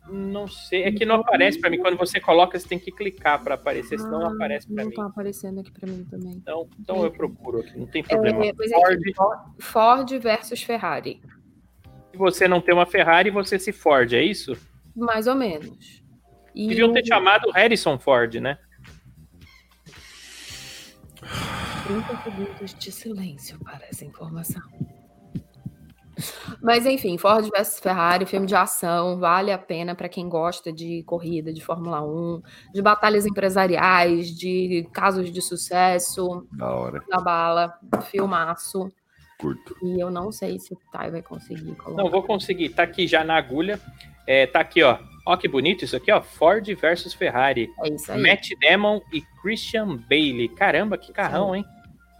A: Não sei. É que não aparece pra mim. Quando você coloca, você tem que clicar pra aparecer, senão não
F: Ah,
A: aparece pra
F: Não
A: mim.
F: tá aparecendo aqui pra mim também.
A: Então, então eu procuro aqui. Não tem problema.
F: É, pois é,
A: Ford,
F: Ford versus Ferrari.
A: se você não tem uma Ferrari, você se Ford, é isso?
F: Mais ou menos. E
A: Deviam ter chamado Harrison Ford, né?
F: 30 segundos de silêncio para essa informação. Mas enfim, Ford vs Ferrari, filme de ação, vale a pena para quem gosta de corrida, de Fórmula 1, de batalhas empresariais, de casos de sucesso,
D: Da hora.
F: da bala, filmaço.
D: Curto.
F: E eu não sei se o Tai vai conseguir colocar.
A: Não, vou conseguir. Tá aqui já na agulha. É, tá aqui, ó. Ó que bonito isso aqui, ó. Ford versus Ferrari.
F: É isso aí.
A: Matt Damon e Christian Bailey. Caramba, que carrão, hein?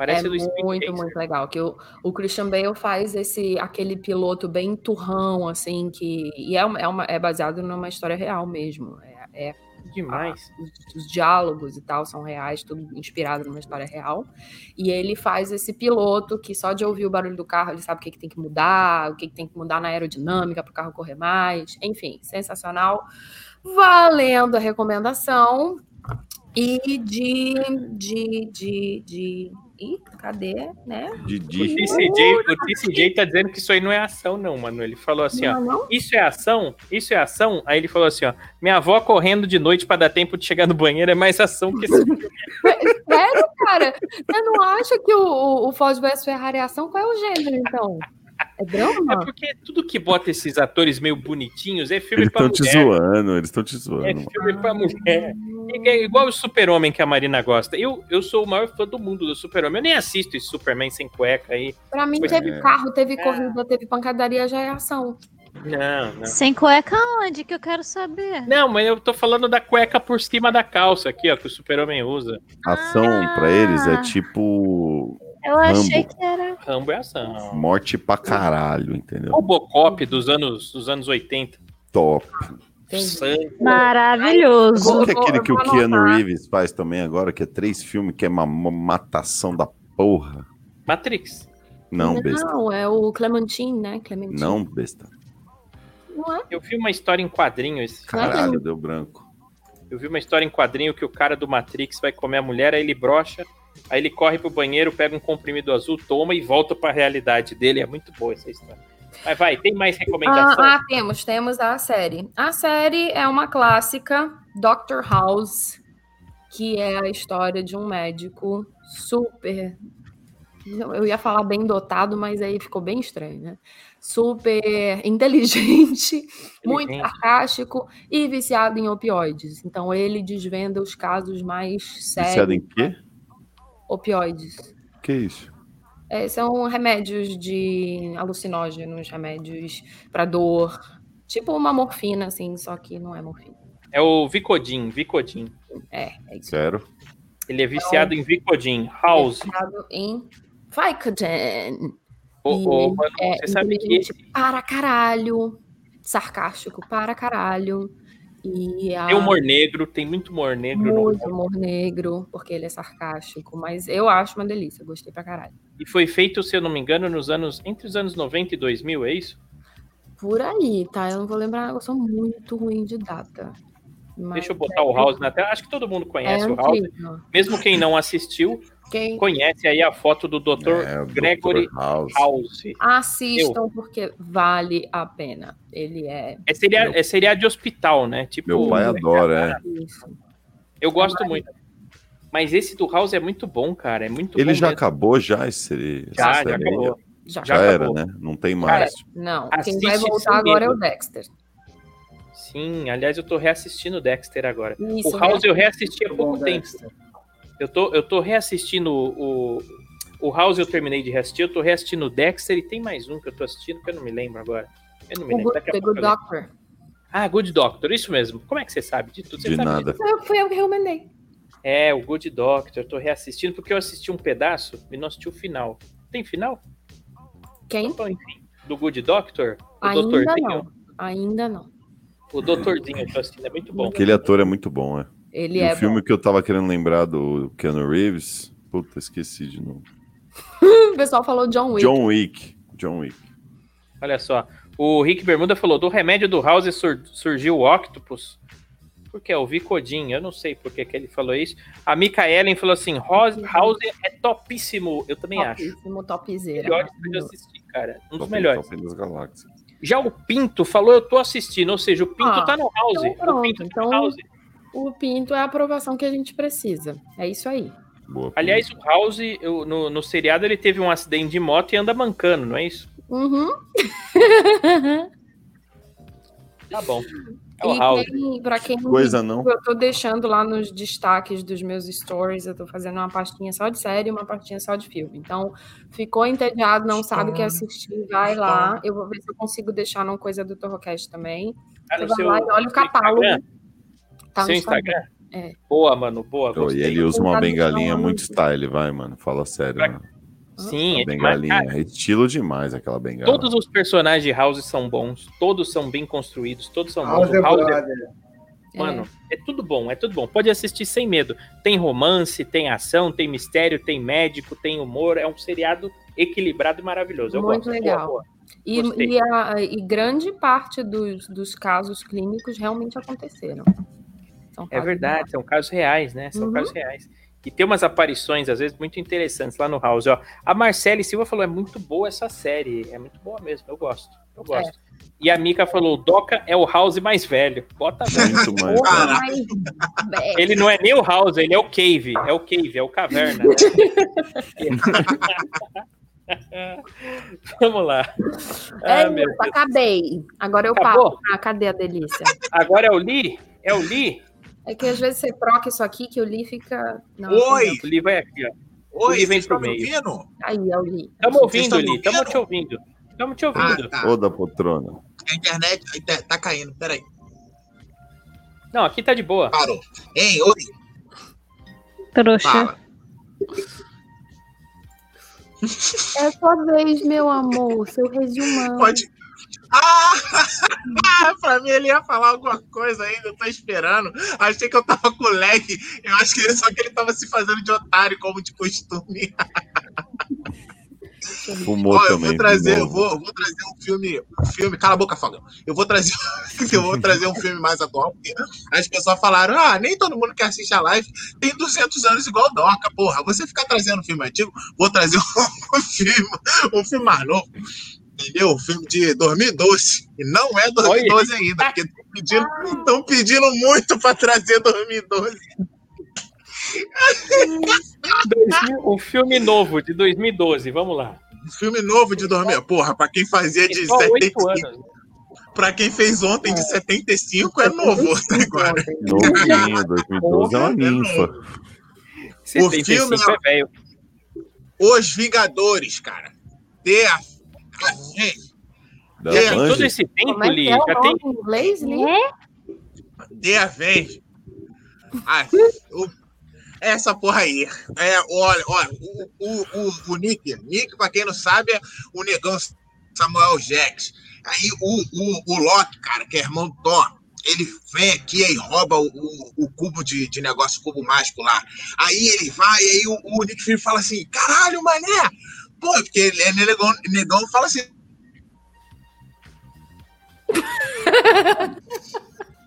A: Parece
F: é
A: do Speed
F: muito, muito legal. Que o, o Christian Bale faz esse aquele piloto bem turrão, assim, que. E é, uma- é, uma, é baseado numa história real mesmo. É, é-
A: Demais.
F: os, os diálogos e tal são reais, tudo inspirado numa história real. E ele faz esse piloto que só de ouvir o barulho do carro ele sabe o que, que tem que mudar, o que, que tem que mudar na aerodinâmica para o carro correr mais. Enfim, sensacional. Valendo a recomendação. E de. de. de. de Ih, cadê, né?
A: O
D: Didi.
A: TCJ, o TCJ tá dizendo que isso aí não é ação, não, mano. Ele falou assim, ó.
F: Não, não?
A: Isso é ação? Isso é ação? Aí ele falou assim, ó. Minha avó correndo de noite pra dar tempo de chegar no banheiro é mais ação que esse filme.
F: Sério, cara? Você não acha que o, o, o Ford vs Ferrari é ação? Qual é o gênero, então? É
A: É
F: drama?
A: porque tudo que bota esses atores meio bonitinhos é filme
D: Eles
A: pra
D: estão te
A: mulher.
D: zoando, eles estão te
A: É
D: zoando.
A: filme pra mulher. É é igual o Super-Homem que a Marina gosta. Eu, eu sou o maior fã do mundo do Super-Homem. Eu nem assisto esse Superman sem cueca aí.
F: Pra mim,
A: Pois
F: teve
D: é.
F: carro, teve corrida, teve pancadaria, já é ação.
A: Não, não.
G: Sem cueca onde? Que eu quero saber.
A: Não, mas eu tô falando da cueca por cima da calça aqui, ó, que o Super-Homem usa.
D: Ação pra eles é tipo
G: Eu achei
D: Rambo.
G: que era.
A: Rambo é ação.
D: morte pra caralho, entendeu?
A: Robocop dos anos, dos anos 80.
D: Top.
A: Sangue.
G: Maravilhoso.
D: Qual que é aquele que o Keanu. Reeves faz também agora, que é três filmes, que é uma, uma matação da porra?
A: Matrix.
D: Não, besta.
F: Não, é o Clementine, né? Clementine.
D: Não, besta.
F: Não é?
A: Eu vi uma história em quadrinho. esse-
D: Caralho, deu branco.
A: Eu vi uma história em quadrinho que o cara do Matrix vai comer a mulher, aí ele brocha, aí ele corre pro banheiro, pega um comprimido azul, toma e volta pra realidade dele. É muito boa essa história. Mas vai, tem mais recomendação?
F: Ah, ah, temos, temos a série. A série é uma clássica, Doctor House, que é a história de um médico super. Eu ia falar bem dotado, mas aí ficou bem estranho, né? Super inteligente, muito
A: Inteligente.
F: sarcástico e viciado em opioides. Então ele desvenda os casos mais
D: Viciado
F: sérios.
D: em quê?
F: Opioides.
D: Que isso?
F: É, são remédios de alucinógenos, remédios para dor. Tipo uma morfina, assim, só que não é morfina.
A: É o Vicodin, Vicodin.
F: É, é isso.
D: Quero.
A: Ele é viciado em Vicodin. House.
F: Viciado em Vicodin.
A: Ô, mano,
F: é
A: você sabe que
F: para caralho. Sarcástico para caralho. E a...
A: tem humor negro, tem muito humor negro. no-
F: muito humor negro, porque ele é sarcástico. Mas eu acho uma delícia, gostei pra caralho.
A: E foi feito, se eu não me engano, nos anos entre os anos 90 e 2000, é isso?
F: Por aí, tá? Eu não vou lembrar, eu sou muito ruim de data. Mas
A: Deixa eu botar o House na tela. Acho que todo mundo
F: é
A: conhece o House.
F: antigo.
A: Mesmo quem não assistiu,
F: Quem
A: conhece aí a foto do Dr.
D: É, o Dr.
A: Gregory
D: House.
A: House.
F: assistam porque vale a pena. Ele é
A: É seria,
D: Meu-
A: é seria de hospital, né? Tipo,
D: Meu pai adora, é.
A: Eu gosto muito. Mas esse do House é muito bom, cara. É muito
D: Ele
A: bom
D: já
A: mesmo.
D: acabou já esse
A: Já, já acabou.
F: Já.
D: Já,
A: Já
D: era,
A: acabou.
D: né? Não tem mais.
F: Não,
A: assiste
F: quem vai voltar agora é
A: medo.
F: o Dexter.
A: Sim, aliás, eu tô reassistindo o Dexter agora.
F: Isso,
A: o House eu
F: né?
A: reassisti há pouco tempo. Eu tô, eu tô reassistindo o, o House, eu terminei de reassistir. Eu tô reassistindo o Dexter e tem mais um que eu tô assistindo que eu não me lembro agora. Eu não me
F: O
A: lembro.
F: Good,
A: Daqui a pouco
F: Good. Doctor.
A: Ah, Good Doctor, isso mesmo. Como é que você sabe de tudo? Você
D: De
A: sabe
D: nada.
A: disso?
F: Foi, foi eu que recomendei.
A: É, o Good Doctor. Eu tô reassistindo porque eu assisti um pedaço e não assisti o final. Tem final?
F: Quem?
A: Então, enfim. Do Good Doctor? O
F: Ainda
A: doutorzinho?
F: não. Ainda não.
A: O doutorzinho eu tô assistindo, é muito bom.
D: Aquele ator é muito bom, é.
F: Ele
D: E
F: é
D: o filme que eu tava querendo lembrar do Keanu Reeves, puta, esqueci de novo.
F: bom. O pessoal falou John Wick.
D: John Wick. John Wick.
A: Olha só. O Rick Bermuda falou: do remédio do House sur- surgiu o Octopus. Por que? O Vicodin. Eu não sei por que, que ele falou isso. A Mika Ellen falou assim: House, House é topíssimo. Eu também acho.
F: Topíssimo, topzera.
A: Melhor de assistir, cara. Um dos
D: Top-
A: melhores.
D: Top das galáxias.
A: Já o Pinto falou: eu tô assistindo. Ou seja, o Pinto
F: Ah,
A: tá no House.
F: então pronto,
A: o Pinto tá
F: então-
A: no House.
F: O Pinto é a aprovação que a gente precisa. É isso aí.
D: Boa.
A: Aliás, o House, eu- no, no seriado, ele teve um acidente de moto e anda mancando, não é isso?
F: Uhum.
A: Tá bom. É o
F: E
A: House.
F: quem, pra quem
D: Coisa não.
F: eu tô deixando lá nos destaques dos meus stories, eu tô fazendo uma pastinha só de série e uma pastinha só de filme. Então, ficou entediado, não sabe o que assistir, vai lá. Eu vou ver se eu consigo deixar numa coisa do Torrocast também.
A: Tá no
F: Você vai
A: seu-
F: lá e olha o catálogo.
A: Instagram?
F: Tá
A: seu
F: Instagram.
A: Instagram?
F: É.
A: Boa, mano, boa.
D: Pô, e ele usa uma
F: Tá no
D: bengalinha muito
F: né?
D: style, vai, mano. Fala sério,
A: Pra-
D: mano.
A: Sim, é demais.
D: bengalinha.
A: Cara,
D: É estilo demais aquela bengala.
A: todos os personagens de House são bons, todos são bem construídos, todos são
E: House
A: bons.
E: é
A: House é,
E: brother.
A: mano, é tudo bom, é tudo bom. Pode assistir sem medo. Tem romance, tem ação, tem mistério, tem médico, tem humor. É um seriado equilibrado e maravilhoso. Eu
F: Muito
A: gosto.
F: legal.
A: Boa, boa.
F: E, e, a- e grande parte dos, dos casos clínicos realmente aconteceram. São
A: É verdade, são casos reais, né? São
F: Uhum.
A: casos reais. E tem umas aparições, às vezes, muito interessantes lá no House. Ó. A Marcele Silva falou: é muito boa essa série. É muito boa mesmo, eu gosto. Eu gosto. E a Mika falou: o Doca é o House mais velho. Bota muito.
D: Mais.
F: Mas-
A: Ele não é nem o House, ele é o Cave. É o Cave, é o Caverna. Vamos lá.
F: É
A: Ah, meu
F: acabei. Agora eu
A: Acabou?
F: passo. Ah, cadê a delícia?
A: Agora é o Lee? É o Lee?
F: É que às vezes você troca isso aqui que o Li fica. Não,
C: Oi!
A: O Lee vai aqui, ó.
C: Oi,
A: Ele vem
C: vocês
A: pro meio.
C: ouvindo?
F: Aí, é o Li.
A: Tamo ouvindo, Lee. Tamo
C: ouvindo?
A: te ouvindo. Tamo te
C: Ah,
A: ouvindo.
C: tá.
D: Ô, da poltrona.
C: A internet tá caindo, peraí.
A: Não, aqui tá de boa.
C: Parou. Hein, oi,
G: Trouxa.
C: fala.
F: É sua vez, meu amor. Seu resumão.
C: Pode. Ah! pra mim ele ia falar alguma coisa ainda, eu tô esperando. Achei que eu tava com lag. Eu acho que ele, só que ele tava se fazendo de otário, como de costume.
D: Fumou
C: Ó, eu
D: também.
C: vou trazer, eu vou, eu vou trazer um filme, um filme. Cala a boca, Fogão. Eu vou trazer, eu vou trazer um filme mais atual, porque as pessoas falaram: ah, nem todo mundo que assiste a live tem 200 anos igual o Doca, porra. Você ficar trazendo filme antigo, vou trazer um, um filme, um filme mais novo. Entendeu? Filme de 2012. E não é 2012 ainda, porque estão pedindo, tão pedindo muito pra trazer 2012.
A: 2000, um filme novo de 2012, vamos lá.
C: Um filme novo de 2000. Porra, pra quem fazia de
A: Tem só oito
C: 75.
A: anos.
C: Pra quem fez ontem de 75 é novo agora.
D: Novinho, 2012 é uma ninfa.
A: 75
C: filme
A: é velho.
C: Os Vingadores, cara. The a... Avengers.
D: Da
C: É,
A: Tem todo esse tempo,
F: é
A: Lee.
F: é
A: Já tem.
F: em inglês, Li?
C: The Avengers. Ah, o- essa porra aí. É, olha, olha, o, o, o, o Nick, Nick, pra quem não sabe, é o negão Samuel Jackson. Aí o, o, o Loki, cara, que é irmão do Thor, ele vem aqui e rouba o, o, o cubo de, de negócio, o cubo mágico lá. Aí ele vai, aí o, o Nick Fury fala assim: caralho, mané! Pô, porque ele é negão, negão fala assim.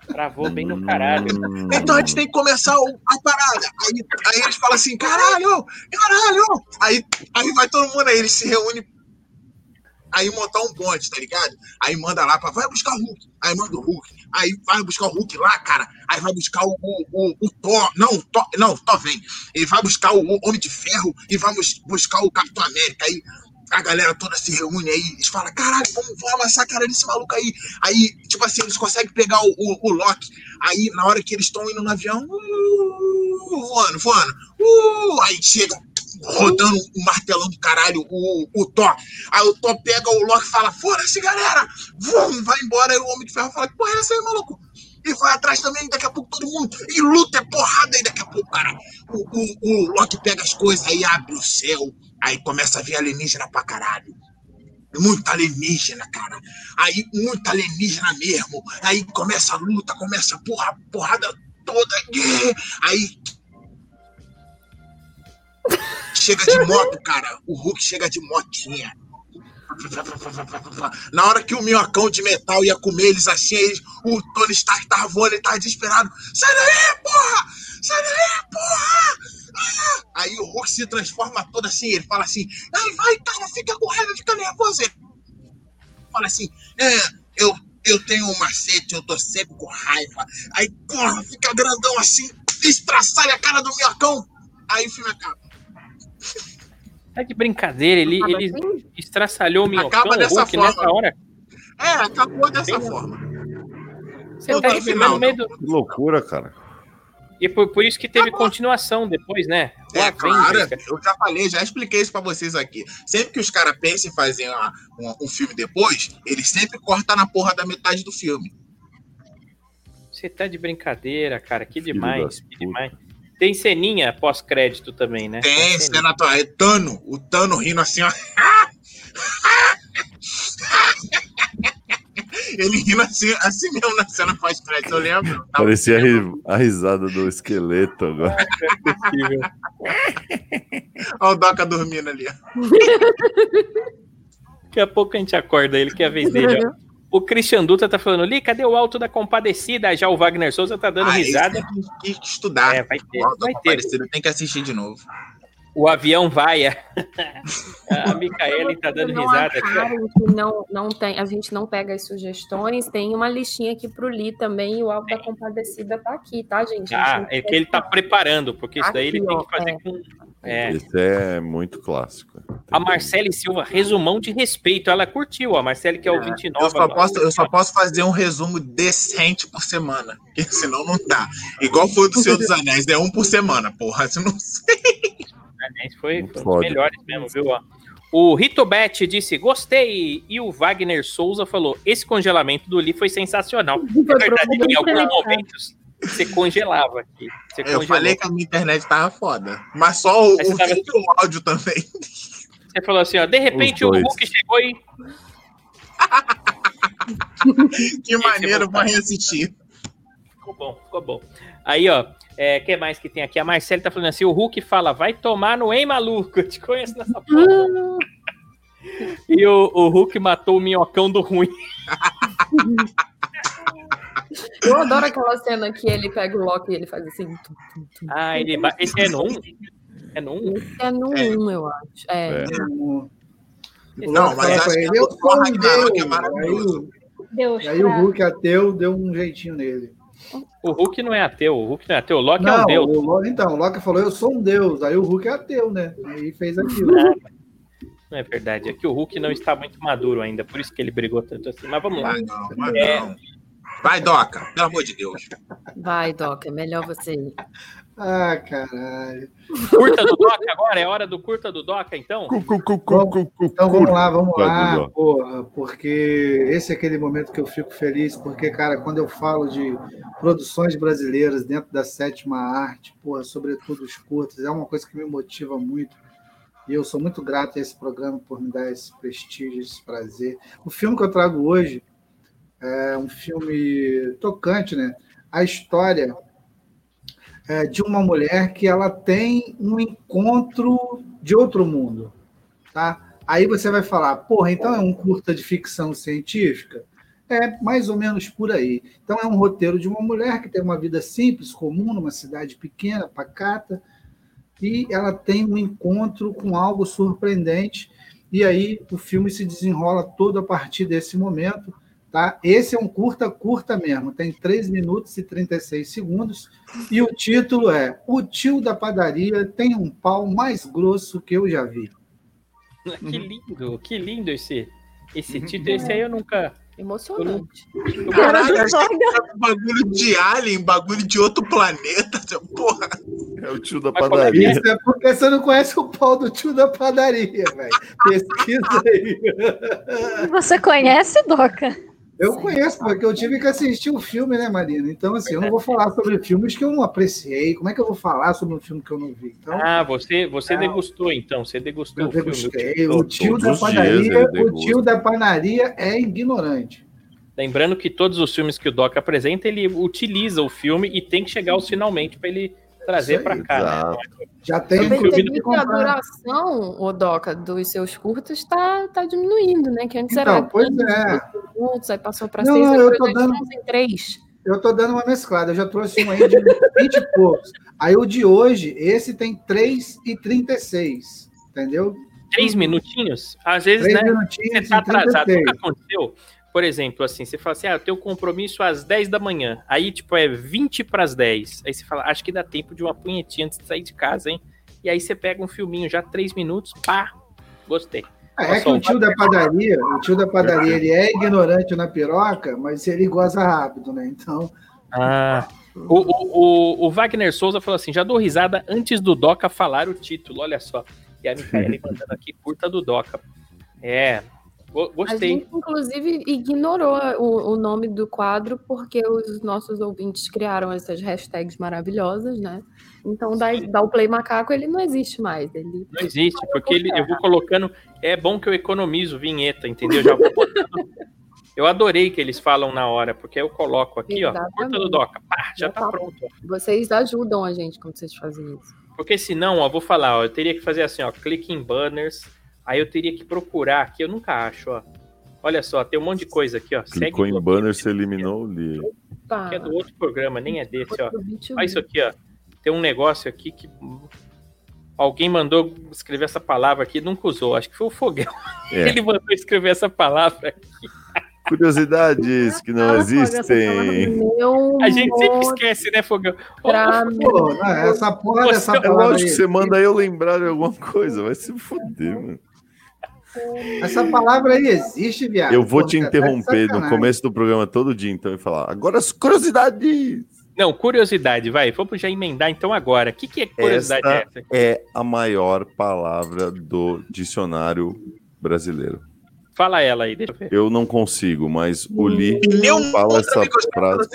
A: Travou bem no caralho.
C: Então a gente tem que começar a parada. Aí, aí eles falam assim, caralho, caralho. Aí, aí vai todo mundo, aí eles se reúnem. Aí montar um bonde, tá ligado? Aí manda lá pra, vai buscar o Hulk. Aí manda o Hulk. Aí vai buscar o Hulk lá, cara. Aí vai buscar o, o, o, o Thor. Não, o Thor, não, o Thor vem. Ele vai buscar o Homem de Ferro e vai bus- buscar o Capitão América. Aí a galera toda se reúne aí. Eles falam, caralho, vamos, vamos amassar a cara desse maluco aí. Aí, tipo assim, eles conseguem pegar o, o, o Loki. Aí, na hora que eles estão indo no avião, uh, voando, voando, uh, aí chega rodando o martelão do caralho, o, o Thor. Aí o Thor pega o Loki e fala: Foda-se, galera! Vum, vai embora. Aí o Homem de Ferro fala: porra é essa aí, maluco? E vai atrás também, daqui a pouco todo mundo. E luta, é porrada, e daqui a pouco, cara, o, o, o Loki pega as coisas, aí abre o céu, aí começa a vir alienígena pra caralho. Muito alienígena, cara. Aí, muito alienígena mesmo. Aí começa a luta, começa a porra, porrada toda. Aí. Chega de moto, cara. O Hulk chega de motinha. Na hora que o minhocão de metal ia comer eles assim, eles, o Tony Stark tava voando, ele tava desesperado. Sai daí, porra! Sai daí, porra! Ah! Aí o Hulk se transforma todo assim, ele fala assim, ai, vai, cara, fica com raiva, fica nervoso. Ele fala assim, é, eu, eu tenho um macete, eu tô sempre com raiva. Aí, porra, fica grandão assim, estraçalha a cara do minhocão. Aí o filme acaba.
A: Tá de brincadeira, ele, ele
F: assim?
A: estraçalhou o minhocão,
C: Acaba dessa
A: Hulk
C: forma.
A: nessa hora.
C: É, acabou dessa
A: Bem-
C: forma.
A: Você
C: Não
A: tá
C: final,
A: no meio do...
D: Que loucura, cara.
A: E por, por isso que teve continuação depois, né? O
C: É, claro,
A: Avengers, cara.
C: eu já falei, já expliquei isso pra vocês aqui. Sempre que os caras pensam em fazer uma- um, um filme depois, eles sempre cortam na porra da metade do filme.
A: Você tá de brincadeira, cara. Que
D: Filho
A: demais, que demais. Tem ceninha pós-crédito também, né?
C: Tem,
A: ceninha.
C: cena atual. É Tano, o Tano rindo assim, ó. Ele rindo assim, assim mesmo na cena pós-crédito, eu lembro. Tava-
D: Parecia a, ri- a risada do esqueleto agora.
A: Possível.
C: Olha o Doca dormindo ali. ó.
A: Daqui a pouco a gente acorda ele, que é a vez dele, ó. O Christian Dutra tá falando, Li, cadê o alto da compadecida? Já o Wagner Souza tá dando
C: Ah,
A: risada.
C: tem que estudar.
A: É, vai ter,
C: O Alto
A: vai
C: da
A: ter.
C: Compadecida tem que assistir de novo.
A: O avião vai. a Micaele tá dando
F: não
A: risada aqui,
F: não, não tem, a gente não pega as sugestões, tem uma listinha aqui pro Li também, e o Alto da Compadecida tá aqui, tá, gente? Gente
A: Ah,
F: não
A: é que ele tá preparando, porque isso daí ele tem
F: ó,
A: que fazer
F: é.
A: com. É.
D: Esse é muito clássico.
A: A Marcele Silva, resumão de respeito. Ela curtiu, a Marcele, que é o 29.
C: Eu só, posso, eu só posso fazer um resumo decente por semana, porque senão não dá. Igual foi o do Senhor dos Anéis, é um por semana, porra. Você não
A: Foi, foi um dos melhores mesmo, viu? ó? O Rito Bet disse, gostei. E o Wagner Souza falou, esse congelamento do Lee foi sensacional. É verdade, em alguns momentos você congelava aqui. Você
C: Eu
A: congelou.
C: falei que a minha internet tava foda. Mas só o, o
A: tava-
C: vídeo e o áudio também.
A: Você falou assim, ó, de repente o. Hulk chegou e...
C: Que maneiro
A: voltar.
C: pra reassistir.
A: Ficou bom, ficou bom. Aí, ó, é, que mais que tem aqui? A Marcele tá falando assim, o Hulk fala, vai tomar no hein, maluco? Eu te conheço nessa porra. E o, o Hulk matou o minhocão do ruim.
F: Eu adoro aquela cena que ele pega o Loki e ele faz assim. tum, tum, tum.
A: Ah, ele... ba- Esse é no 1? É no 1?
F: Esse é no 1, eu acho. É.
D: É.
C: Não, mas acho que
E: ele
C: é
E: eu
C: o Thor Ragnarok é maravilhoso.
E: o-
G: Deus.
E: e aí o Hulk ateu deu um jeitinho nele.
A: O Hulk não é ateu, o Hulk não é ateu, o Loki é
E: Não,
A: um deus.
E: o Loki, então, o Loki falou, eu sou um deus. Aí o Hulk é ateu, né? Aí fez aquilo.
A: Não é verdade, é que o Hulk não está muito maduro ainda, por isso que ele brigou tanto assim. Mas vamos lá.
C: Vai, não, vai,
A: É.
C: não. Vai, Doca, pelo amor de Deus.
F: Vai, Doc, é melhor você ir.
E: Ah, caralho.
A: Curta do Doca agora? É hora do curta do Doca, então?
E: Então vamos lá, vamos lá, porra, porque esse é aquele momento que eu fico feliz, porque, cara, quando eu falo de produções brasileiras dentro da sétima arte, porra, sobretudo os curtos, é uma coisa que me motiva muito. E eu sou muito grato a esse programa por me dar esse prestígio, esse prazer. O filme que eu trago hoje é um filme tocante, né? A história é, de uma mulher que ela tem um encontro de outro mundo, tá? Aí você vai falar, porra, então é um curta de ficção científica? É mais ou menos por aí. Então é um roteiro de uma mulher que tem uma vida simples, comum, numa cidade pequena, pacata, e ela tem um encontro com algo surpreendente, e aí o filme se desenrola todo a partir desse momento. Tá? Esse é um curta, curta mesmo, tem 3 minutos e 36 segundos, e o título é O tio da padaria tem um pau mais grosso que eu já vi.
A: Que lindo, que lindo esse, esse título. Esse aí eu nunca.
F: Emocionante.
C: Caralho, achei que era um bagulho de alien, bagulho de outro planeta. Porra.
D: É o tio da
A: Mas é
D: padaria.
E: Isso é porque você não conhece o pau do tio da padaria, velho. Pesquisa aí.
G: Você conhece, Doca?
E: Eu conheço, porque eu tive que assistir o filme, né, Marina? Então, assim, eu não vou falar sobre filmes que eu não apreciei. Como é que eu vou falar sobre um filme que eu não vi? Então,
A: Ah, você, você
E: Não.
A: degustou então. Você degustou
E: eu
A: o filme.
E: O tio da
D: ele
E: o tio da padaria é ignorante.
A: Lembrando que todos os filmes que o Doc apresenta, ele utiliza o filme e tem que chegar aos finalmente para ele trazer para cá. né?
E: Já tem
A: Eu percebi
E: que
F: a duração, o Doca, dos seus curtos está tá diminuindo, né? Que antes era
E: Então, pois
F: 15
E: é.
F: minutos, aí passou para
E: Não,
F: 6,
E: não,
F: aí
E: eu tô
F: nós
E: dando-
F: em 3.
E: Eu tô dando uma mesclada. Eu já trouxe um aí de 20 e poucos. Aí o de hoje, esse tem 3 e 36. Entendeu?
A: Três minutinhos, às vezes,
E: 3
A: né?
E: minutinhos
A: Você tá atrasado.
E: 36.
A: Nunca aconteceu? Por exemplo, assim, você fala assim, ah, eu tenho compromisso às 10 da manhã. Aí, tipo, é 20 para as 10. Aí você fala, acho que dá tempo de uma punhetinha antes de sair de casa, hein? E aí você pega um filminho já 3 minutos, pá, gostei.
E: É que o tio da padaria, o tio da padaria, ele é ignorante na piroca, mas ele goza rápido, né? Então,
A: Ah. O, o, o, o Wagner Souza falou assim: já dou risada antes do Doca falar o título, olha só. E a Micaela mandando aqui, curta do Doca. É, go-
F: A
A: gostei.
F: gente, inclusive, ignorou o, o nome do quadro porque os nossos ouvintes criaram essas hashtags maravilhosas, né? Então, dá, dá o Play Macaco, ele não existe mais. Ele
A: Não existe, porque ele, eu vou colocando. É bom que eu economizo vinheta, entendeu? Já vou botando. Eu adorei que eles falam na hora, porque eu coloco aqui, ó, curta do
F: Exatamente.
A: Doca, pá, já
F: Já
A: tá
F: tá.
A: pronto.
F: Vocês ajudam a gente quando vocês fazem isso.
A: Porque senão, ó, vou falar, ó, eu teria que fazer assim, ó, clique em banners, aí eu teria que procurar aqui, eu nunca acho, ó. Olha só, tem um monte de coisa aqui, ó.
D: Clicou em banner, você eliminou o li.
F: Tá.
A: que é do outro programa, nem é desse, ó. Olha isso aqui, ó. Tem um negócio aqui que alguém mandou escrever essa palavra aqui, nunca usou. Acho que foi o Foguel.
D: É.
A: Ele mandou escrever essa palavra.
D: Curiosidades que não existem.
F: Meu
A: A gente sempre esquece, né? Ô,
F: pra
E: não, essa porra dessa
D: É
E: palavra
D: lógico
E: aí,
D: que você manda eu lembrar de alguma coisa, vai se fuder, mano.
E: Essa palavra aí existe, viado.
D: Eu vou
E: Pô,
D: te
E: tá de
D: interromper no começo do programa todo dia, então, e falar. Agora as curiosidades!
A: Não, curiosidade, vai. Vamos já emendar então agora. O que, que é curiosidade essa?
D: é a maior palavra do dicionário brasileiro.
A: Fala ela aí, deixa eu ver.
D: Eu não consigo, mas o Li fala essa
C: microscópio
D: frase.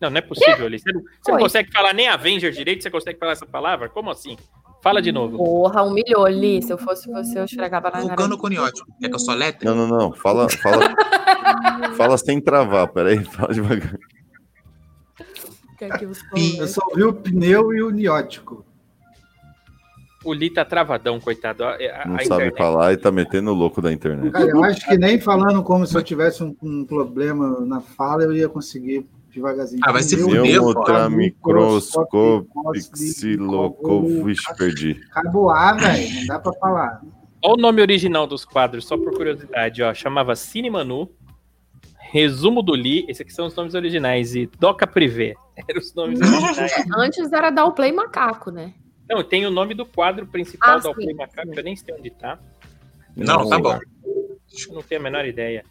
A: Não, não é possível, ali. Você não, você não consegue falar nem Avenger direito, você consegue falar essa palavra? Como assim? Fala de novo.
F: Porra, humilhou ali. Se eu fosse você, eu esfregava na cara.
C: Vulcano coniótico. Quer que eu sou letra?
D: Não, não, não. Fala, fala, fala sem travar. Peraí, fala devagar.
F: Eu
E: só vi o pneu e o niótico.
A: O Li tá travadão, coitado. A, a-
D: Não
A: a
D: sabe falar e tá metendo o louco da internet.
E: Cara, eu acho que nem falando como se eu tivesse um, um problema na fala, eu ia conseguir devagarzinho.
C: Ah, vai se fuder,
D: vixe, perdi.
E: Acabou A, velho. Não dá pra falar.
A: Olha o nome original dos quadros, só por curiosidade, ó. Chamava Cine Manu, Resumo do Li, esses aqui são os nomes originais, e Doca Privé. Eram os nomes originais.
F: Antes era dar o Play Macaco, né?
A: Não, tem o nome do quadro principal
F: Ah,
A: da Alplay Macaco, eu nem sei onde tá.
C: Não, tá bom.
A: Eu não tenho a menor ideia.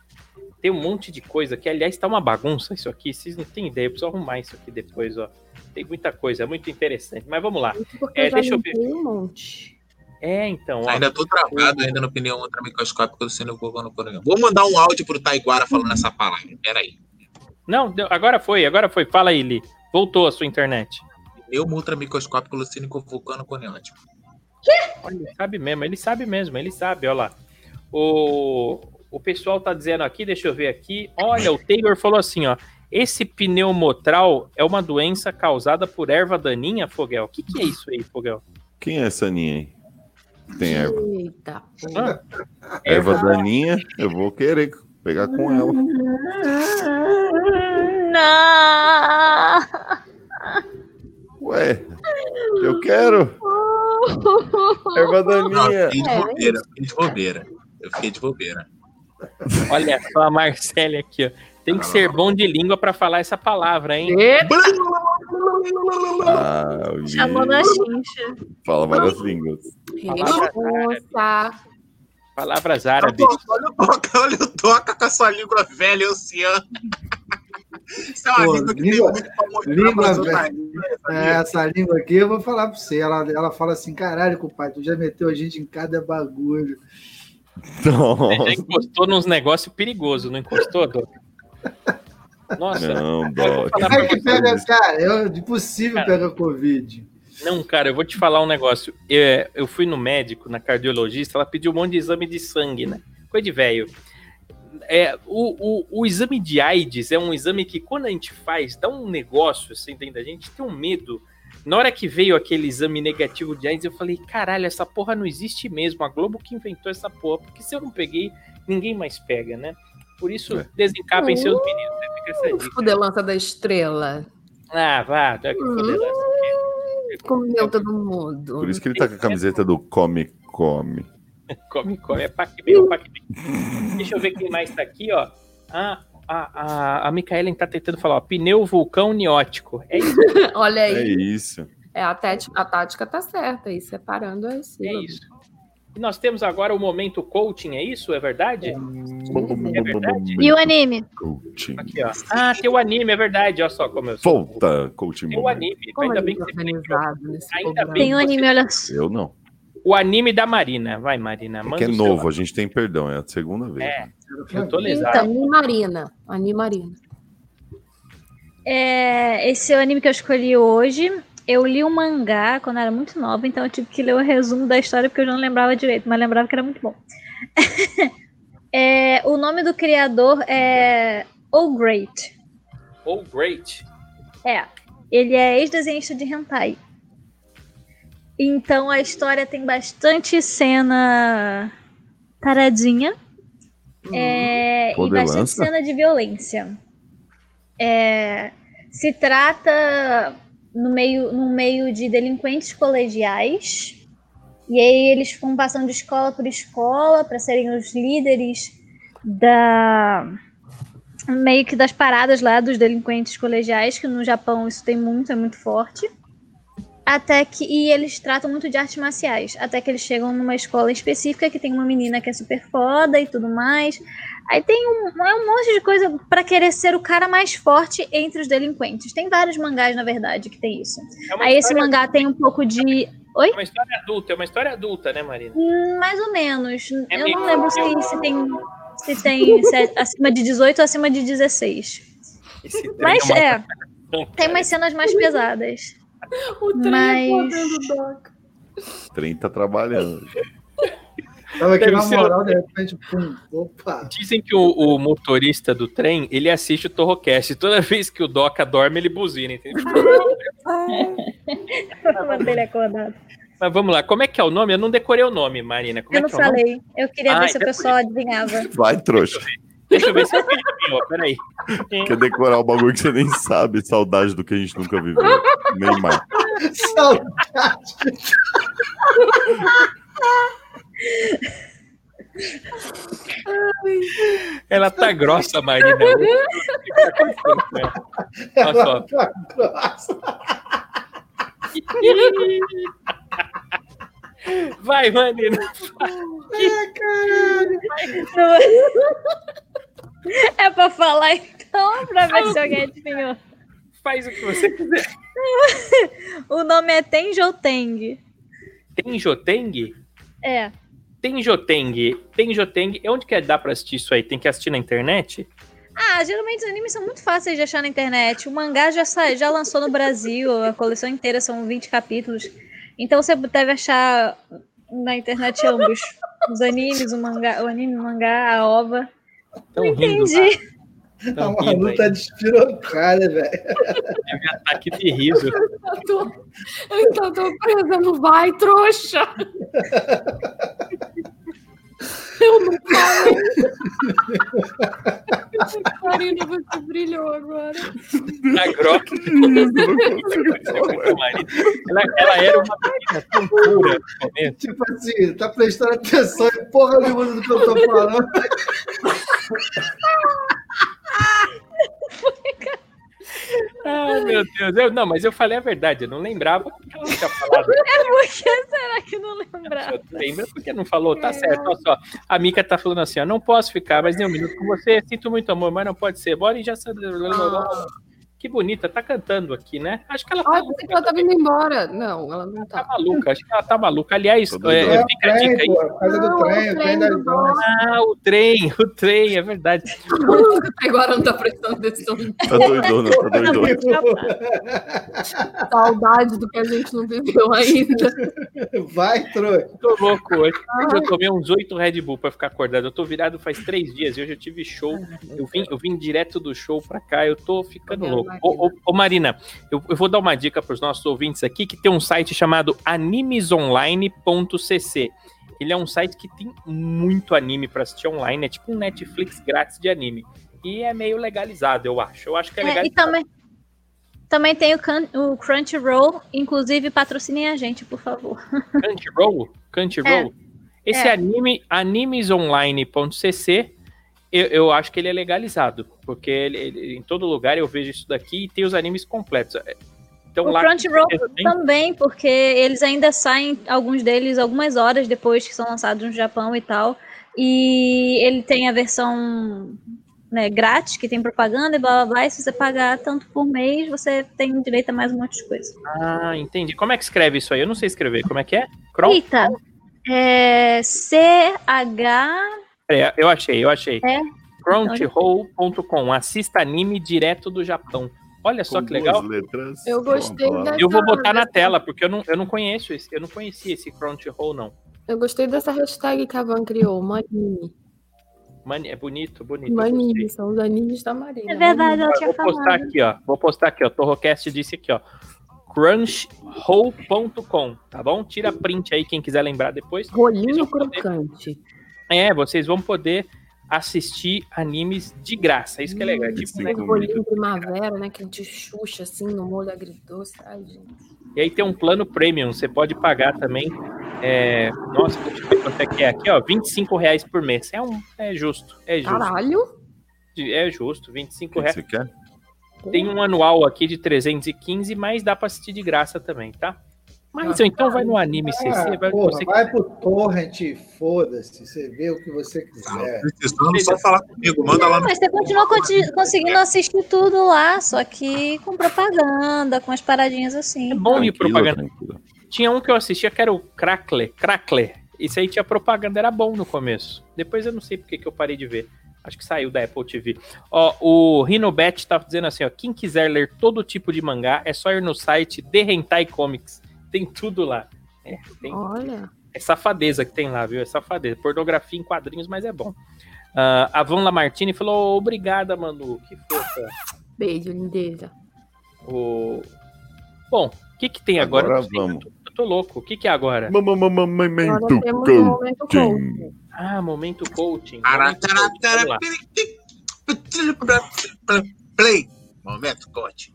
A: Tem um monte de coisa que, aliás, tá uma bagunça isso aqui. Vocês não têm ideia, eu preciso arrumar isso aqui depois, ó. Tem muita coisa, é muito interessante. Mas vamos lá. É, deixa eu ver.
F: um monte.
A: É, então, ó.
C: Ainda tô travado ainda no pneu ultramicroscópico do silicovulcano coniótico. Vou mandar um áudio pro Taiguara falando essa palavra. Peraí.
A: Não, deu- agora foi, agora foi. Fala aí, Li. Voltou a sua internet.
C: Pneu ultramicroscópico do silicovulcano coniótico.
A: Olha, ele sabe mesmo, ele sabe mesmo, ele sabe, olha lá. O, o pessoal tá dizendo aqui, deixa eu ver aqui. Olha, o Taylor falou assim, ó. Esse pneumotral é uma doença causada por erva daninha, Fogel? O que, que é isso aí, Fogel?
D: Quem é essa Aninha aí? Tem erva.
F: Eita.
A: Hã?
D: Erva daninha, eu vou querer pegar com ela.
G: Não!
D: Ué, eu quero. Erva
C: Não, eu
D: daninha.
C: fiquei de
F: É,
C: bobeira. Eu fiquei de bobeira. Eu fiquei de bobeira.
A: Olha só a Marcele aqui, ó. Tem que ser bom de língua pra falar essa palavra, hein?
F: Eita,
D: Ah, o Li
G: Chamou na chincha.
D: fala várias línguas.
F: responsa.
A: Palavras árabes.
C: Olha o Toca, olha o Toca com a sua língua velha oceana. Isso é uma
E: Pô,
C: língua que
E: língua-
C: tem muito
E: língua velha. É, essa língua aqui, eu vou falar pra você. Ela, ela fala assim: caralho, compadre, tu já meteu a gente em cada bagulho.
A: Já
D: Nossa,
A: encostou nos negócios perigosos, não encostou, Doc? Nossa,
D: não, Doc.
E: Como é que pega, cara? É impossível
A: Cara.
E: pegar Covid.
A: Não, cara, eu vou te falar um negócio. É, eu fui no médico, na cardiologista, ela pediu um monte de exame de sangue, né? Coisa de velho. é, o, o, o exame de AIDS é um exame que, quando a gente faz, dá um negócio, assim, dentro da gente, tem um medo. Na hora que veio aquele exame negativo de AIDS, eu falei, caralho, essa porra não existe mesmo. A Globo que inventou essa porra, porque se eu não peguei, ninguém mais pega, né? Por isso,
D: É.
A: desencapem seus meninos, né? Fica essa dica.
F: Fudelança da estrela.
A: Ah, vá, tá que foder lá.
F: Comeu todo mundo.
D: Por isso que ele tá com a camiseta do Come Come.
A: Come, come, é Pac-Man, Pac-Man. Deixa eu ver quem mais tá aqui, ó. Ah, a, a, a Micaela tá tentando falar, ó, pneu vulcão niótico. É isso,
F: Olha
D: É
F: aí.
D: isso.
F: É, a, tática, a tática tá certa aí, separando as
A: é isso. E nós temos agora o momento coaching, é isso? É verdade? É verdade?
G: E o anime?
D: Coaching.
A: Aqui, ó. Ah, tem o anime, é verdade. Olha só como eu sou.
D: Volta, Coaching
A: Tem o anime.
F: Como
A: Ainda
F: ele
A: bem
F: é
A: que você Ainda bem.
G: Tem o anime, olha só.
D: Eu não.
A: O anime da Marina. Vai, Marina.
D: É
A: Manda
D: que é
A: o seu.
D: novo, a gente tem perdão, é a segunda vez.
A: É,
D: né?
A: eu tô
F: Então,
A: lesado.
F: Animarina. Animarina.
G: É, esse é o anime que eu escolhi hoje. Eu li o mangá quando era muito nova, então eu tive que ler o resumo da história porque eu não lembrava direito, mas lembrava que era muito bom. É, o nome do criador é O Great.
A: Oh, great.
G: É, ele é ex-desenhista de hentai. Então a história tem bastante cena taradinha é, e bastante cena de violência. É, se trata no meio, no meio de delinquentes colegiais. E aí eles ficam passando de escola por escola para serem os líderes da meio que das paradas lá dos delinquentes colegiais, que no Japão isso tem muito, é muito forte. Até que e eles tratam muito de artes marciais, até que eles chegam numa escola específica que tem uma menina que é super foda e tudo mais. Aí tem um, é um monte de coisa pra querer ser o cara mais forte entre os delinquentes. Tem vários mangás, na verdade, que tem isso.
A: É
G: Aí esse mangá tem um pouco de. Oi?
A: É uma história adulta, é uma história adulta, né, Marina?
G: Hum, Mais ou menos.
A: É
G: Eu
A: meio
G: não lembro se, se tem, se tem se é acima de 18 ou acima de 16.
A: Esse trem
G: Mas
A: uma-
G: é, tem umas cenas mais pesadas.
F: O trem
G: Mas-
F: acordando o Doc.
D: O trem tá trabalhando.
E: Tava aqui
A: Deve
E: na
A: ser-
E: moral, de repente, pum, opa.
A: Dizem que o, o motorista do trem, ele assiste o Torrocast. Toda vez que o Doca dorme, ele buzina, entendeu?
G: Mandei ele acordado.
A: Mas vamos lá, como é que é o nome? Eu não decorei o nome, Marina. Como
G: Eu
A: é
G: não
A: é o nome?
G: falei. Eu queria
A: Ah,
G: ver se o
A: é
G: pessoal adivinhava.
D: Vai, trouxa.
A: Deixa eu ver se eu adivinhou, peraí.
D: Quer decorar o bagulho que você nem sabe. Saudade do que a gente nunca viveu. Neymar.
E: Saudade.
A: Ela tá grossa, Marina. Tá? Olha só.
E: Tá grossa.
A: Vai, Marina.
E: Ah, caralho.
G: É pra falar então, pra ver se alguém adivinhou.
A: Faz o que você quiser.
G: O nome é Tenjoteng.
A: Tenjoteng?
G: É.
A: Tenjoteng. Tenjoteng. Onde que dá pra assistir isso aí? Tem que assistir na internet?
G: Ah, geralmente os animes são muito fáceis de achar na internet. O mangá já, sa... já lançou no Brasil, a coleção inteira são 20 capítulos. Então você deve achar na internet ambos. Os animes, o mangá, o anime, o mangá, a ova.
A: Tão rindo.
G: Entendi.
E: A
A: Tão rindo
E: Malu
A: aí.
E: tá despirocada, velho.
A: Teve ataque de riso.
F: Eu tô, eu então tô presa no vai, trouxa. Eu não falei. Marina, você brilhou agora.
A: A Grok. ela, ela era uma menina tão pura no momento.
E: Tipo assim, tá prestando atenção em porra nenhuma do que eu tô falando.
A: Ah, meu Deus. Eu, não, mas eu falei a verdade. Eu não lembrava porque ela não tinha falado.
G: Por que será que não lembrava?
A: Lembra porque não falou, tá certo. Olha só, a Mica tá falando assim, ó, não posso ficar mais nem um minuto com você, sinto muito amor, mas não pode ser. Bora e já... Que bonita, tá cantando aqui, né? Acho que ela tá,
F: Ah, que ela tava indo embora. Não, ela não
A: tá
F: tá.
A: maluca, acho que ela tá maluca. Aliás, é.
E: É o
A: fica a dica
E: trem,
A: aí.
E: pô, do
F: Não,
E: trem,
F: o
E: o trem das.
A: Ah, o trem, o trem, é verdade.
F: Agora não tá prestando atenção.
D: Tá doidona, tá doidona.
F: Saudade do que a gente não viveu ainda.
E: Vai, trouxa.
A: Tô louco hoje. Eu tomei uns oito Red Bull pra ficar acordado. Eu tô virado faz três dias e hoje eu tive show. Eu vim, eu vim direto do show pra cá. Eu tô ficando
F: Olha,
A: louco.
F: Marina.
A: Ô, ô, ô, Marina, eu, eu vou dar uma dica pros nossos ouvintes aqui que tem um site chamado animesonline.cc. Ele é um site que tem muito anime pra assistir online. É tipo um Netflix grátis de anime. E é meio legalizado, eu acho. Eu acho que é
G: É, e
A: legalizado.
G: também, também tem o, Can- o Crunchyroll, inclusive patrocinem a gente, por favor.
A: Crunchyroll? Crunchyroll? Esse
G: é.
A: anime, animesonline.cc, eu, eu acho que ele é legalizado, porque ele- ele- em todo lugar eu vejo isso daqui e tem os animes completos. Então
G: o
A: lá
G: Crunchyroll
A: tem-
G: também, porque eles ainda saem, alguns deles, algumas horas depois que são lançados no Japão e tal. E ele tem a versão né, grátis, que tem propaganda e blá blá blá. E se você pagar tanto por mês, você tem direito a mais um monte de coisa.
A: Ah, entendi. Como é que escreve isso aí? Eu não sei escrever. Como é que é? Cron?
G: Eita! É CH.
A: É, eu achei, eu achei.
G: É.
A: Crunchyroll.com. Assista anime direto do Japão. Olha só
D: Com
A: que legal.
D: letras,
F: Eu gostei dessa-
A: Eu vou botar na tela, porque eu não, eu não conheço esse, eu não conhecia esse Crunchyroll, não.
F: Eu gostei dessa hashtag que a Van criou, Manime.
A: Mani, é bonito, bonito. eu
F: Manime,
A: gostei.
F: são os animes da Marina.
G: É verdade, ela
A: Ó,
G: tinha
A: Vou postar
G: falado.
A: aqui, ó. Vou postar aqui, ó. Torrocast disse aqui, ó. crunchroll.com, tá bom? Tira print aí quem quiser lembrar depois.
F: Rolinho
A: vão poder-
F: crocante.
A: É, vocês vão poder assistir animes de graça. Isso que é legal. é Tipo,
D: Sim,
A: né?
F: Rolinho primavera, né? Que de Xuxa, assim, no molho agridoce. Ai, gente.
A: E aí tem um plano premium. Você pode pagar também. é, Nossa, deixa eu ver quanto é que é aqui, ó. 25 reais por mês. É, um... é justo. É justo.
F: Caralho.
A: É justo. 25
D: O que
A: reais.
D: você quer?
A: Tem um anual aqui de 315, mas dá pra assistir de graça também, tá? Mas então vai no Anime CC,
E: Ah,
A: vai
E: porra,
A: você
E: vai pro torrent, foda-se. Você vê o que você quiser.
C: Precisando só falar comigo, manda lá no.
G: Mas você continua conti- conseguindo assistir tudo lá, só que com propaganda, com as paradinhas assim.
A: É bom de
D: Tranquilo,
A: propaganda.
D: tranquilo.
A: Tinha um que eu assistia que era o Crackle, Crackle. Isso aí tinha propaganda, era bom no começo. Depois eu não sei porque que eu parei de ver. Acho que saiu da Apple TV. Ó, o Rinobet tá dizendo assim, ó, quem quiser ler todo tipo de mangá, é só ir no site The Hentai Comics. Tem tudo lá. É, tem,
F: Olha.
A: é safadeza que tem lá, viu? É safadeza. Pornografia em quadrinhos, mas é bom. Ah, a Van Lamartine falou, obrigada, Manu. Que fofa.
F: Beijo, lindeza.
A: O... Bom, o que que tem agora?
D: Agora
A: Eu tô-
D: vamos.
A: Eu tô louco. O que que é agora?
D: Mamamamamento
F: Agora temos um momento
D: coaching.
F: coaching.
A: Ah, momento coaching. Momento coaching. Vamos.
C: Play. Momento, coach.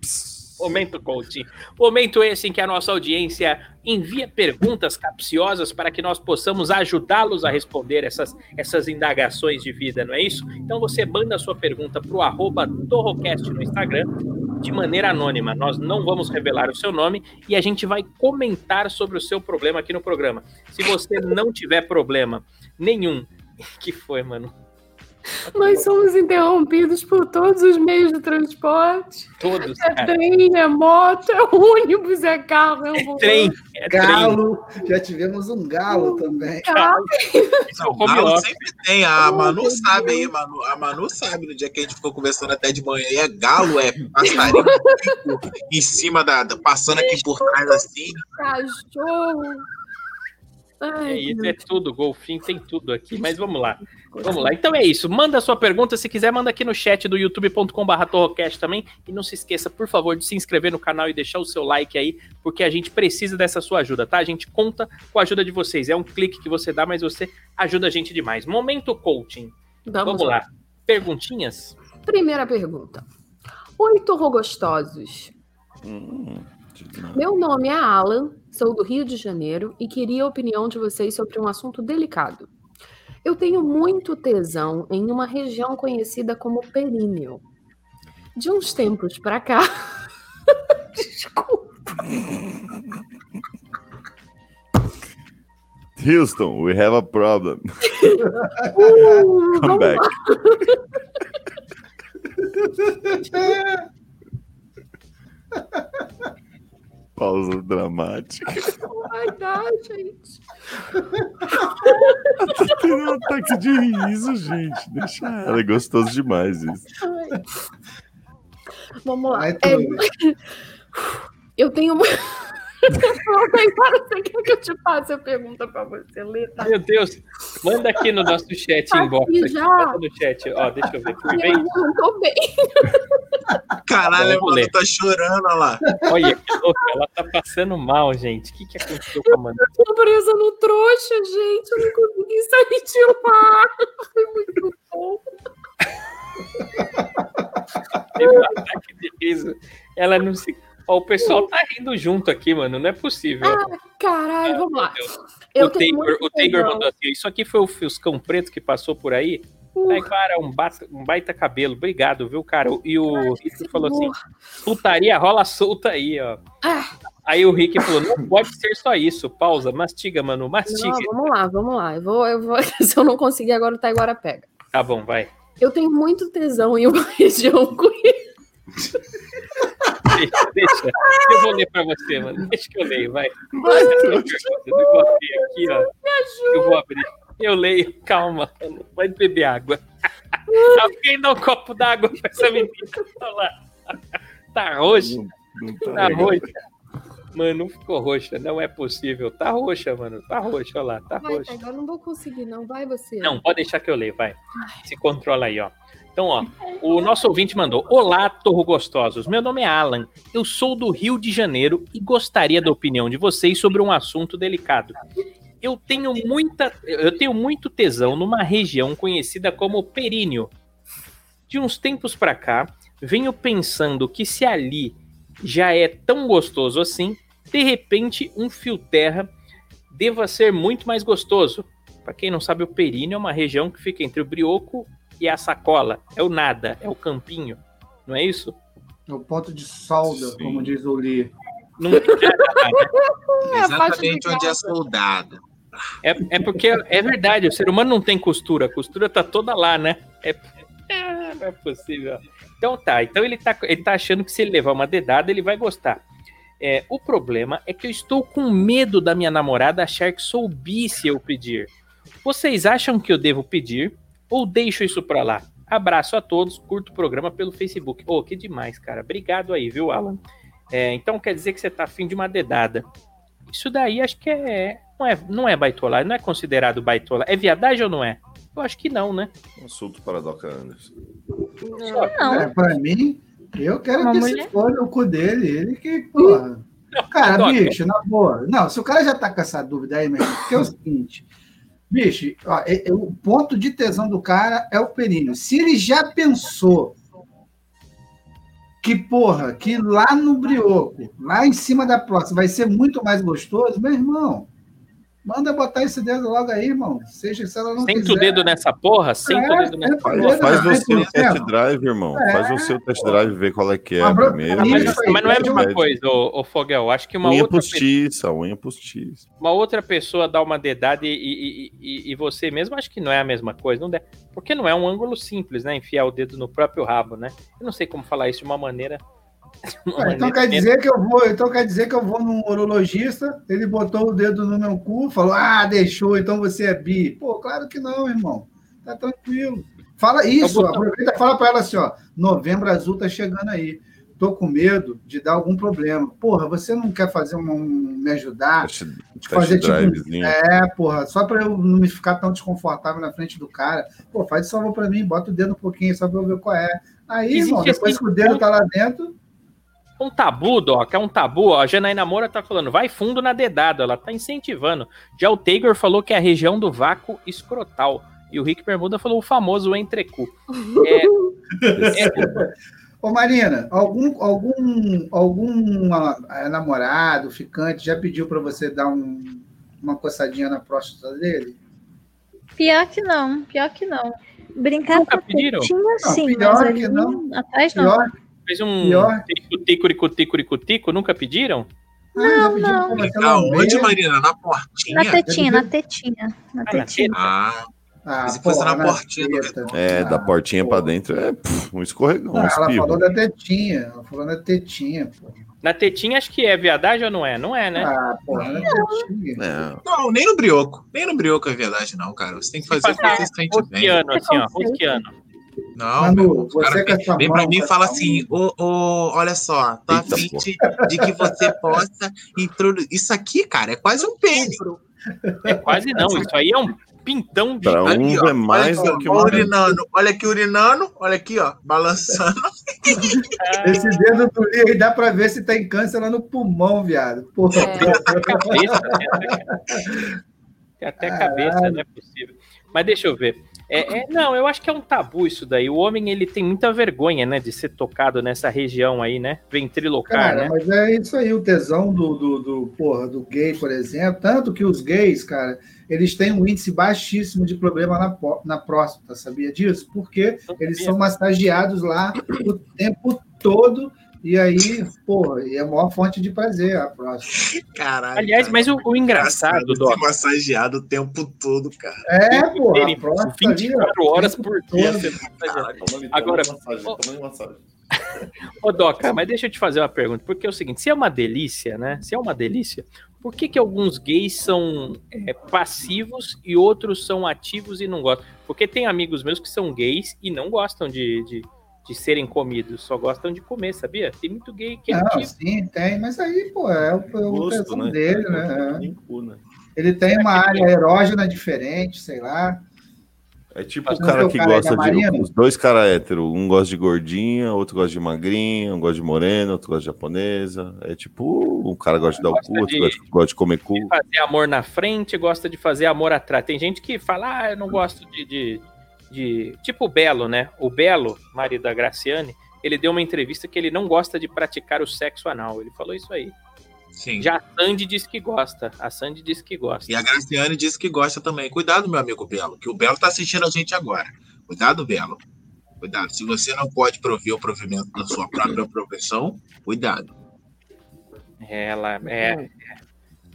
A: Momento coaching. Momento esse em que a nossa audiência envia perguntas capciosas para que nós possamos ajudá-los a responder essas, essas indagações de vida, não é isso? Então você manda a sua pergunta para o arroba Torrocast no Instagram de maneira anônima. Nós não vamos revelar o seu nome e a gente vai comentar sobre o seu problema aqui no programa. Se você não tiver problema nenhum, que foi, mano?
F: Nós somos interrompidos por todos os meios de transporte.
A: Todos,
F: É
A: cara.
F: trem, é moto, é ônibus, é carro, é.
A: Trem, é trem.
E: Galo, já tivemos um galo também.
A: Isso é o
C: Galo sempre tem. A
F: Oh,
C: Manu sabe aí. Manu. A Manu sabe no dia que a gente ficou conversando até de manhã. É galo, é passarinho em cima da, da- Passando aqui por trás assim.
F: Cachorro. Ai,
A: É isso, é tudo, golfinho tem tudo aqui, mas vamos lá. Vamos lá. Então é isso. Manda a sua pergunta. Se quiser, manda aqui no chat do youtube.com.br torrocast também. E não se esqueça, por favor, de se inscrever no canal e deixar o seu like aí, porque a gente precisa dessa sua ajuda, tá? A gente conta com a ajuda de vocês. É um clique que você dá, mas você ajuda a gente demais. Momento coaching.
F: Vamos,
A: Vamos lá. Perguntinhas?
F: Primeira pergunta. Oi, torrogostosos.
D: Hum.
F: Meu nome é Alan, sou do Rio de Janeiro e queria a opinião de vocês sobre um assunto delicado. Eu tenho muito tesão em uma região conhecida como períneo. De uns tempos pra cá. Desculpa.
D: Houston, we have a problem.
F: Uh,
D: Come back. Pausa dramática.
F: Ai, tá, gente.
D: Tá tendo um ataque de riso, gente. Deixa ela. É gostoso demais isso.
F: Ai. Vamos lá.
E: Vai,
F: É, eu tenho. Agora você quer que eu te faça a pergunta pra você ler? Tá?
A: Meu Deus, manda aqui no nosso chat
F: Aqui
A: inbox. Aqui,
F: já.
A: manda no chat. Ó, deixa eu ver. Tudo bem?
F: Eu não tô bem.
C: Caralho, a mano tá chorando, olha lá.
A: Olha que louca, ela tá passando mal, gente. O que, que aconteceu com a Amanda?
F: Tô presa no trouxa, gente. Eu não consegui sair de lá. Foi muito bom.
A: Ela não se. Ó, o pessoal tá rindo junto aqui, mano. Não é possível.
F: Caralho, vamos lá.
A: o
F: Eu
A: Taylor,
F: muito
A: o
F: tesão.
A: mandou assim: Isso aqui foi o Fuscão Preto que passou por aí. Aí, cara, um baita, um baita cabelo. Obrigado, viu, cara? E o Rick falou assim: putaria rola solta aí, ó.
F: Ah.
A: Aí o Rick falou: não pode ser só isso. Pausa, mastiga, mano, mastiga.
F: Não, vamos lá, vamos lá. Eu vou, eu vou... Se eu não conseguir agora, o Taiguara pega.
A: Tá bom, vai.
F: Eu tenho muito tesão em uma região conhecida.
A: Deixa, deixa. Eu vou ler pra você, mano. Deixa que eu leio, vai. Eu vou abrir aqui, ó. Eu vou abrir. Eu leio, calma, mano. Pode beber água. Alguém dá um copo d'água pra essa menina. Olha lá. Tá roxa. Tá
D: legal.
A: roxa. Mano, não ficou roxa. Não é possível. Tá roxa, mano. Tá roxa, olha lá. Tá
F: Vai,
A: roxa.
F: Eu não vou conseguir, não. Vai você.
A: Não, pode deixar que eu leio, vai. Se controla aí, ó. Então, ó, o nosso ouvinte mandou: Olá, Torro Gostosos. Meu nome é Alan. Eu sou do Rio de Janeiro e gostaria da opinião de vocês sobre um assunto delicado. Eu tenho muita, eu tenho muito tesão numa região conhecida como Períneo. De uns tempos pra cá, venho pensando que se ali já é tão gostoso assim, de repente um fio terra deva ser muito mais gostoso. Pra quem não sabe, o períneo é uma região que fica entre o brioco e a sacola. É o nada, é o campinho. Não é isso?
E: É o ponto de solda, como diz o Lee.
A: Não é
C: Exatamente onde é soldado.
A: É, é porque é verdade, o ser humano não tem costura, a costura tá toda lá, né? É, é, não é possível. Então tá, então ele tá, ele tá achando que se ele levar uma dedada, ele vai gostar. É, o problema é que eu estou com medo da minha namorada achar que sou bi se eu pedir. Vocês acham que eu devo pedir ou deixo isso pra lá? Abraço a todos, curto o programa pelo Facebook. Ô, que demais, cara. Obrigado aí, viu, Alan? É, então quer dizer que você tá afim de uma dedada. Isso daí acho que é. Não é, não é baitola, não é considerado baitola. É viadagem ou não é? Eu acho que não, né?
D: Assunto para Doca Anderson.
G: Não.
E: É, pra mim, eu quero
G: Uma
E: que
G: mulher?
E: se for o cu dele. Ele que, porra. Cara, bicho, na boa. Não, se o cara já tá com essa dúvida aí, mesmo, porque é o seguinte. Bicho, ó, é- é- o ponto de tesão do cara é o períneo. Se ele já pensou que, porra, que lá no brioco, lá em cima da próxima, vai ser muito mais gostoso, meu irmão, manda botar esse dedo logo aí, irmão. Seja se ela não
A: Senta
E: quiser.
A: o dedo nessa porra, senta o
E: É,
A: dedo nessa
E: o
A: porra.
E: dedo.
D: Faz você o
E: por
D: test
E: tempo.
D: drive, irmão. Faz
E: É.
D: o seu test drive, ver qual é que é
E: Mas, bro,
D: primeiro.
E: mas
A: Mas não é a mesma coisa, ô, ô Fogel. Acho que uma
D: Unha
A: outra, pe-
D: postiça, unha postiça.
A: uma outra pessoa dá uma dedada e, e, e- e você mesmo acho que não é a mesma coisa. Não dá, porque não é um ângulo simples, né? Enfiar o dedo no próprio rabo, né? Eu não sei como falar isso de uma maneira.
E: Ah, então quer dizer que eu vou, então quer dizer que eu vou num urologista, ele botou o dedo no meu cu, falou: "Ah, deixou, então você é bi". Pô, claro que não, irmão. Tá tranquilo. Fala isso,
A: vou-
E: aproveita e fala para ela assim, ó, novembro azul tá chegando aí. Tô com medo de dar algum problema. Porra, você não quer fazer um, um- me ajudar? De fazer tipo, é, porra, só para eu não me ficar tão desconfortável na frente do cara. Pô, faz favor para mim, bota o dedo um pouquinho só para eu ver qual é. Aí,
A: Existe
E: irmão, depois
A: assim,
E: que o dedo tá lá dentro,
A: Um tabu, Doc, é um tabu. Ó, a Janaína Moura tá falando, vai fundo na dedada, ela tá incentivando. Já o Taylor falou que é a região do vácuo escrotal. E o Rick Bermuda falou o famoso entrecu. É, é,
E: Ô Marina, algum, algum, algum ah, namorado, ficante, já pediu para você dar um- uma coçadinha na próstata dele?
G: Pior que não, pior que não. Brincar
A: Nunca
G: com a
A: pediram?
G: tetinha, sim,
E: pior
G: mas
E: que não.
G: atrás não.
E: Pior,
A: fez um
E: Pior.
A: tico-tico-tico-tico-tico, nunca pediram?
E: ah,
G: não.
E: você
C: Aonde,
E: lamber?
C: Marina? Na portinha?
G: Na tetinha, na tetinha. Na
A: na
G: tetinha.
C: Ah,
E: Ah,
C: Se fosse na portinha do.
D: É,
E: Ah,
D: da portinha pra
E: pô.
D: dentro é pff, um escorregão, um
E: Não, ela falou da tetinha, ela falou da tetinha, pô.
A: Na tetinha acho que é viadagem ou não é? Não é, né?
E: Ah, porra, tetinha.
D: É,
C: não, nem no brioco. Nem no brioco é verdade, não, cara. Você tem que fazer com que você sente bem.
A: Assim, ó,
F: Preconceito.
C: Não,
E: Manu,
C: meu
E: essa
C: vem
E: mão,
C: pra mim e fala assim, ô, ô, olha só, tá
D: Eita,
C: afim de, que você possa introduzir. Isso aqui, cara, é quase um pênis.
A: É quase não, isso aí é um pintão de.
D: Pra
C: Ali,
D: uns
C: ó,
D: é mais
C: olha
D: do que
C: ó,
D: uma.
C: urinando. Olha aqui urinando, olha aqui, ó, balançando.
E: Esse dedo do Lee aí dá pra ver se tem câncer lá no pulmão, viado. Porra.
F: É.
A: cabeça, né? Tem até cabeça, não é possível. Mas deixa eu ver. É, é- não, eu acho que é um tabu isso daí. O homem ele tem muita vergonha, né, de ser tocado nessa região aí, né? Ventrilocar,
E: Cara,
A: né?
E: mas é isso aí, o tesão do, do, do, porra, do gay, por exemplo. Tanto que os gays, cara, eles têm um índice baixíssimo de problema na, na próstata, sabia disso? Porque eles são massageados lá o tempo todo. E aí, porra, é a maior fonte de prazer a próstata.
C: Caralho.
A: Aliás,
C: cara.
A: mas o, o engraçado,
C: Ser
A: Doc,
C: massageado o tempo todo, cara.
E: É, ó,
A: 24 horas por dia.
E: todo.
A: você massageado. Agora,
D: massagem.
A: Ô, Doca, mas deixa eu te fazer uma pergunta, porque é o seguinte, se é uma delícia, né? Se é uma delícia, por que, que alguns gays são é, passivos e outros são ativos e não gostam? Porque tem amigos meus que são gays e não gostam de, de, de serem comidos, só gostam de comer, sabia? Tem muito gay que é
E: Não,
A: ativo.
E: sim, tem, mas aí, pô, é o, é o
D: Gosto, né?
E: dele, né?
D: Cu, né?
E: Ele tem uma área erógena diferente, sei lá.
D: É tipo o cara que
E: cara aí
D: gosta de. Os dois caras héteros. Um gosta de gordinha, outro gosta de magrinha, um gosta de morena, outro gosta de japonesa. É tipo, um cara gosta de dar o
A: Gosta
D: cu, outro
A: de-
D: gosta- gosta de comer cu.
A: De fazer amor na frente, gosta de fazer amor atrás. Tem gente que fala, ah, eu não gosto de, de, de- Tipo o Belo, né? O Belo, marido da Graciane, ele deu uma entrevista que ele não gosta de praticar o sexo anal. Ele falou isso aí.
C: Sim.
A: Já a Sandy disse que gosta. A Sandy disse que gosta.
C: E a Graciane disse que gosta também. Cuidado, meu amigo Belo, que o Belo tá assistindo a gente agora. Cuidado, Belo. Cuidado. Se você não pode prover o provimento da sua própria profissão, cuidado.
A: Ela é, é.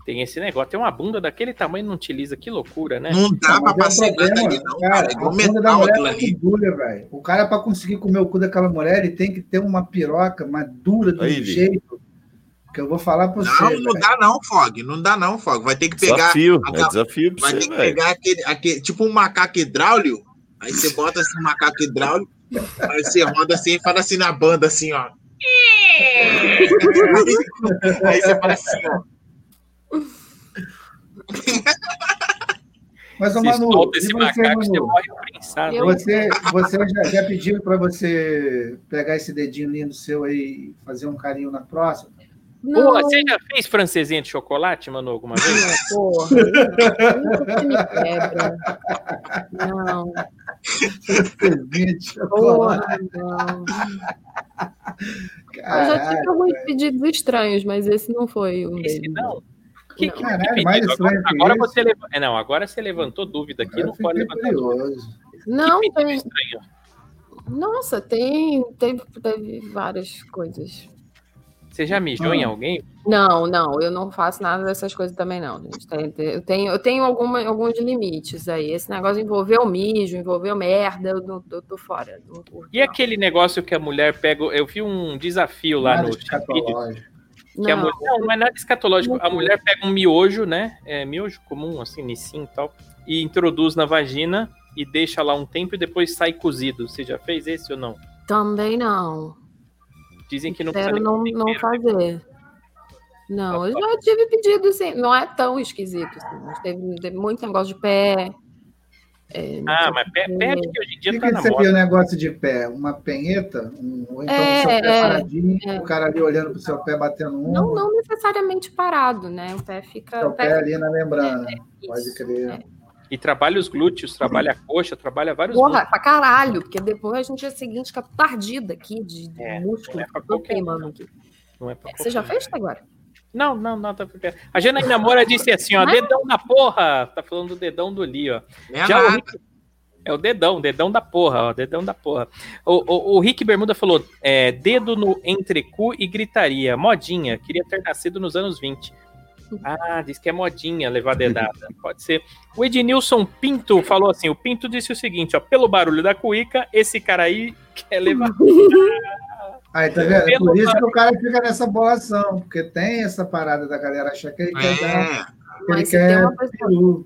A: Tem esse negócio. Tem uma bunda daquele tamanho e não utiliza. Que loucura, né?
C: Não dá pra passar nada
E: problema,
C: ali, não,
E: cara.
C: cara. É igual
E: a bunda da
C: metal
E: mulher é
C: ali.
E: muito dura, velho. O cara, pra conseguir comer o cu daquela mulher, ele tem que ter uma piroca, uma dura do
D: Aí,
E: jeito. Que eu vou falar pra você.
C: Não, não dá não, Fog. Não dá não, Fog. Vai ter que pegar.
D: Desafio, é desafio pra
C: Vai ter
D: você,
C: que
D: velho.
C: pegar aquele, aquele. Tipo um macaco hidráulico. Aí você bota assim um macaco hidráulico. Aí você roda assim e fala assim na banda, assim, ó. Aí você fala assim, ó.
E: Mas, ô,
A: Se
E: Manu,
A: solta esse
E: você,
A: macaco, você
E: Manu?
A: morre prensado.
F: Eu-
E: Você, você já, já pediu para você pegar esse dedinho lindo seu aí e fazer um carinho na próxima?
A: Pô,
F: Não,
A: você já fez francesinha de chocolate, Manu, alguma vez?
F: porra. Nunca me quebra. Não,
E: Gente,
F: porra, não. Eu já tive alguns pedidos estranhos, mas esse não foi um
A: Esse
F: deles.
A: não. Que,
F: Não.
A: que,
E: Caralho,
A: que
E: mais
A: Agora,
E: que
A: agora
E: esse.
A: você é, não, agora você levantou dúvida aqui,
E: eu
A: não pode levantar dúvida.
F: Não,
A: que
F: tem.
A: estranho.
F: Nossa, tem. Teve, teve várias coisas.
A: Você já mijou em
E: Ah.
A: alguém?
F: Não, não, eu não faço nada dessas coisas também, não, gente. Tem- tem- Eu tenho, eu tenho alguma, alguns limites aí. Esse negócio envolveu mijo, envolveu merda, eu, não- eu tô fora. não
A: E
F: não.
A: aquele negócio que a mulher pega. Eu vi um desafio lá
E: Nada
A: no a
F: Não,
A: mulher, não, não é nada escatológico. A mulher pega um miojo, né? É, miojo comum, assim, nissim e tal, e introduz na vagina e deixa lá um tempo e depois sai cozido. Você já fez esse ou não?
F: também não.
A: Dizem que não
F: Quero
A: precisa
F: não, não
A: tempero.
F: fazer. Não, eu já tive pedido, assim, não é tão esquisito, assim, teve, teve muito negócio de pé. É,
A: Ah,
F: sei
A: mas
F: o
A: pé, pé que hoje em
E: O
A: dia
E: que,
A: tá
E: que
A: na
E: o
A: moda.
E: negócio de pé? Uma penheta? Um, ou então
F: É,
E: o seu pé
F: é,
E: paradinho,
F: é.
E: o cara ali olhando pro seu pé batendo um,
F: Não, não necessariamente parado, né? O pé fica.
E: seu
F: o
E: pé
F: pé
E: ali na membrana. Pode
F: isso,
E: crer.
F: é.
A: E trabalha os glúteos, trabalha a coxa, trabalha vários
F: Porra, pra caralho, porque depois a gente é seguinte fica tardida aqui de, de
A: É,
F: músculo,
A: não é pra qualquer
F: queimando
A: não. é pra
F: Você já fez agora?
A: Não, não, não, tá porque... A Janaína Moura disse assim, ó, dedão na porra. Tá falando do dedão do Li, ó.
C: É
A: Já o. Rick... É o dedão, dedão da porra, ó, dedão da porra. O, o, o Rick Bermuda falou, é, dedo no entrecu e gritaria, modinha, queria ter nascido nos anos 20. Ah, diz que é modinha levar dedada, pode ser. O Ednilson Pinto falou assim, o Pinto disse o seguinte, ó, pelo barulho da cuíca, esse cara aí quer levar...
E: Aí, tá vendo? É por isso que o cara fica nessa bolação, porque tem essa parada da galera achar que ele quer dar,
C: É.
E: que ele
F: Mas se tem
E: quer
F: uma pessoa,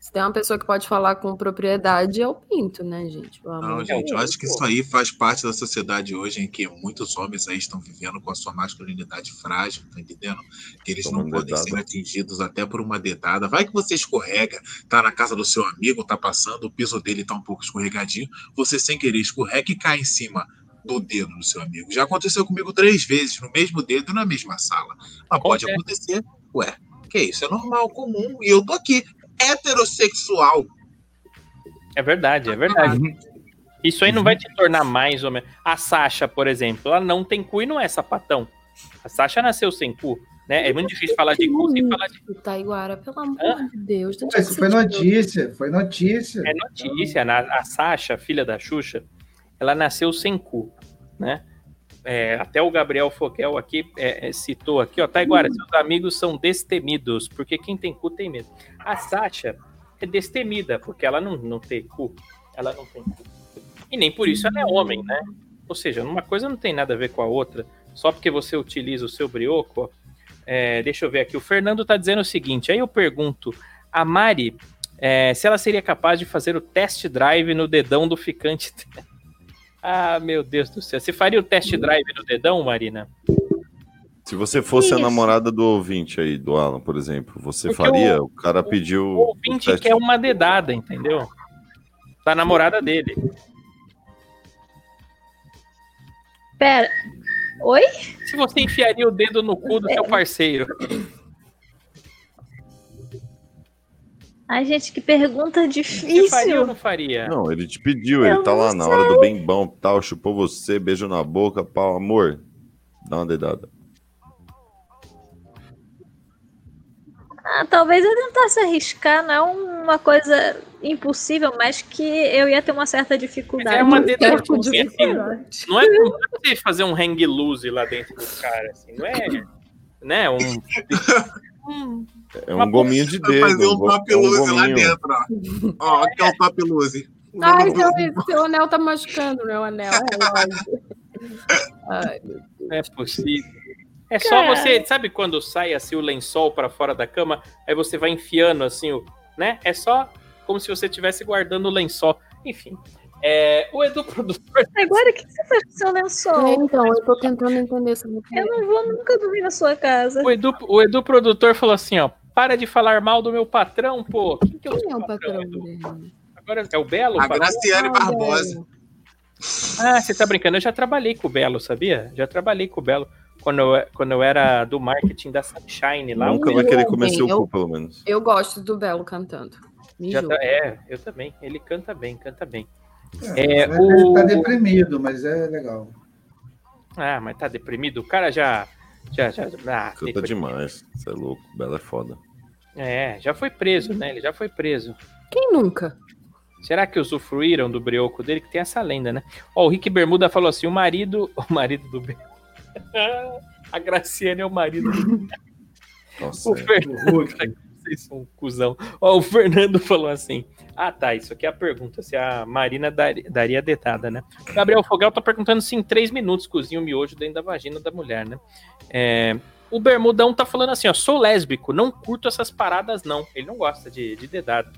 F: se tem uma pessoa que pode falar com propriedade, é o Pinto, né, gente?
C: Não, gente, eu acho que isso aí faz parte da sociedade hoje em que muitos homens aí estão vivendo com a sua masculinidade frágil, tá entendendo? Que eles não
D: Tomando
C: podem
D: dedada.
C: ser atingidos até por uma dedada. Vai que você escorrega, tá na casa do seu amigo, tá passando, o piso dele tá um pouco escorregadinho, você sem querer escorrega e cai em cima do dedo do seu amigo. Já aconteceu comigo três vezes, no mesmo dedo, na mesma sala. Mas pode
A: Acontece.
C: acontecer. Ué, que isso? É normal, comum. E eu tô aqui, heterossexual.
A: É verdade, é verdade. Isso aí não vai te tornar mais ou menos. A Sasha, por exemplo, ela não tem cu e não é sapatão. A Sasha nasceu sem cu, né? É muito difícil falar de cu sem falar de
F: O Taiguara, pelo amor
A: Hã?
F: de Deus.
E: Pô,
F: é
E: Isso foi notícia, foi notícia.
A: É notícia, na- a Sasha, filha da Xuxa, ela nasceu sem cu, né? É, até o Gabriel Foguel aqui é, é, citou aqui, ó, Taiguara, seus amigos são destemidos, porque quem tem cu tem medo. A Sasha é destemida, porque ela não, não tem cu, ela não tem cu. E nem por isso ela é homem, né? Ou seja, uma coisa não tem nada a ver com a outra, só porque você utiliza o seu brioco, ó. É, deixa eu ver aqui, o Fernando tá dizendo o seguinte, aí eu pergunto, a Mari, é, se ela seria capaz de fazer o test drive no dedão do ficante. Ah, meu Deus do céu. Você faria o test drive no dedão, Marina?
D: Se você fosse
G: Isso.
D: a namorada do ouvinte aí, do Alan, por exemplo, você
A: Porque
D: faria?
A: o-
D: O, cara pediu.
A: O ouvinte
D: teste-
A: quer uma dedada, entendeu? Da namorada dele.
G: Pera. Oi?
A: Se você enfiaria o dedo no cu do seu parceiro.
G: Ai, gente, que pergunta
A: Você faria ou
G: difícil.
A: não faria?
D: Não, ele te pediu,
G: Eu
D: ele tá
G: não
D: lá na hora do bem bom, tal, chupou você, beijo na boca, pau, amor. Dá uma dedada.
G: Ah, talvez eu tentasse arriscar, não é uma coisa impossível, mas que eu ia ter uma certa
A: Mas
G: dificuldade.
A: é uma
F: Certo,
A: dedadinha, assim, é, não é você fazer um hang loose lá dentro do cara, assim. Não é. Né? Um.
D: É
A: Uma
D: um gominho de
C: Vai
D: dedo.
C: fazer um
D: go-
C: top
D: é um
C: lá dentro, ó. Ó, aqui é o top lose.
F: Ai, seu, seu anel tá machucando, meu anel. Deus.
A: Não é possível. É só você, sabe quando sai assim o lençol pra fora da cama, aí você vai enfiando assim o, né? É só como se você estivesse guardando o lençol. Enfim, é, o Edu produtor,
G: Agora, o que você faz com seu lençol?
F: É, então, eu tô tentando entender essa
G: Eu não vou nunca dormir na sua casa.
A: o Edu, o Edu produtor falou assim, ó, para de falar mal do meu patrão, pô. Quem, que é o
F: Quem é o patrão dele?
A: Agora é o Belo?
C: A
A: patrão?
C: Graciane
F: Ah,
C: Barbosa.
F: velho.
A: Ah, você tá brincando? Eu já trabalhei com o Belo, sabia? Já trabalhei com o Belo quando eu, quando eu era do marketing da Sunshine lá.
D: Nunca vai querer comer seu
F: eu-
D: cu, pelo menos.
F: Eu gosto do Belo cantando. Me
A: já
F: julga.
A: tá- é, eu também. Ele canta bem, canta bem.
E: É,
A: É, o-
E: Ele tá deprimido, mas é legal.
A: Ah, mas tá deprimido? O cara já. Já, já. Ah,
D: Canta
A: deprimido.
D: demais. Você é louco. Bela é foda.
A: É, já foi preso, né? Ele já foi preso.
F: Quem nunca?
A: Será que usufruíram do brioco dele? Que tem essa lenda, né? Ó, o Rick Bermuda falou assim: o marido. O marido do. A Graciane é o marido do.
D: Nossa,
A: O
D: é.
A: Fernando. Vocês são um cuzão. Ó, o Fernando falou assim: Ah, tá. Isso aqui é a pergunta. Se a Marina dar- daria a detada, né? O Gabriel Fogal tá perguntando se em três minutos cozinha o miojo dentro da vagina da mulher, né? É, o Bermudão tá falando assim: ó, sou lésbico, não curto essas paradas, não. Ele não gosta de, de dedado.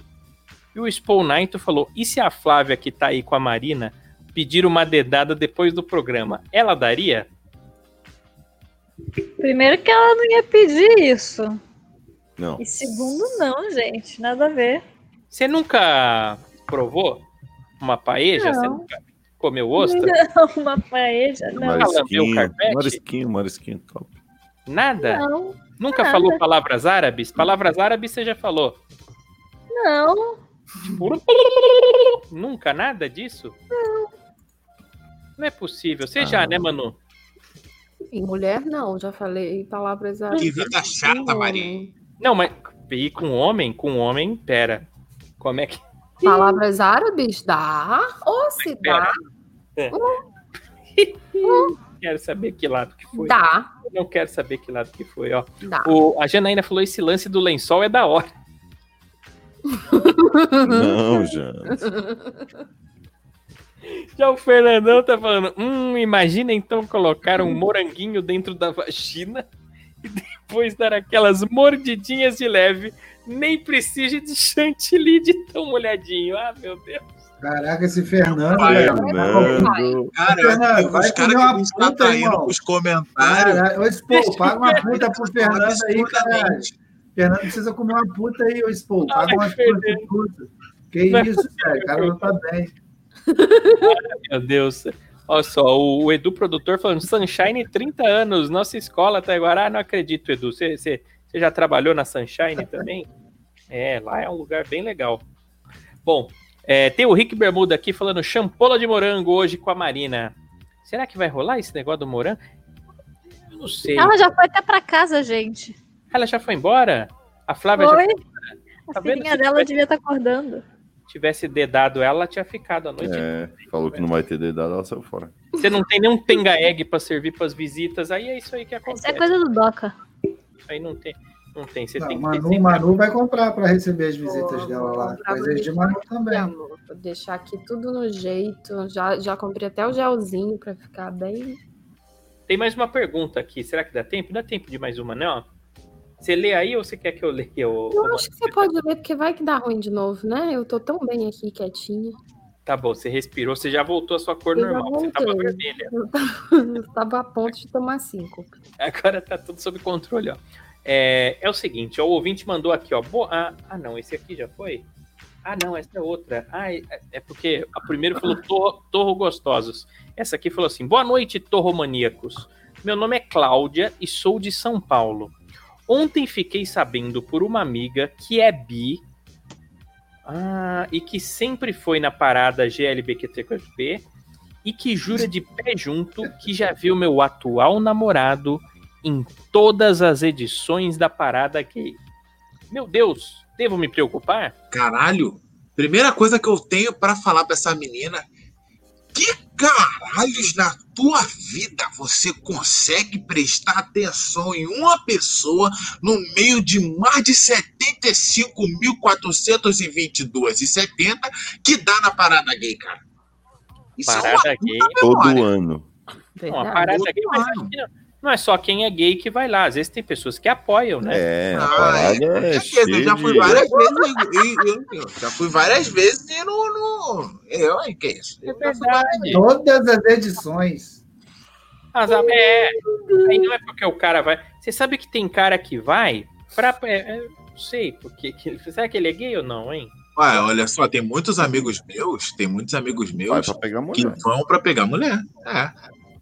A: E o Spawn Knight falou: e se a Flávia, que tá aí com a Marina, pedir uma dedada depois do programa? Ela daria?
G: Primeiro que ela não ia pedir isso.
D: Não.
G: E segundo, não, gente. Nada a ver.
A: Você nunca provou uma paeja? Você
G: Não.
A: nunca comeu ostra?
G: Não, uma paeja, não.
D: Marisquinho, marisquinho, marisquinho, top.
A: Nada?
G: Não,
A: Nunca
G: nada.
A: falou palavras árabes? Palavras árabes você já falou.
G: não.
A: Nunca nada disso? Não é possível. Você
D: Ah.
A: já, né, Manu?
F: Em mulher, não. Já falei palavras
C: Que vida chata, Maria.
A: Não, mas e com homem? Com homem, pera. Como é que.
F: Palavras árabes? Dá. Ou se dá,
A: Quero saber que lado que foi.
F: dá.
A: Eu não quero saber que lado que foi, ó.
F: Dá.
A: O, a Janaína falou: esse lance do lençol é da hora.
D: Não, gente.
A: Já o Fernandão tá falando: hum, imagina então colocar um moranguinho dentro da vagina e depois dar aquelas mordidinhas de leve. Nem precisa de chantilly de tão molhadinho. Ah, meu Deus.
E: Caraca, esse Fernando.
D: Fernando.
C: Cara,
E: Fernando, vai
C: os caras
E: comer uma
C: que estão
E: puta,
C: atraindo
E: irmão.
C: os comentários.
E: Caralho, ô, Spô, paga uma puta pro Fernando aí, caralho.
C: absurdamente.
E: Fernando precisa comer uma puta aí, ô Spô. Paga
A: Ai, Fernando.
E: prostitutas. Que isso, velho. O cara não tá bem.
A: Meu Deus. Olha só, o, Edu produtor falando Sunshine 30 anos, nossa escola até agora. Ah, não acredito, Edu. Você, já trabalhou na Sunshine também? É, lá é um lugar bem legal. Bom, é, tem o Rick Bermuda aqui falando champola de morango hoje com a Marina. Será que vai rolar esse negócio do morango? Eu não sei.
G: Ela já foi até pra casa, gente.
A: Ela já foi embora? A Flávia
G: Foi.
A: já
G: A
A: Tá
G: filhinha dela
A: tivesse-
G: devia estar acordando.
A: Tivesse dedado ela, ela tinha ficado a noite.
D: É, falou que não vai ter dedado, ela saiu fora.
A: Você não tem nenhum tenga egg pra servir pras visitas, aí é isso aí que
G: Isso
A: acontece.
G: é coisa do Doca.
A: Aí não tem. Não tem. Você
E: Não,
A: tem que ter
E: Manu, Manu vai comprar para receber as visitas dela lá. Coisas de. Manu também.
F: Amor, Vou deixar aqui tudo no jeito. Já, já comprei até o gelzinho pra ficar bem.
A: Tem mais uma pergunta aqui. Será que dá tempo? Dá tempo de mais uma, não? Você lê aí ou você quer que eu leia? ô,
F: Eu acho que você pode ler, porque vai que dá ruim de novo, né? Eu tô tão bem aqui, quietinha.
A: Tá bom, você respirou, você já voltou à sua cor
F: Eu
A: normal. Você tava vermelha.
F: Eu tava, eu tava a ponto de tomar cinco.
A: Agora tá tudo sob controle, ó. É, é o seguinte, ó, o ouvinte mandou aqui, ó. bo- ah, ah, não, esse aqui já foi? Ah, não, essa é outra. Ah, é, é porque a primeira falou torro, torro gostosos. Essa aqui falou assim: boa noite, torromaníacos. Meu nome é Cláudia e sou de São Paulo. Ontem fiquei sabendo por uma amiga que é bi. Ah, e que sempre foi na parada GLBQTQP e que jura de pé junto que já viu meu atual namorado em todas as edições da parada gay. Meu Deus, devo me preocupar?
C: Caralho, primeira coisa que eu tenho pra falar pra essa menina. Que caralhos na tua vida você consegue prestar atenção em uma pessoa no meio de mais de 75.422,70 que dá na parada gay, cara? Isso é
A: Parada
C: uma
A: gay.
D: Todo
C: memória.
D: ano.
A: Não, a parada gay, mas que não, não é só quem é gay que vai lá. Às vezes tem pessoas que apoiam, né?
D: É,
C: Ah, com
D: é
C: certeza, eu já fui
D: de...
C: várias vezes. e- e- eu- já fui várias vezes e no. no eu, hein, que isso?
A: É
C: fui várias
A: verdade.
E: Todas as edições.
A: Mas, é, aí não é porque o cara vai. Você sabe que tem cara que vai pra. É, é, não sei, porque. que- será que ele é gay ou não, hein?
C: Ué, olha só, tem muitos amigos meus, tem muitos amigos meus
D: pra pegar
C: que vão pra pegar mulher. É.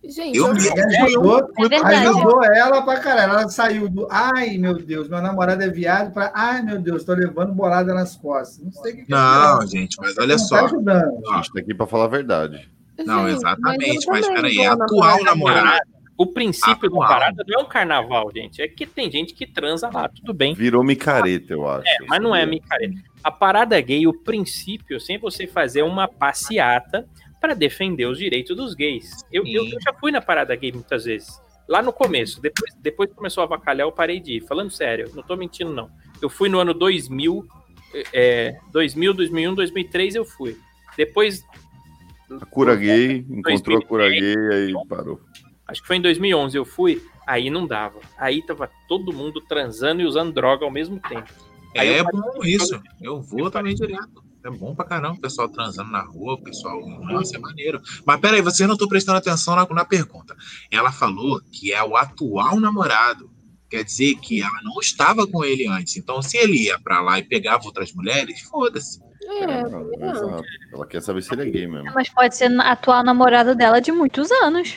F: Gente,
C: Eu
F: eu,
C: mesmo.
E: E ajudou,
G: É verdade.
E: ajudou ela pra caralho. Ela saiu do. Ai, meu Deus, meu namorado é viado. Pra. Ai, meu Deus, tô levando bolada nas costas. Não sei o que, que é
C: Não, gente, mas olha
E: Não
C: só.
E: Tá ajudando.
D: A gente tá aqui pra falar a verdade.
C: Não,
F: Gente,
C: exatamente, mas
F: também
C: peraí, é atual
F: parada
C: namorado.
A: O princípio
C: Atual.
A: da parada não é um carnaval, gente. É que tem gente que transa lá, tudo bem.
D: Virou micareta, eu acho.
A: É, mas não é micareta. A parada gay, o princípio, sem você fazer uma passeata para defender os direitos dos gays. Eu, eu, eu já fui na parada gay muitas vezes. Lá no começo, depois, depois que começou a avacalhar, eu parei de ir. Falando sério, não tô mentindo, não. Eu fui no ano 2000, é, 2000, 2001, 2003 eu fui. Depois,
D: A cura gay, encontrou a cura
A: 2003,
D: gay, aí parou.
A: acho que foi em 2011 eu fui, aí não dava. Aí tava todo mundo transando e usando droga ao mesmo tempo. Aí
C: É
A: eu-
C: bom isso. Eu vou também direto. É bom pra caramba o pessoal transando na rua, o pessoal. Nossa, é maneiro. Mas peraí, você não tô prestando atenção na, na pergunta. Ela falou que é o atual namorado. Quer dizer que ela não estava com ele antes. Então, se ele ia pra lá e pegava outras mulheres, foda-se.
F: É,
D: É. Ela quer saber se ele é gay mesmo.
G: Mas pode ser a atual namorada dela de muitos anos.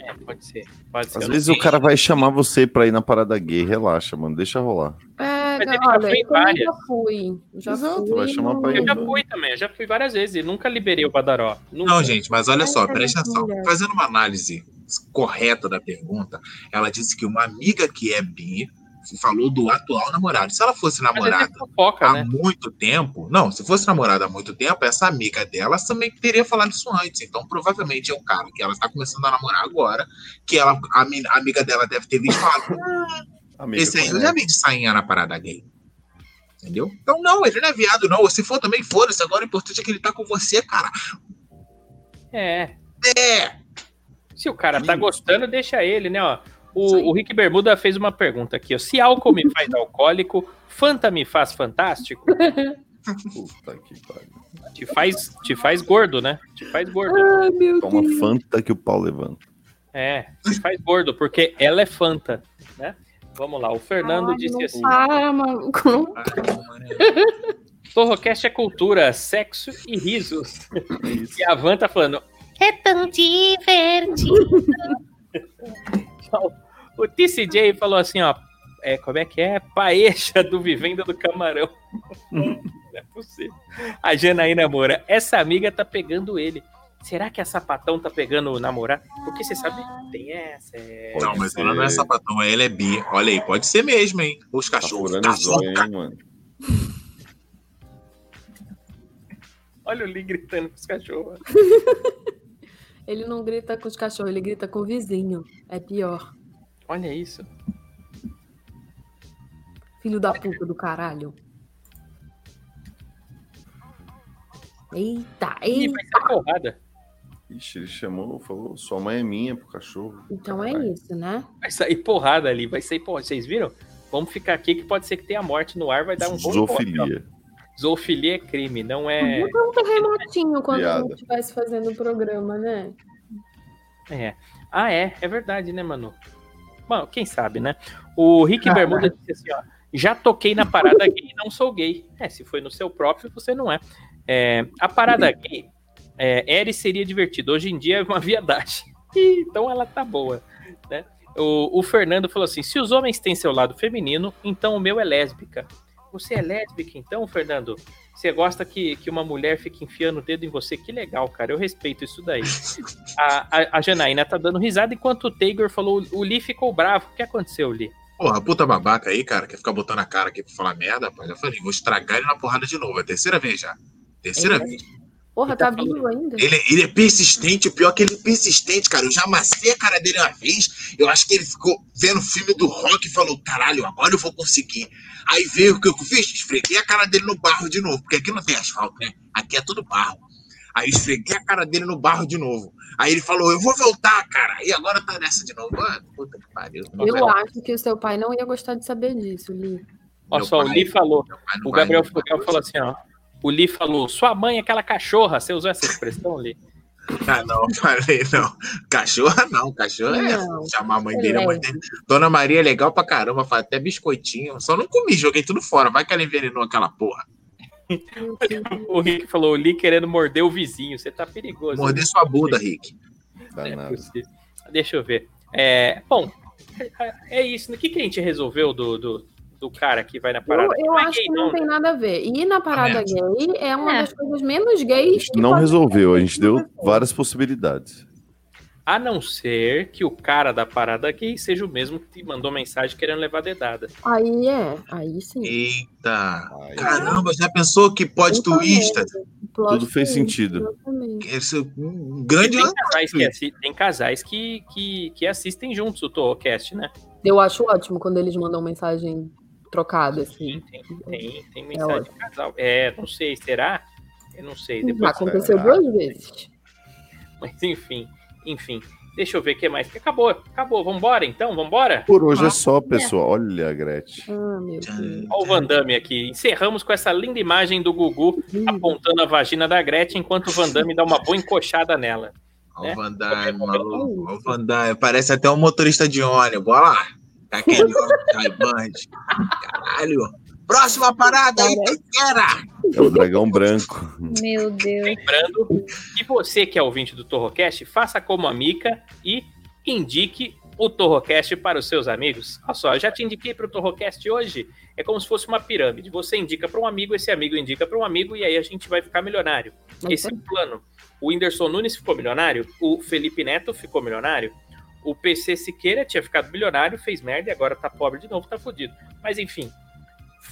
A: É, pode ser. Pode ser.
D: Às vezes
A: sei.
D: o cara vai chamar você pra ir na parada gay. Relaxa, mano. Deixa rolar.
F: É,
A: Mas ele já
F: olha,
A: foi em
F: eu
A: várias.
F: já fui. Já
D: Exato,
F: fui
D: vai chamar
F: no-
D: pra ir.
A: Eu já fui também, eu já fui várias vezes e nunca liberei o Badaró. Nunca.
C: Não, gente, mas olha só,
F: cara,
C: atenção. Fazendo uma análise correta da pergunta, ela disse que uma amiga que é bi falou do atual namorado. Se ela fosse
A: Mas
C: namorada
A: é fofoca,
C: há
A: né?
C: muito tempo. Não, se fosse namorada há muito tempo, essa amiga dela também teria falado isso antes. Então, provavelmente é um cara que ela está começando a namorar agora, que ela, a, a amiga dela deve ter visto e falado: "Hum,
D: Amiga,
C: esse aí eu já vi de sainha na parada gay. Entendeu? Então, não, ele não é viado, não. Se for também, foda-se. Agora o importante é que ele tá com você, cara.
A: É.
C: É.
A: Se o cara tá gostando, deixa ele, né? Ó, O, o Rick Bermuda fez uma pergunta aqui. ó. Se álcool me faz alcoólico, Fanta me faz fantástico?
D: Puta que pariu.
A: Te faz, te faz gordo, né? Te faz gordo.
F: Ai, meu
D: Toma
F: Deus.
D: Fanta que o pau levanta.
A: É, te faz gordo, porque ela é Fanta, né? Vamos lá, o Fernando
F: Ai,
A: disse
F: não
A: assim:
F: para, maluco. Não
A: Torrocast é cultura, sexo e risos. E a Van tá falando:
I: É tão divertido.
A: o TCJ falou assim, ó. É, como é que é? Paeja do Vivenda do Camarão. Não é possível. A Janaína Moura, essa amiga tá pegando ele. Será que a sapatão tá pegando o namorado? Porque você sabe, tem essa. É...
C: Não, mas
D: ser.
C: ela não é sapatão, ela é bi. Olha aí, pode ser mesmo, hein? Os
D: Tá
C: cachorros.
D: zóio,
C: cachorro,
D: hein, mano?
A: Olha o Lee gritando com os cachorros.
F: Ele não grita com os cachorros, ele grita com o vizinho. É pior.
A: Olha isso.
F: Filho da puta do caralho. Eita,
A: Ih,
F: eita.
A: vai ser porrada.
D: Ixi, ele chamou, falou, sua mãe é minha pro cachorro.
F: Então é
D: Caralho.
F: isso, né?
A: Vai sair porrada ali, vai sair porrada. Vocês viram? Vamos ficar aqui que pode ser que tenha morte no ar, vai dar um bom.
D: Zoofilia.
A: Zoofilia é crime, não é.
F: Podia ter um terremotinho quando a
D: Piada.
F: gente estivesse fazendo o programa, né?
A: É. Ah, é, é verdade, né, Manu? Bom, quem sabe, né? O Rick Bermuda disse assim, ó. Já toquei na parada gay e não sou gay. É, se foi no seu próprio, você não é. É, a parada gay, é, Eri seria divertido. Hoje em dia é uma viadagem. Então ela tá boa, né? O, o Fernando falou assim: se os homens têm seu lado feminino, então o meu é lésbica. Você é lésbica, então, Fernando? Você gosta que, que uma mulher fique enfiando o dedo em você? Que legal, cara. Eu respeito isso daí. A, a, a Janaína tá dando risada enquanto o Taylor falou: o Lee ficou bravo. O que aconteceu, Lee?
C: Porra, puta babaca aí, cara, quer ficar botando a cara aqui pra falar merda, rapaz. Já falei, vou estragar ele na porrada de novo. É a terceira vez já. Terceira
F: É.
C: vez.
F: Porra,
A: Ele tá
F: tá vivo ainda?
C: Ele, ele é persistente, o pior é que ele é persistente, cara. Eu já amassei a cara dele uma vez. Eu acho que ele ficou vendo o filme do rock e falou: caralho, agora eu vou conseguir. Aí veio o que eu fiz? Esfreguei a cara dele no barro de novo, porque aqui não tem asfalto, né? Aqui é tudo barro. Aí esfreguei a cara dele no barro de novo. Aí ele falou: eu vou voltar, cara. E agora tá nessa de novo. Mano, puta que pariu.
F: Eu acho que o seu pai não ia gostar de saber disso, Li.
A: Ó,
C: Meu
A: só o Lee falou. O Gabriel
C: mais.
A: falou assim, ó. O Lee falou, sua mãe é aquela cachorra. Você usou essa expressão, Lee?
C: Ah, não, falei, não. Cachorra não, cachorra é
F: Não.
C: chamar a mãe
F: É
C: dele. A mãe
F: leve.
C: dele. Dona Maria é legal pra caramba, faz até biscoitinho. Só não comi, joguei tudo fora. Vai que ela envenenou aquela porra.
A: O Rick falou, o Lee querendo morder o vizinho. Você tá perigoso.
C: Morder sua bunda, Rick.
A: Não é. Deixa eu ver. É, bom, é isso. O que, que a gente resolveu do, do, do cara que vai na
F: Eu,
A: parada?
F: eu
A: Não é
F: acho
A: gay,
F: que não
A: não,
F: tem
A: né?
F: nada a ver. Ir na parada
C: Também
F: gay é uma
G: É.
F: das coisas menos gays que
D: Não resolveu, a gente deu várias possibilidades.
A: A não ser que o cara da parada gay seja o mesmo que mandou mensagem querendo levar dedada.
F: Aí é, aí sim.
C: Eita.
D: Ai,
C: Caramba, já pensou que pode twista?
F: Plot
D: Tudo fez sentido.
F: exatamente.
C: Esse é um grande.
A: Tem casais, que, assi- tem casais que, que, que assistem juntos o Torrocast, né?
F: Eu acho ótimo quando eles mandam mensagem trocada, assim.
A: Tem, tem, tem mensagem de
F: ótimo.
A: casal. É, não sei, será? Eu não sei. Depois,
F: aconteceu
D: será?
F: duas vezes.
A: mas enfim, enfim. Deixa eu ver o que mais. Acabou, acabou. Vambora então, vambora?
D: Por hoje é só, pessoal. Olha a Gretchen.
F: Ah, meu Deus.
A: Olha o Van Damme aqui. Encerramos com essa linda imagem do Gugu apontando a vagina da Gretchen enquanto o Van Damme dá uma boa encoxada nela.
C: Olha
A: né?
C: o Van Damme, maluco. Olha o Van Damme. Parece até um motorista de ônibus. Olha lá. Tá Band. Caralho. Próxima parada aí, Taquera.
D: É o dragão branco.
G: Meu Deus.
A: Lembrando que você que é ouvinte do Torrocast, faça como a Mica e indique o Torrocast para os seus amigos. Olha só, eu já te indiquei para o Torrocast hoje. É como se fosse uma pirâmide. Você indica para um amigo, esse amigo indica para um amigo e aí a gente vai ficar milionário. Esse é o plano. O Whindersson Nunes ficou milionário, o Felipe Neto ficou milionário, o PC Siqueira tinha ficado milionário, fez merda e agora tá pobre de novo, tá fudido. Mas enfim,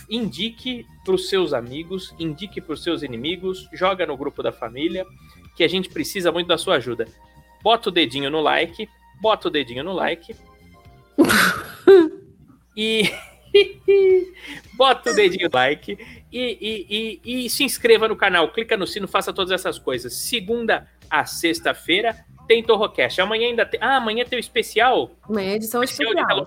A: indique para os seus amigos, indique para os seus inimigos, joga no grupo da família, que a gente precisa muito da sua ajuda. Bota o dedinho no like, bota o dedinho no like. e bota o dedinho no like e, e, e, e se inscreva no canal, clica no sino, faça todas essas coisas. Segunda a sexta-feira tem Torrocast. Amanhã ainda tem. Ah, amanhã tem o especial.
F: Amanhã é edição
A: Especial
F: especial.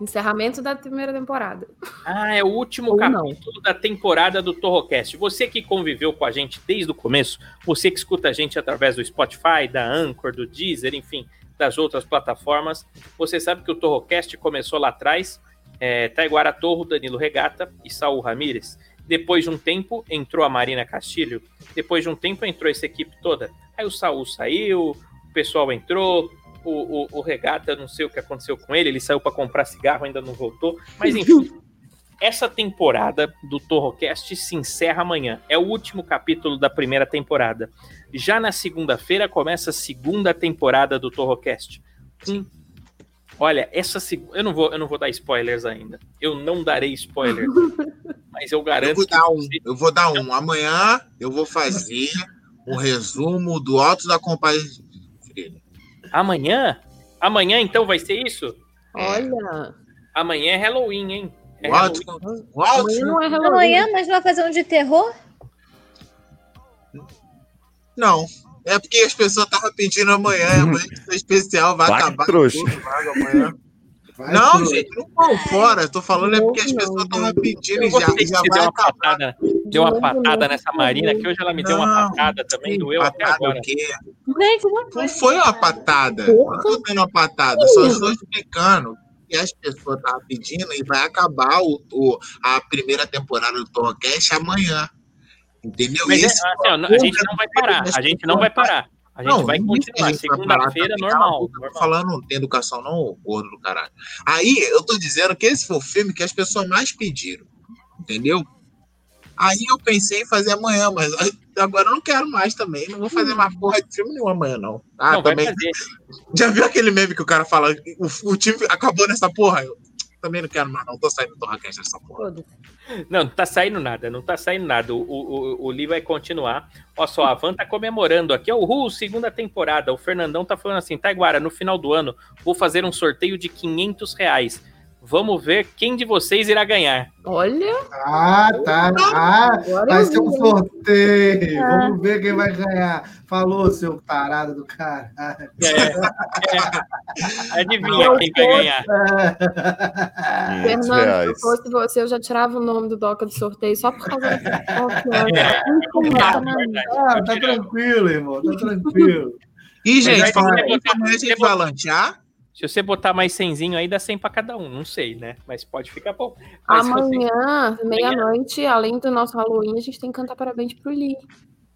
F: Encerramento da primeira temporada.
A: Ah, é o último
F: Ou
A: capítulo da temporada do Torrocast. Você que conviveu com a gente desde o começo, você que escuta a gente através do Spotify, da Anchor, do Deezer, enfim, das outras plataformas, você sabe que o Torrocast começou lá atrás, é, Taiguara Torro, Danilo Regata e Saul Ramírez. Depois de um tempo, entrou a Marina Castilho. Depois de um tempo, entrou essa equipe toda. Aí o Saul saiu, o pessoal entrou, o, o, o Regata, não sei o que aconteceu com ele, ele saiu para comprar cigarro, ainda não voltou. Mas enfim, essa temporada do Torrocast se encerra amanhã. É o último capítulo da primeira temporada. Já na segunda-feira começa a segunda temporada do Torrocast. Hum. Olha, essa seg- eu não vou, eu não vou dar spoilers ainda. Eu não darei spoilers. mas eu
C: Eu
A: garanto
C: vou
A: que
C: dar um.
A: você-
C: Eu vou dar um. Amanhã eu vou fazer um resumo do Alto da Compadre.
A: amanhã, amanhã então vai ser isso?
F: Olha.
A: Amanhã é Halloween, hein? É
C: O Alto,
A: Halloween.
C: o alto
F: Amanhã não é Halloween.
G: Amanhã, mas não vai fazer um de terror?
C: Não. É porque as pessoas estavam pedindo amanhã. Amanhã é especial, vai,
D: Vai,
C: acabar
D: trouxa.
C: tudo, vai amanhã.
E: Vai
C: não,
E: pro-
C: gente, não vão fora. Tô falando é porque as pessoas estavam pedindo e já, já vai acabar.
A: patada, deu uma patada
F: não,
A: nessa Marina, que hoje ela me deu uma
C: Não.
A: patada também, doeu até
C: Patada
A: agora.
C: o quê?
G: Não
C: Não foi uma patada.
F: Porra.
C: Não tô dando uma patada. Só estou explicando que as pessoas estavam pedindo e vai acabar o, o- a primeira temporada do Torcast amanhã. Entendeu?
A: Mas é, assim, ó, a gente não vai parar, a gente não vai parar. A gente vai
C: não
A: continuar.
C: vai parar
A: Segunda-feira,
C: também,
A: normal.
C: Tô
A: normal.
C: falando, não tem educação não, gordo do caralho. Aí, eu tô dizendo que esse foi o filme que as pessoas mais pediram. Entendeu? Aí eu pensei em fazer amanhã, mas agora eu não quero mais também. Não vou fazer mais porra de filme nenhum amanhã, não. Ah,
A: Não,
C: também. Já viu aquele meme que o cara fala, o, o time acabou nessa porra? Eu também não quero mais, não. Tô saindo do Torracast dessa porra.
A: Não, não tá saindo nada, não tá saindo nada. O, o, o, o Lee vai continuar. Olha só, a Van tá comemorando aqui. Ó, Uhul, segunda temporada. O Fernandão tá falando assim, Taiguara, no final do ano vou fazer um sorteio de 500 reais. Vamos ver quem de vocês irá ganhar.
F: Olha,
E: Ah, tá. Ah,
F: agora
E: vai ser um sorteio.
G: Ah.
E: Vamos ver quem vai ganhar. Falou, seu tarado do cara.
A: É, Adivinha quem vai ganhar.
D: 500
F: Fernando, se fosse você, eu já tirava o nome do Doca do sorteio só por causa dessa confiança.
A: É,
F: obrigada.
A: verdade.
E: Ah, tá tranquilo, irmão. Tá tranquilo.
C: E, gente, falando isso,
A: botar-
C: amanhã
A: você. Se você botar mais 100zinho aí, dá 100 pra cada um. Não sei, né? Mas pode ficar bom. Mas se você-
F: Amanhã, meia-noite, além do nosso Halloween, a gente tem que cantar parabéns pro Lee.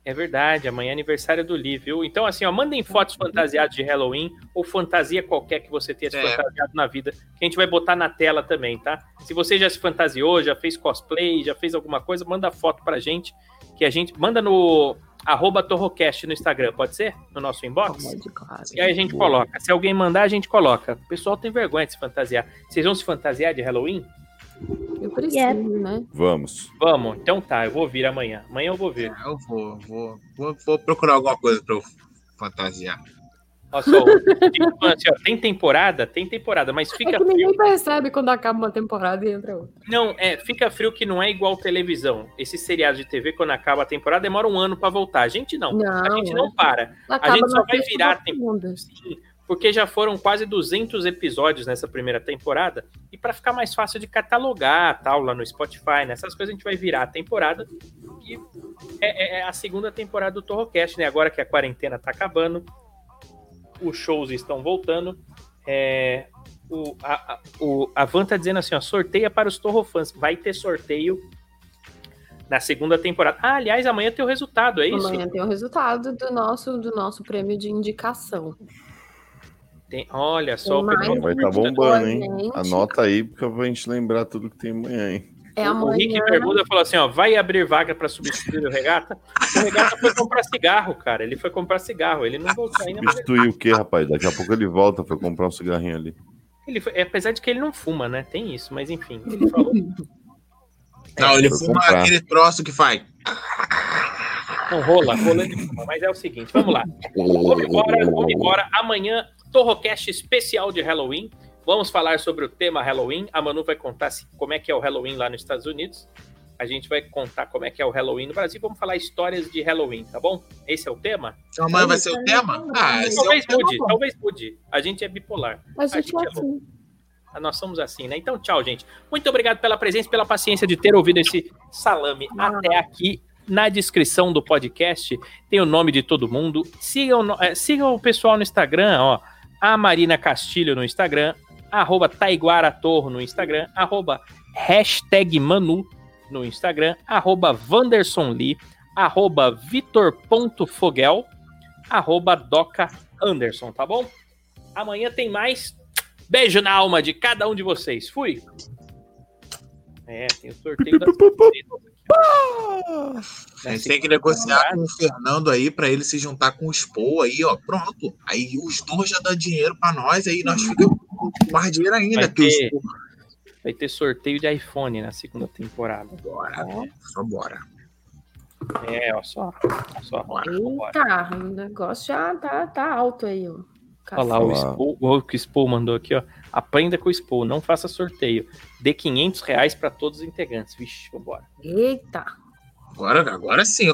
A: É verdade, amanhã é aniversário do Lee, viu? Então, assim, ó, mandem fotos fantasiadas de Halloween ou fantasia qualquer que você tenha se
C: É.
A: fantasiado na vida, que a gente vai botar na tela também, tá? Se você já se fantasiou, já fez cosplay, já fez alguma coisa, manda foto pra gente, que a gente manda no arroba Torrocast no Instagram, pode ser? No nosso inbox?
F: Pode, claro.
A: E aí a gente
D: Boa.
A: coloca. Se alguém mandar, a gente coloca. O pessoal tem vergonha de se fantasiar. Vocês vão se fantasiar de Halloween?
F: Eu preciso,
G: Yeah.
F: né?
D: Vamos.
A: Vamos. Então tá, eu vou vir amanhã. Amanhã eu vou vir.
C: É, Eu vou, vou, vou, vou procurar alguma coisa pra eu fantasiar.
A: Olha só, assim, ó, tem temporada? Tem temporada, mas
F: É
A: fica
F: que
A: frio.
F: ninguém percebe quando acaba uma temporada e entra outra.
A: Não, é, fica frio que não é igual televisão. Esse seriado de TV, quando acaba a temporada, demora um ano pra voltar. A gente não.
F: Não,
A: a gente não para.
F: Acaba
A: gente só vai virar
F: da segunda.
A: Sim, porque já foram quase 200 episódios nessa primeira temporada. E pra ficar mais fácil de catalogar, tal, lá no Spotify, nessas coisas, a gente vai virar a temporada. E é, é- é a segunda temporada do Torrocast, né? Agora que a quarentena tá acabando, os shows estão voltando. É, o, a, a, o, a Van tá dizendo assim, ó, sorteia para os Torrofãs. Vai ter sorteio na segunda temporada. Ah, aliás, amanhã tem o resultado, é isso?
F: Amanhã tem o resultado do nosso, do nosso prêmio de indicação.
A: Tem- olha só, o
F: mais
D: Vai estar
F: Gente,
D: bombando, hein? Anota aí pra gente lembrar tudo que tem amanhã, hein?
F: É
A: O Rick
F: amanhã.
A: Bermuda falou assim: ó, vai abrir vaga para substituir o Regata. O Regata foi comprar cigarro, cara. Ele foi comprar cigarro. Ele não voltou ainda,
D: Substituir o quê, rapaz? Daqui a pouco ele volta pra comprar um cigarrinho ali.
A: ele foi, apesar de que ele não fuma, né? Tem isso, mas enfim, ele falou.
C: Não, ele
D: foi
C: fuma
D: comprar.
C: aquele troço que faz.
A: Não rola, rola ele fuma. Mas é o seguinte, vamos lá. Vamos embora, vamos embora. Amanhã, Torrocast especial de Halloween. Vamos falar sobre o tema Halloween. A Manu vai contar se- como é que é o Halloween lá nos Estados Unidos. A gente vai contar como é que é o Halloween no Brasil. Vamos falar histórias de Halloween, tá bom? Esse é o tema?
C: Então, amanhã vai ser o tema? Ah, é o
A: Talvez
C: tema
A: mude, talvez mude. A gente é bipolar.
F: A gente é
A: é
F: assim.
A: Ah, Nós somos assim, né? Então, tchau, gente. Muito obrigado pela presença, pela paciência de ter ouvido esse salame até aqui. Na descrição do podcast tem o nome de todo mundo. Sigam, eh, sigam o pessoal no Instagram, ó. A Marina Castilho no Instagram, arroba Taiguara Torro no Instagram, arroba hashtag Manu no Instagram, arroba Vanderson Lee, arroba Vitor.fogel, arroba Doca Anderson, tá bom? Amanhã tem mais. Beijo na alma de cada um de vocês. Fui. É, tem o sorteio das
C: A gente tem que negociar com o Fernando aí pra ele se juntar com o Expo aí, ó. Pronto. Aí os dois já dão dinheiro pra nós, aí nós ficamos com mais dinheiro ainda.
A: Vai ter- Vai ter sorteio de iPhone na segunda temporada.
C: Bora, só bora.
A: É, ó, só. só. Bora.
F: Eita, o negócio já tá, tá alto aí, ó.
A: Olha lá, o. Expo, o que o Expo mandou aqui, ó. Aprenda com o Expo, não faça sorteio. Dê 500 reais para todos os integrantes. Vixe, vambora.
F: Eita.
C: Agora, agora sim.